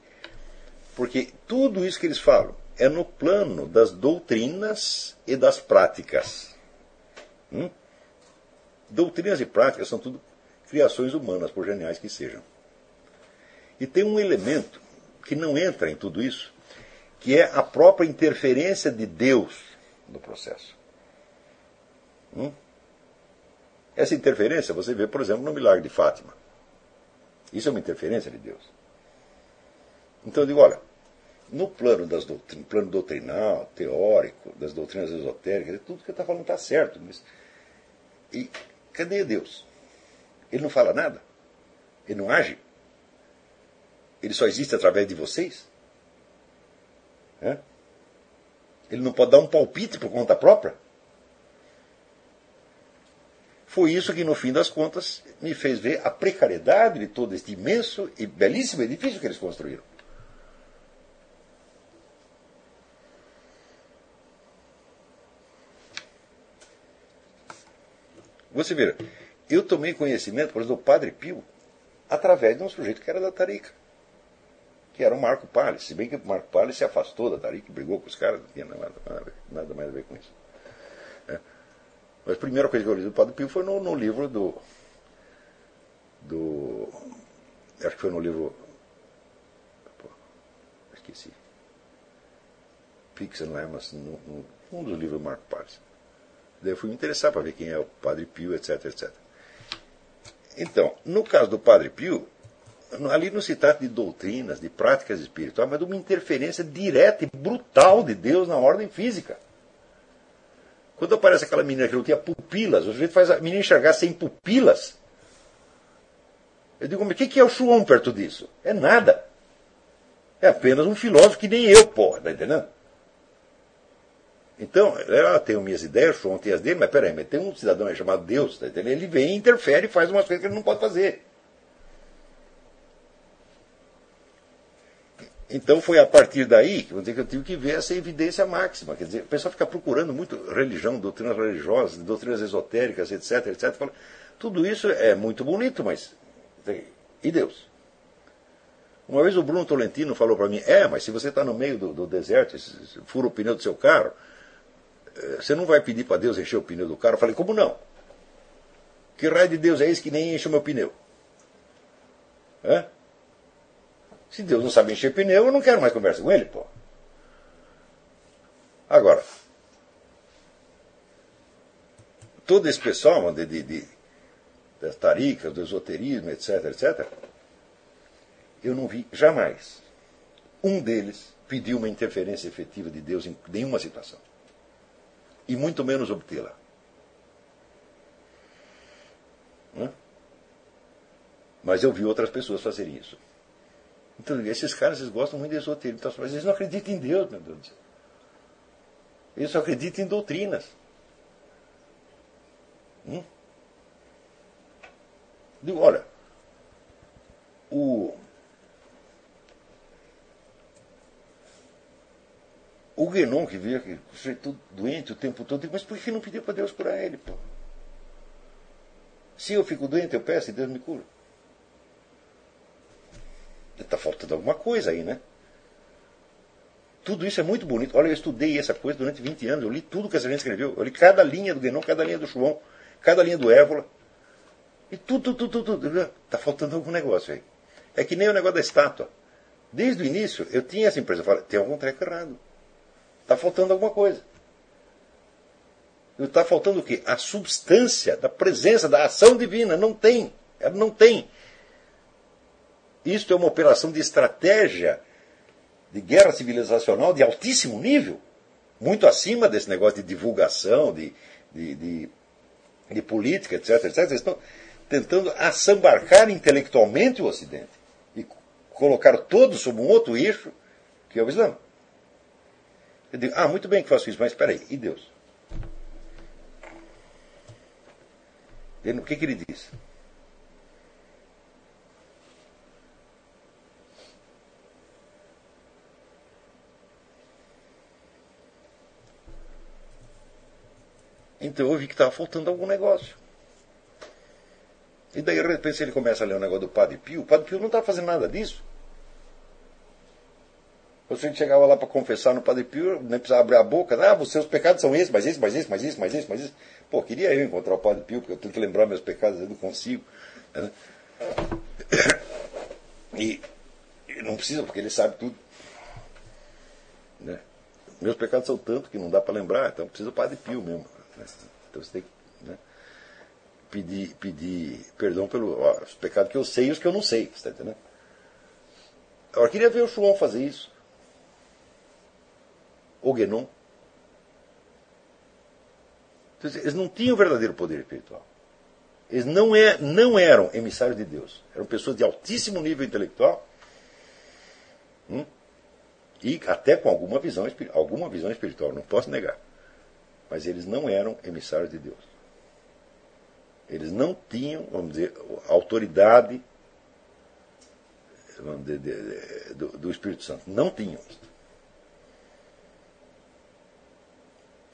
Porque tudo isso que eles falam é no plano das doutrinas e das práticas. Hum? Doutrinas e práticas são tudo criações humanas, por geniais que sejam. E tem um elemento que não entra em tudo isso, que é a própria interferência de Deus no processo. Hum? Essa interferência você vê, por exemplo, no milagre de Fátima. Isso é uma interferência de Deus. Então eu digo, olha, no plano, das doutrin, plano doutrinal, teórico, das doutrinas esotéricas, tudo que está falando está certo. Mas... E cadê Deus? Ele não fala nada? Ele não age? Ele só existe através de vocês? É? Ele não pode dar um palpite por conta própria? Foi isso que, no fim das contas, me fez ver a precariedade de todo este imenso e belíssimo edifício que eles construíram. Você vê, eu tomei conhecimento, por exemplo, do Padre Pio através de um sujeito que era da Tarica que era o Marco Palles. Se bem que o Marco Palles se afastou da Tariq, brigou com os caras, não tinha nada, nada, mais a ver com isso. É. Mas a primeira coisa que eu li do Padre Pio foi no, no livro do, do. Acho que foi no livro. Pô, esqueci. Pix and Lemmas, um dos livros do Marco Palles. Daí eu fui me interessar para ver quem é o Padre Pio, etc, etc. Então, no caso do Padre Pio, ali não se trata de doutrinas, de práticas espirituais, mas de uma interferência direta e brutal de Deus na ordem física. Quando aparece aquela menina que não tinha pupilas, o sujeito faz a menina enxergar sem pupilas. Eu digo, mas o que é o Shuon perto disso? É nada. É apenas um filósofo que nem eu, porra, tá entendendo? Então, ela tem minhas ideias, o as dele, mas peraí, mas tem um cidadão aí chamado Deus, tá ele vem, interfere e faz umas coisas que ele não pode fazer. Então foi a partir daí que eu tive que ver essa evidência máxima. Quer dizer, o pessoal fica procurando muito religião, doutrinas religiosas, doutrinas esotéricas, etc, etc. Fala, tudo isso é muito bonito, mas. E Deus? Uma vez o Bruno Tolentino falou para mim: é, mas se você está no meio do, do deserto, fura o pneu do seu carro, você não vai pedir para Deus encher o pneu do carro? Eu falei: como não? Que raio de Deus é esse que nem enche o meu pneu? É? Se Deus não sabe encher pneu, eu não quero mais conversa com ele, pô. Agora, todo esse pessoal de, de, de, das taricas, do esoterismo, etc, etc, eu não vi jamais um deles pedir uma interferência efetiva de Deus em nenhuma situação. E muito menos obtê-la. Mas eu vi outras pessoas fazerem isso. Então, esses caras eles gostam muito de esoterismo, então, mas eles não acreditam em Deus, meu Deus do céu. Eles só acreditam em doutrinas. Hum? Digo, olha, o, o Guénon que veio aqui, todo doente o tempo todo, mas por que não pediu para Deus curar ele? Pô? Se eu fico doente, eu peço e Deus me cura. Está faltando alguma coisa aí, né? Tudo isso é muito bonito. Olha, eu estudei essa coisa durante 20 anos. Eu li tudo que essa gente escreveu. Eu li cada linha do Guénon, cada linha do João, cada linha do Évola. E tudo, tudo, tudo, tudo. Está faltando algum negócio aí. É que nem o negócio da estátua. Desde o início, eu tinha essa impressão. Eu falei, tem algum treco errado. Está faltando alguma coisa. Está faltando o quê? A substância da presença, da ação divina. Não tem. Ela não tem. Isto é uma operação de estratégia de guerra civilizacional de altíssimo nível, muito acima desse negócio de divulgação, de, de, de, de política, etc, etc. Eles estão tentando assambarcar intelectualmente o Ocidente e colocar todos sob um outro eixo, que é o Islã. Eu digo, ah, muito bem que faço isso, mas espera aí, e Deus? o que, que ele diz? Então eu vi que estava faltando algum negócio. E daí, de repente, ele começa a ler o negócio do Padre Pio. O Padre Pio não estava fazendo nada disso. Você chegava lá para confessar no Padre Pio, nem precisava abrir a boca. Ah, os seus pecados são esses, mas esse, mais esse, mais esse, mais esse, mais esse. Pô, queria eu encontrar o Padre Pio, porque eu tenho que lembrar meus pecados, eu não consigo. Né? E, e não precisa, porque ele sabe tudo. Né? Meus pecados são tanto que não dá para lembrar, então precisa o Padre Pio mesmo. Né? Então você tem que né, pedir, pedir perdão pelos pecados que eu sei e os que eu não sei. Você está entendendo? Agora, queria ver o João fazer isso. O Guénon. Então, eles não tinham verdadeiro poder espiritual. Eles não, é, não eram emissários de Deus. Eram pessoas de altíssimo nível intelectual. Hum, e até com alguma visão, alguma visão espiritual, não posso negar. Mas eles não eram emissários de Deus. Eles não tinham, vamos dizer, autoridade vamos dizer, do, do, Espírito Santo. Não tinham.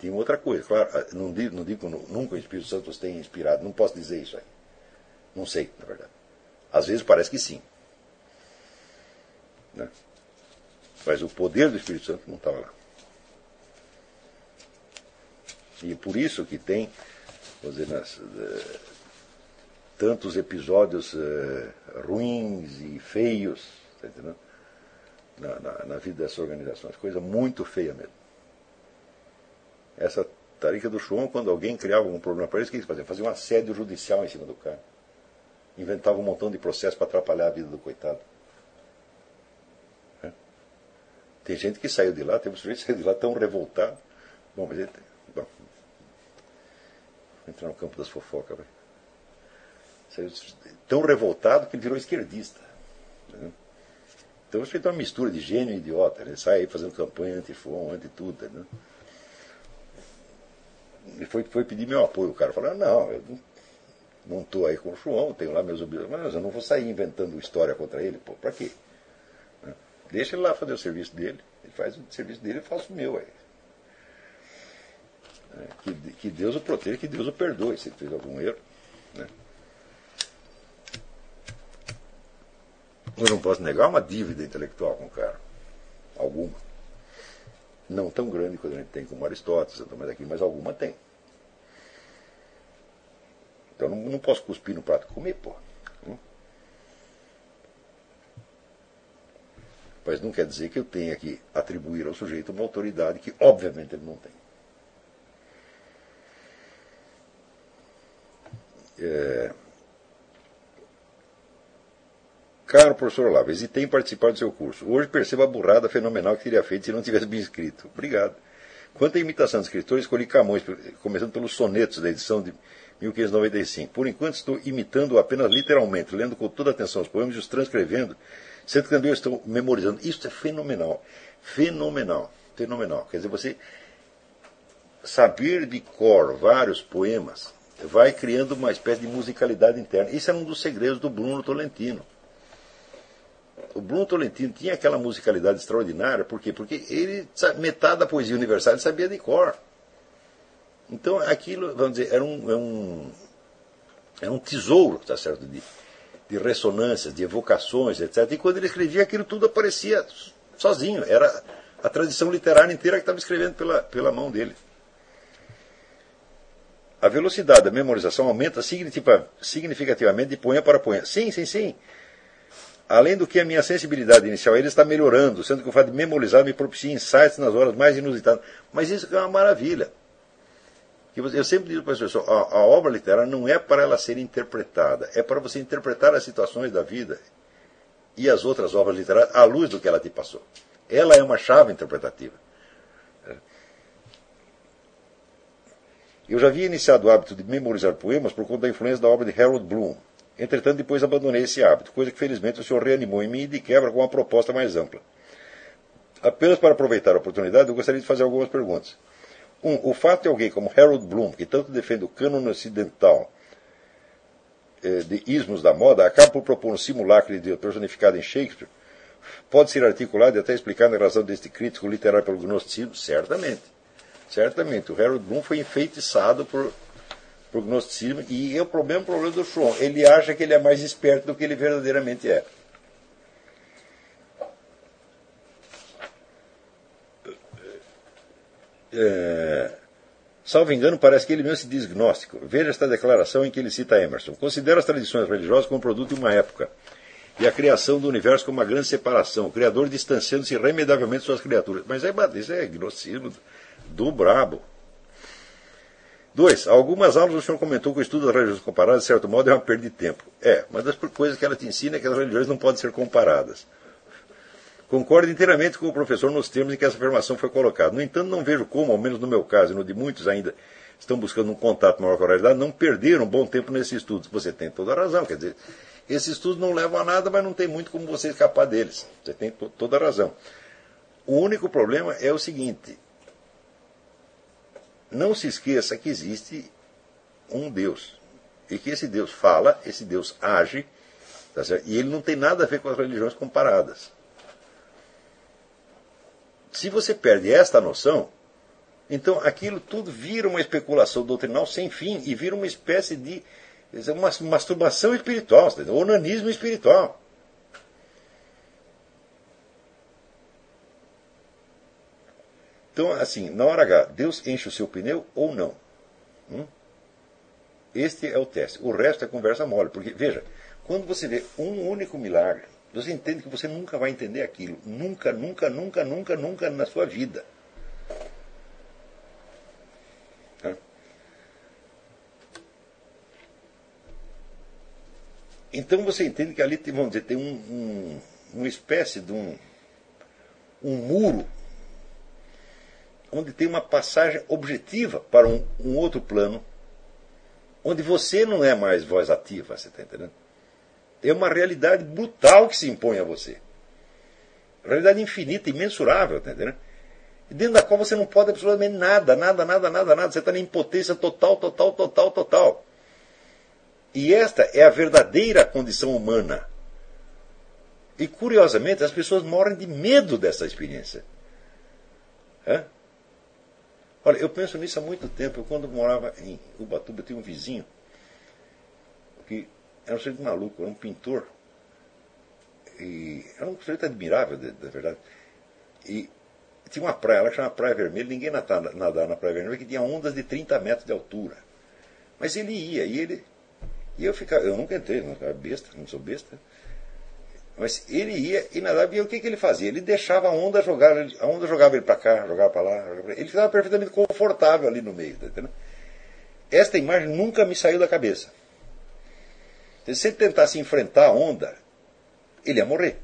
Tinham outra coisa. Claro, não digo, não digo nunca o Espírito Santo os tenha inspirado. Não posso dizer isso aí. Não sei, na verdade. Às vezes parece que sim. Né? Mas o poder do Espírito Santo não estava lá. E por isso que tem, dizer, nas, uh, tantos episódios uh, ruins e feios tá na, na, na, vida dessas organizações. Coisa muito feia mesmo. Essa tarica do João, quando alguém criava um problema para eles, o que eles faziam? Faziam um assédio judicial em cima do cara. Inventavam um montão de processos para atrapalhar a vida do coitado. É. Tem gente que saiu de lá, tem um sujeito que saiu de lá tão revoltado. Bom, mas ele, bom, entrar no campo das fofocas. Saiu tão revoltado que ele virou esquerdista. Né? Então você tem uma mistura de gênio e idiota. Ele sai aí fazendo campanha anti-FON, anti-tudo. Né? E foi, foi pedir meu apoio. O cara falou, não, eu não estou aí com o João, tenho lá meus objetivos, mas eu não vou sair inventando história contra ele, pô, para quê? Né? Deixa ele lá fazer o serviço dele, ele faz o serviço dele, eu faço o meu aí. É, que, que Deus o proteja, que Deus o perdoe se ele fez algum erro. Né? Eu não posso negar uma dívida intelectual com o cara. Alguma. Não tão grande quanto a gente tem como Aristóteles, mas aqui, mas alguma tem. Então não, não posso cuspir no prato e comer, pô. Hum? Mas não quer dizer que eu tenha que atribuir ao sujeito uma autoridade que, obviamente, ele não tem. É... Caro professor Olavo, hesitei em participar do seu curso. Hoje percebo a burrada fenomenal que teria feito se não tivesse me inscrito. Obrigado. Quanto à imitação de escritores, escolhi Camões, começando pelos sonetos da edição de 1595. Por enquanto estou imitando apenas literalmente, lendo com toda atenção os poemas e os transcrevendo, sendo que também eu estou memorizando. Isso é fenomenal. Fenomenal. Fenomenal. Quer dizer, você saber de cor vários poemas vai criando uma espécie de musicalidade interna. Isso era um dos segredos do Bruno Tolentino. O Bruno Tolentino tinha aquela musicalidade extraordinária, por quê? Porque ele, metade da poesia universal ele sabia de cor. Então aquilo, vamos dizer, era um, era um, era um tesouro, tá certo, de, de ressonâncias, de evocações, etc. E quando ele escrevia, aquilo tudo aparecia sozinho. Era a tradição literária inteira que estava escrevendo pela, pela mão dele. A velocidade da memorização aumenta significativamente de poema para poema. Sim, sim, sim. Além do que a minha sensibilidade inicial ele está melhorando, sendo que o fato de memorizar me propicia insights nas horas mais inusitadas. Mas isso é uma maravilha. Eu sempre digo para as pessoas, a, a obra literária não é para ela ser interpretada, é para você interpretar as situações da vida e as outras obras literárias à luz do que ela te passou. Ela é uma chave interpretativa. Eu já havia iniciado o hábito de memorizar poemas por conta da influência da obra de Harold Bloom. Entretanto, depois abandonei esse hábito, coisa que felizmente o senhor reanimou em mim e de quebra com uma proposta mais ampla. Apenas para aproveitar a oportunidade, eu gostaria de fazer algumas perguntas. Um, o fato de alguém como Harold Bloom, que tanto defende o cânone ocidental eh, de ismos da moda, acaba por propor um simulacro de personificado em Shakespeare, pode ser articulado e até explicado em razão deste crítico literário pelo gnosticismo? Certamente. Certamente. O Harold Bloom foi enfeitiçado por, por gnosticismo e é o problema, o problema do Schwann. Ele acha que ele é mais esperto do que ele verdadeiramente é. é, salvo engano, parece que ele mesmo se diz gnóstico. Veja esta declaração em que ele cita Emerson. Considera as tradições religiosas como produto de uma época e a criação do universo como uma grande separação, o Criador distanciando-se irremediavelmente de suas criaturas. Mas é, isso é gnosticismo do brabo. Dois, algumas aulas o senhor comentou que o estudo das religiões comparadas, de certo modo, é uma perda de tempo. É, mas das coisas que ela te ensina é que as religiões não podem ser comparadas. Concordo inteiramente com o professor nos termos em que essa afirmação foi colocada. No entanto, não vejo como, ao menos no meu caso e no de muitos ainda estão buscando um contato maior com a realidade, não perderam um bom tempo nesses estudos. Você tem toda a razão. Quer dizer, esses estudos não levam a nada, mas não tem muito como você escapar deles. Você tem toda a razão. O único problema é o seguinte: não se esqueça que existe um Deus. E que esse Deus fala, esse Deus age, tá e ele não tem nada a ver com as religiões comparadas. Se você perde esta noção, então aquilo tudo vira uma especulação doutrinal sem fim e vira uma espécie de uma masturbação espiritual, um onanismo espiritual. Então, assim, na hora H, Deus enche o seu pneu ou não? Hum? Este é o teste. O resto é conversa mole. Porque, veja, quando você vê um único milagre, você entende que você nunca vai entender aquilo. Nunca, nunca, nunca, nunca, nunca na sua vida. Então você entende que ali vamos dizer, tem um, um, uma espécie de um, um muro onde tem uma passagem objetiva para um, um outro plano, onde você não é mais voz ativa, você está entendendo? É uma realidade brutal que se impõe a você. Realidade infinita, imensurável, tá entendendo? dentro da qual você não pode absolutamente nada, nada, nada, nada, nada. Você está na impotência total, total, total, total. E esta é a verdadeira condição humana. E curiosamente, as pessoas morrem de medo dessa experiência. É? Olha, eu penso nisso há muito tempo. Eu, quando morava em Ubatuba, tinha um vizinho que era um sujeito maluco, era um pintor. E era um sujeito admirável, na verdade. E tinha uma praia, ela chama Praia Vermelha, ninguém nadava, nadava na Praia Vermelha, que tinha ondas de 30 metros de altura. Mas ele ia, e ele. E eu ficava, eu nunca entrei, não era besta, não sou besta. Mas ele ia e nadava, e o que, que ele fazia? Ele deixava a onda jogar, a onda jogava ele para cá, jogava para lá. Jogava ele ficava perfeitamente confortável ali no meio. Tá entendendo? Esta imagem nunca me saiu da cabeça. Se ele tentasse enfrentar a onda, ele ia morrer.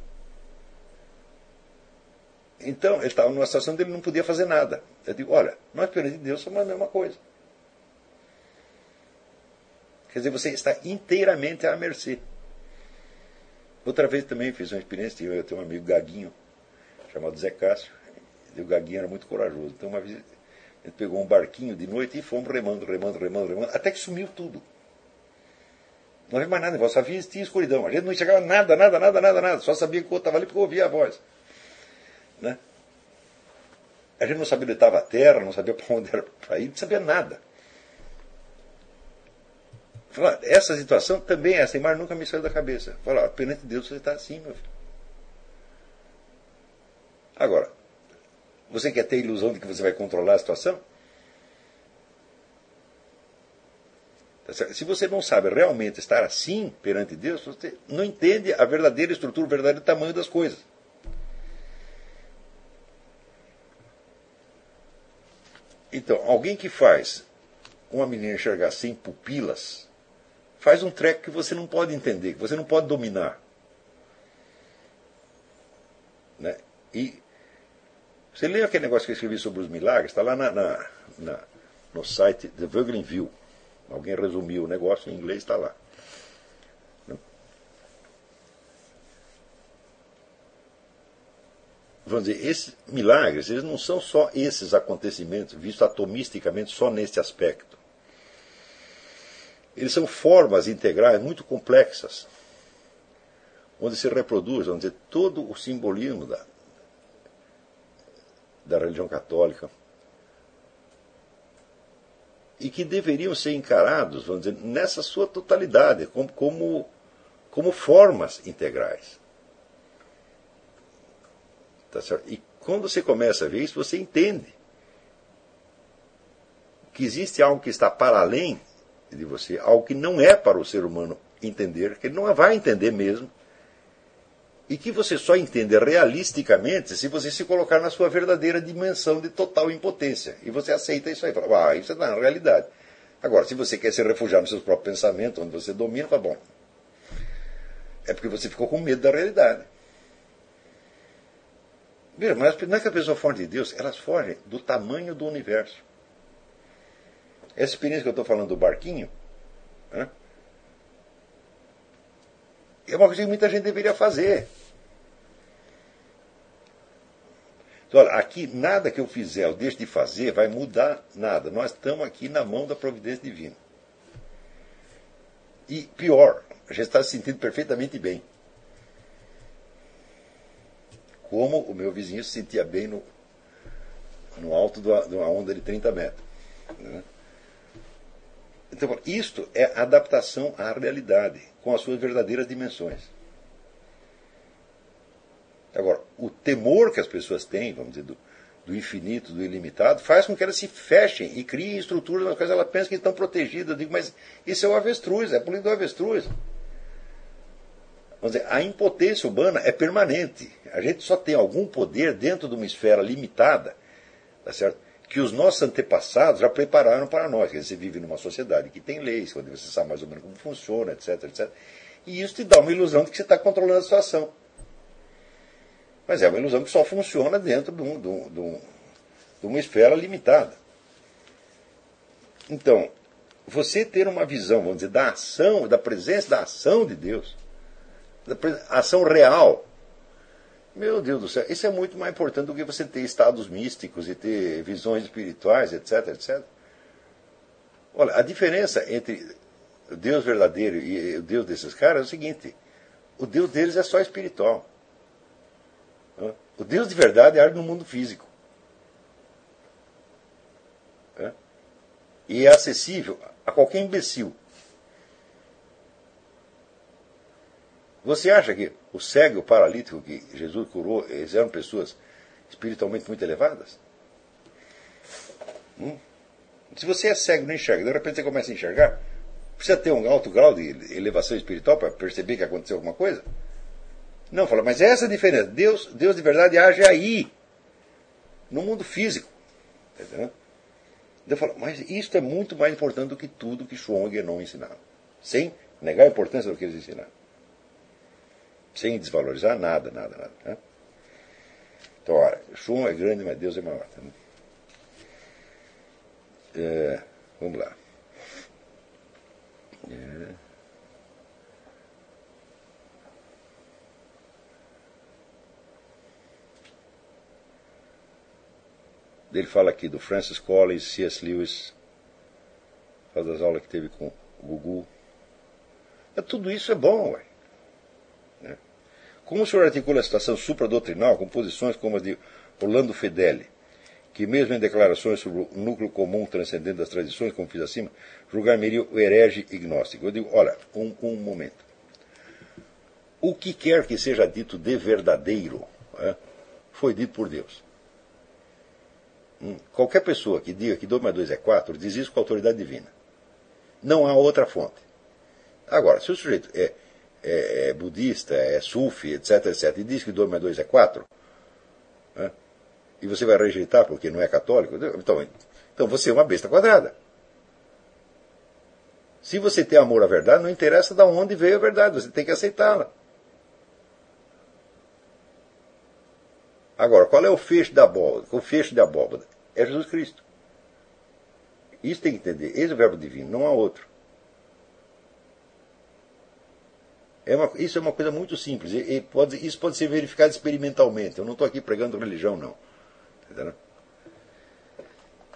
Então, ele estava numa situação onde ele não podia fazer nada. Eu digo, olha, nós perante de Deus somos a mesma coisa. Quer dizer, você está inteiramente à mercê. Outra vez também fiz uma experiência, eu tenho um amigo gaguinho, chamado Zé Cássio, e o gaguinho era muito corajoso. Então uma vez ele pegou um barquinho de noite e fomos remando, remando, remando, remando, até que sumiu tudo. Não havia mais nada, só havia escuridão. A gente não enxergava nada, nada, nada, nada, nada. Só sabia que o outro estava ali porque ouvia a voz. Né? A gente não sabia onde estava a terra, não sabia para onde era para ir, não sabia nada. Falar, essa situação também, essa imagem nunca me saiu da cabeça. Falar, perante Deus você está assim, meu filho. Agora, você quer ter a ilusão de que você vai controlar a situação? Tá Se você não sabe realmente estar assim perante Deus, você não entende a verdadeira estrutura, o verdadeiro tamanho das coisas. Então, alguém que faz uma menina enxergar sem pupilas, faz um treco que você não pode entender, que você não pode dominar. Né? E você leu aquele negócio que eu escrevi sobre os milagres? Está lá na, na, na, no site The Vogelin View. Alguém resumiu o negócio em inglês, está lá. Vamos dizer, esses milagres, eles não são só esses acontecimentos, vistos atomisticamente só nesse aspecto. Eles são formas integrais muito complexas, onde se reproduz, vamos dizer, todo o simbolismo da, da religião católica, e que deveriam ser encarados, vamos dizer, nessa sua totalidade, como, como, como formas integrais. Tá certo? E quando você começa a ver isso, você entende que existe algo que está para além de você, algo que não é para o ser humano entender, que ele não vai entender mesmo, e que você só entende realisticamente se você se colocar na sua verdadeira dimensão de total impotência. E você aceita isso aí, fala, ah, isso está na realidade. Agora, se você quer se refugiar nos seus próprios pensamentos, onde você domina, fala, bom, é porque você ficou com medo da realidade. Veja, mas não é que a pessoa foge de Deus, elas fogem do tamanho do universo. Essa experiência que eu estou falando do barquinho né, é uma coisa que muita gente deveria fazer. Então, olha, aqui nada que eu fizer ou deixe de fazer vai mudar nada. Nós estamos aqui na mão da providência divina. E pior, a gente está se sentindo perfeitamente bem. Como o meu vizinho se sentia bem no, no alto de uma onda de 30 metros. Né? Então, isto é adaptação à realidade, com as suas verdadeiras dimensões. Agora, o temor que as pessoas têm, vamos dizer, do, do infinito, do ilimitado, faz com que elas se fechem e criem estruturas nas quais elas pensam que estão protegidas. Eu digo, mas isso é o avestruz, é a política do avestruz. Vamos dizer, a impotência humana é permanente. A gente só tem algum poder dentro de uma esfera limitada, tá certo? Que os nossos antepassados já prepararam para nós. Quer você vive numa sociedade que tem leis, onde você sabe mais ou menos como funciona, etc, etc. E isso te dá uma ilusão de que você está controlando a situação. Mas é uma ilusão que só funciona dentro de, de, um, de, um, de uma esfera limitada. Então, você ter uma visão, vamos dizer, da ação, da presença da ação de Deus, da ação real, Meu Deus do céu, isso é muito mais importante do que você ter estados místicos e ter visões espirituais, etc, etc. Olha, a diferença entre o Deus verdadeiro e o Deus desses caras é o seguinte: o Deus deles é só espiritual. O Deus de verdade age no mundo físico. E é acessível a qualquer imbecil. Você acha que o cego o paralítico que Jesus curou, eles eram pessoas espiritualmente muito elevadas? Hum? Se você é cego e não enxerga, de repente você começa a enxergar, precisa ter um alto grau de elevação espiritual para perceber que aconteceu alguma coisa? Não, fala, mas é essa a diferença. Deus, Deus de verdade age aí, no mundo físico. Entendeu? Eu falo, mas isso é muito mais importante do que tudo que Schwong e Guénon ensinaram. Sem negar a importância do que eles ensinaram. Sem desvalorizar nada, nada, nada. Né? Então, olha, Schwong é grande, mas Deus é maior. Né? É, vamos lá. É. Ele fala aqui do Francis Collins, C.S. Lewis, faz das aulas que teve com o Gugu. É, tudo isso é bom, ué. Como o senhor articula a situação supradotrinal com posições como as de Orlando Fedeli, que mesmo em declarações sobre o núcleo comum transcendente das tradições, como fiz acima, julgar-me o herege ignóstico. Eu digo, olha, um, um, momento. O que quer que seja dito de verdadeiro é, foi dito por Deus. Hum, qualquer pessoa que diga que 2 mais 2 é 4, diz isso com autoridade divina. Não há outra fonte. Agora, se o sujeito é, é, é budista, é sufi, etc, etc, e diz que 2 mais 2 é 4, né, e você vai rejeitar porque não é católico, então, então você é uma besta quadrada. Se você tem amor à verdade, não interessa de onde veio a verdade, você tem que aceitá-la. Agora, qual é o fecho da abóbada? O fecho da abóbada é Jesus Cristo. Isso tem que entender. Esse é o verbo divino, não há outro. É uma, isso é uma coisa muito simples. E, e pode, isso pode ser verificado experimentalmente. Eu não estou aqui pregando religião, não. Entendeu?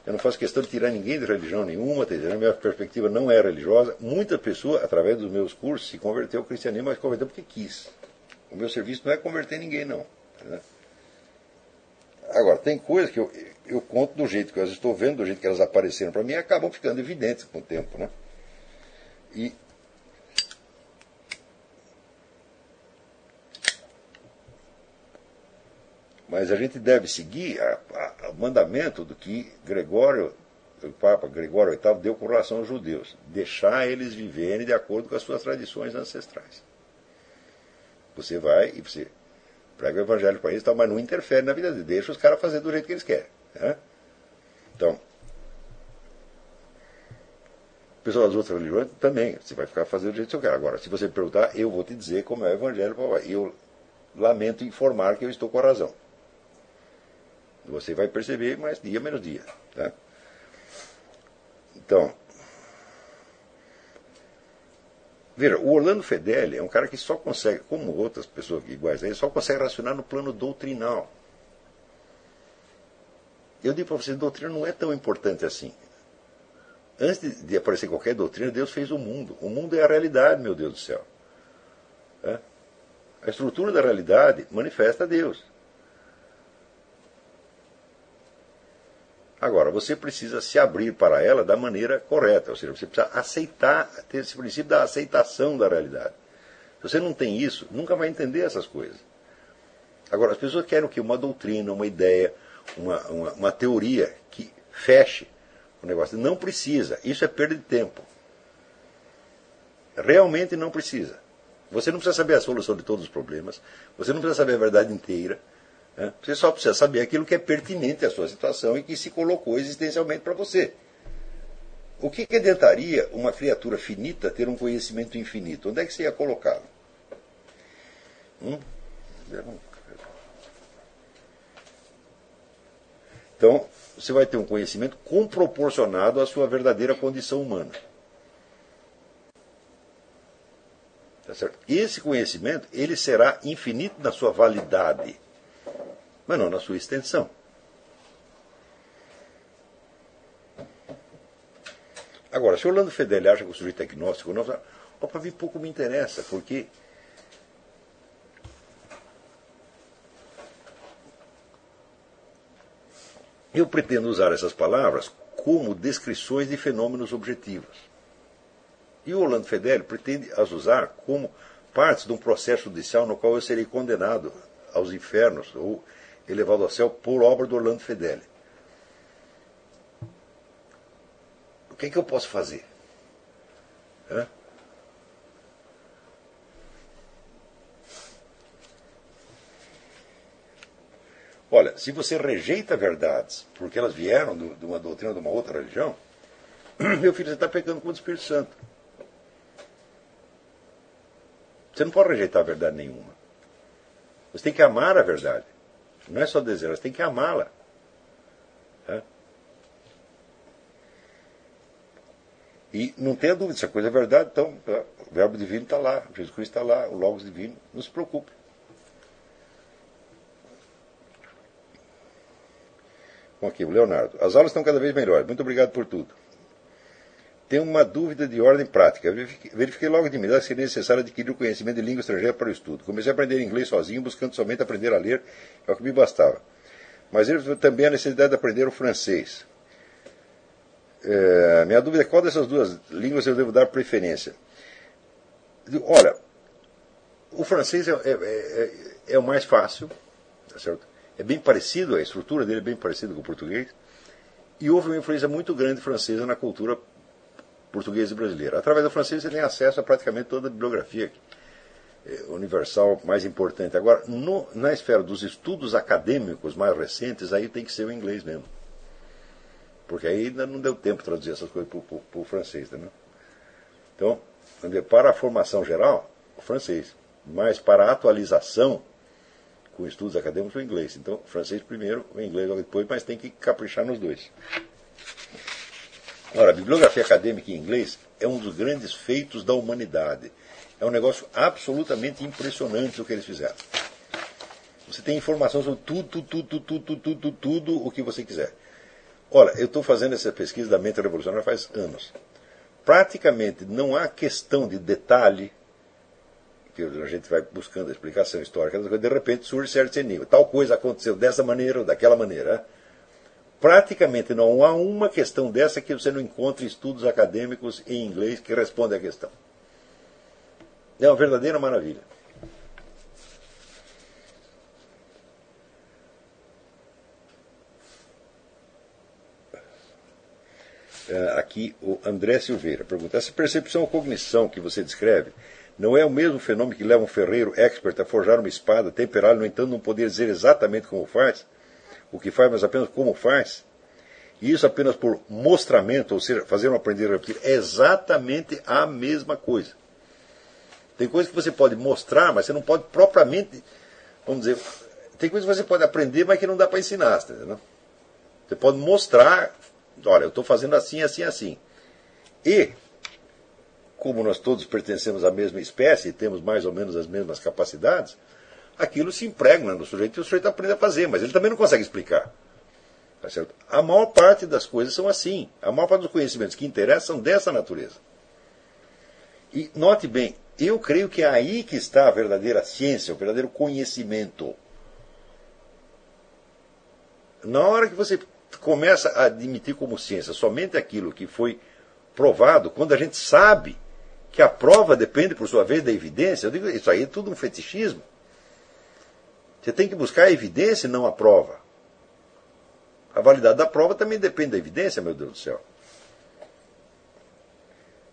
Eu não faço questão de tirar ninguém de religião nenhuma, tá minha perspectiva não é religiosa. Muita pessoa, através dos meus cursos, se converteu ao cristianismo, mas converteu porque quis. O meu serviço não é converter ninguém, não. Agora, tem coisas que eu, eu conto do jeito que eu estou vendo, do jeito que elas apareceram para mim, e acabam ficando evidentes com o tempo. Né? E Mas a gente deve seguir o mandamento do que Gregório, o Papa Gregório VIII deu com relação aos judeus: deixar eles viverem de acordo com as suas tradições ancestrais. Você vai e você prega o evangelho para eles, tal, mas não interfere na vida deles, deixa os caras fazer do jeito que eles querem. Né? Então, pessoal das outras religiões também, você vai ficar fazendo do jeito que você quer. Agora, se você perguntar, eu vou te dizer como é o evangelho, eu lamento informar que eu estou com a razão. Você vai perceber mais dia menos dia. Tá? Então, Veja, o Orlando Fedeli é um cara que só consegue, como outras pessoas iguais a ele, só consegue racionar no plano doutrinal. Eu digo para vocês, doutrina não é tão importante assim. Antes de aparecer qualquer doutrina, Deus fez o mundo. O mundo é a realidade, meu Deus do céu. É? A estrutura da realidade manifesta Deus. Agora, você precisa se abrir para ela da maneira correta, ou seja, você precisa aceitar, ter esse princípio da aceitação da realidade. Se você não tem isso, nunca vai entender essas coisas. Agora, as pessoas querem o quê? Uma doutrina, uma ideia, uma, uma, uma teoria que feche o negócio. Não precisa. Isso é perda de tempo. Realmente não precisa. Você não precisa saber a solução de todos os problemas. Você não precisa saber a verdade inteira. Né? Você só precisa saber aquilo que é pertinente à sua situação e que se colocou existencialmente para você. O que, que adiantaria uma criatura finita ter um conhecimento infinito? Onde é que você ia colocá-lo? Hum? Então, você vai ter um conhecimento comproporcionado à sua verdadeira condição humana. Tá certo? Esse conhecimento ele será infinito na sua validade mas não na sua extensão. Agora, se o Orlando Fedeli acha que o sujeito é agnóstico, não, para mim pouco me interessa, porque eu pretendo usar essas palavras como descrições de fenômenos objetivos. E o Orlando Fedeli pretende as usar como partes de um processo judicial no qual eu serei condenado aos infernos ou elevado ao céu por obra do Orlando Fedeli. O que, é que eu posso fazer? Hã? Olha, se você rejeita verdades porque elas vieram de uma doutrina de uma outra religião, meu filho, você está pecando com o Espírito Santo. Você não pode rejeitar a verdade nenhuma. Você tem que amar a verdade. Não é só desejar, você tem que amá-la. E não tenha dúvida, se a coisa é verdade, então o verbo divino está lá, Jesus Cristo está lá, o Logos divino, não se preocupe. Bom, aqui, o Leonardo. As aulas estão cada vez melhores. Muito obrigado por tudo. Tenho uma dúvida de ordem prática. Verifiquei logo de imediato que seria necessário adquirir o conhecimento de língua estrangeira para o estudo. Comecei a aprender inglês sozinho, buscando somente aprender a ler, é o que me bastava. Mas ele também a necessidade de aprender o francês. É, minha dúvida é qual dessas duas línguas eu devo dar preferência. Olha, o francês é, é, é, é o mais fácil, tá certo? é bem parecido, a estrutura dele é bem parecida com o português, e houve uma influência muito grande francesa na cultura portuguesa e brasileira. Através do francês você tem acesso a praticamente toda a bibliografia é, universal mais importante. Agora, no, na esfera dos estudos acadêmicos mais recentes, aí tem que ser o inglês mesmo. Porque aí ainda não deu tempo de traduzir essas coisas para o francês. Entendeu? Então, para a formação geral, o francês. Mas para a atualização, com estudos acadêmicos, o inglês. Então, francês primeiro, o inglês logo depois, mas tem que caprichar nos dois. Ora, a bibliografia acadêmica em inglês é um dos grandes feitos da humanidade. É um negócio absolutamente impressionante o que eles fizeram. Você tem informação sobre tudo, tudo, tudo, tudo, tudo, tudo, tudo o que você quiser. Olha, eu estou fazendo essa pesquisa da mente revolucionária faz anos. Praticamente não há questão de detalhe, que a gente vai buscando a explicação histórica, de repente surge certo enigma. Tal coisa aconteceu dessa maneira ou daquela maneira. Praticamente não há uma questão dessa que você não encontre estudos acadêmicos em inglês que respondem à questão. É uma verdadeira maravilha. Eh, aqui o André Silveira pergunta: essa percepção ou cognição que você descreve não é o mesmo fenômeno que leva um ferreiro expert a forjar uma espada, temperá-la, no entanto, não poder dizer exatamente como faz, o que faz, mas apenas como faz? E isso apenas por mostramento, ou seja, fazer um aprender a repetir, é exatamente a mesma coisa. Tem coisas que você pode mostrar, mas você não pode propriamente, vamos dizer, tem coisas que você pode aprender, mas que não dá para ensinar, entendeu? Você pode mostrar olha, eu estou fazendo assim, assim, assim. E, como nós todos pertencemos à mesma espécie e temos mais ou menos as mesmas capacidades, aquilo se impregna no sujeito e o sujeito aprende a fazer, mas ele também não consegue explicar. Tá? A maior parte das coisas são assim. A maior parte dos conhecimentos que interessam são dessa natureza. E note bem, eu creio que é aí que está a verdadeira ciência, o verdadeiro conhecimento. Na hora que você começa a admitir como ciência somente aquilo que foi provado, quando a gente sabe que a prova depende, por sua vez, da evidência, eu digo, isso aí é tudo um fetichismo. Você tem que buscar a evidência e não a prova. A validade da prova também depende da evidência, meu Deus do céu.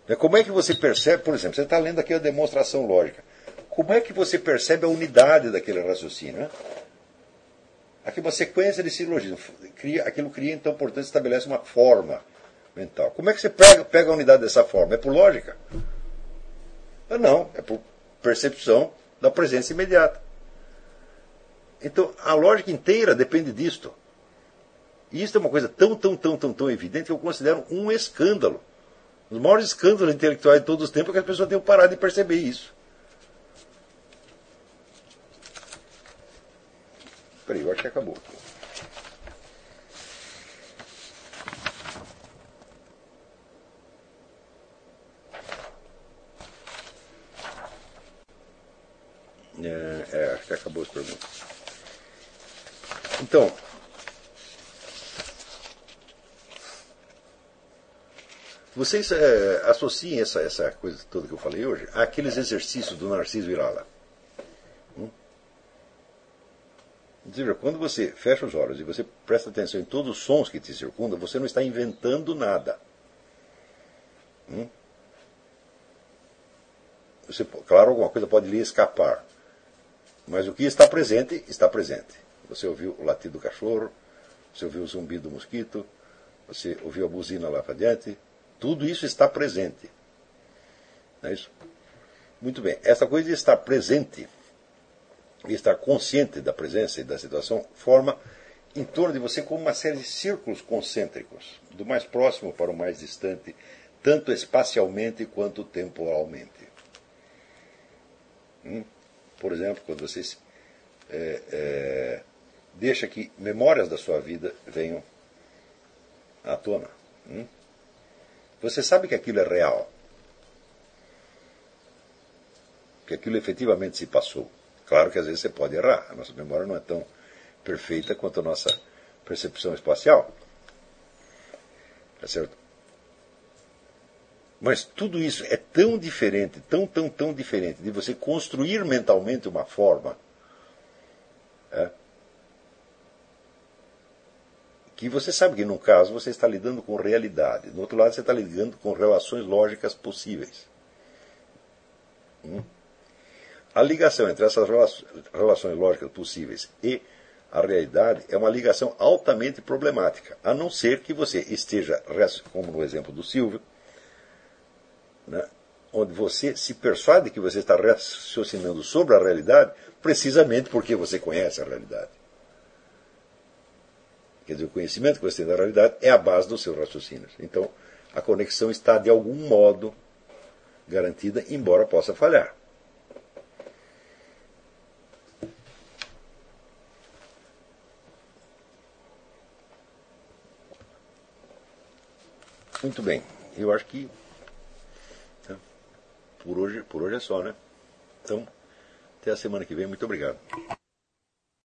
Né, como é que você percebe, por exemplo, você está lendo aqui a demonstração lógica. Como é que você percebe a unidade daquele raciocínio? Né? Aqui uma sequência de silogismos. Cria, aquilo cria, então, portanto, estabelece uma forma mental. Como é que você pega, pega a unidade dessa forma? É por lógica? Ah, não, é por percepção da presença imediata. Então, a lógica inteira depende disto. E isso é uma coisa tão, tão, tão, tão, tão evidente que eu considero um escândalo. Um dos maiores escândalos intelectuais de todos os tempos é que as pessoas tenham parado de perceber isso. Peraí, eu acho que acabou. É, é, acho que acabou as perguntas. Então, vocês é, associem essa, essa coisa toda que eu falei hoje àqueles exercícios do Narciso Irala. Hum? Quando você fecha os olhos e você presta atenção em todos os sons que te circundam, você não está inventando nada. Hum? Você, claro, alguma coisa pode lhe escapar. Mas o que está presente, está presente. Você ouviu o latido do cachorro, você ouviu o zumbido do mosquito, você ouviu a buzina lá para diante. Tudo isso está presente. Não é isso? Muito bem. Essa coisa de estar presente, e estar consciente da presença e da situação, forma em torno de você como uma série de círculos concêntricos, do mais próximo para o mais distante, tanto espacialmente quanto temporalmente. Hum? Por exemplo, quando você é, é, deixa que memórias da sua vida venham à tona. Hum? Você sabe que aquilo é real. Que aquilo efetivamente se passou. Claro que às vezes você pode errar. A nossa memória não é tão perfeita quanto a nossa percepção espacial. Tá certo? Mas tudo isso é tão diferente, tão, tão, tão diferente de você construir mentalmente uma forma é, que você sabe que, num caso, você está lidando com realidade. No outro lado, você está lidando com relações lógicas possíveis. Hum? A ligação entre essas relações lógicas possíveis e a realidade é uma ligação altamente problemática, a não ser que você esteja, como no exemplo do Silvio, né, onde você se persuade que você está raciocinando sobre a realidade, precisamente porque você conhece a realidade. Quer dizer, o conhecimento que você tem da realidade é a base dos seus raciocínios. Então, a conexão está de algum modo garantida, embora possa falhar. Muito bem. Eu acho que por hoje, por hoje é só, né? Então, até a semana que vem. Muito obrigado.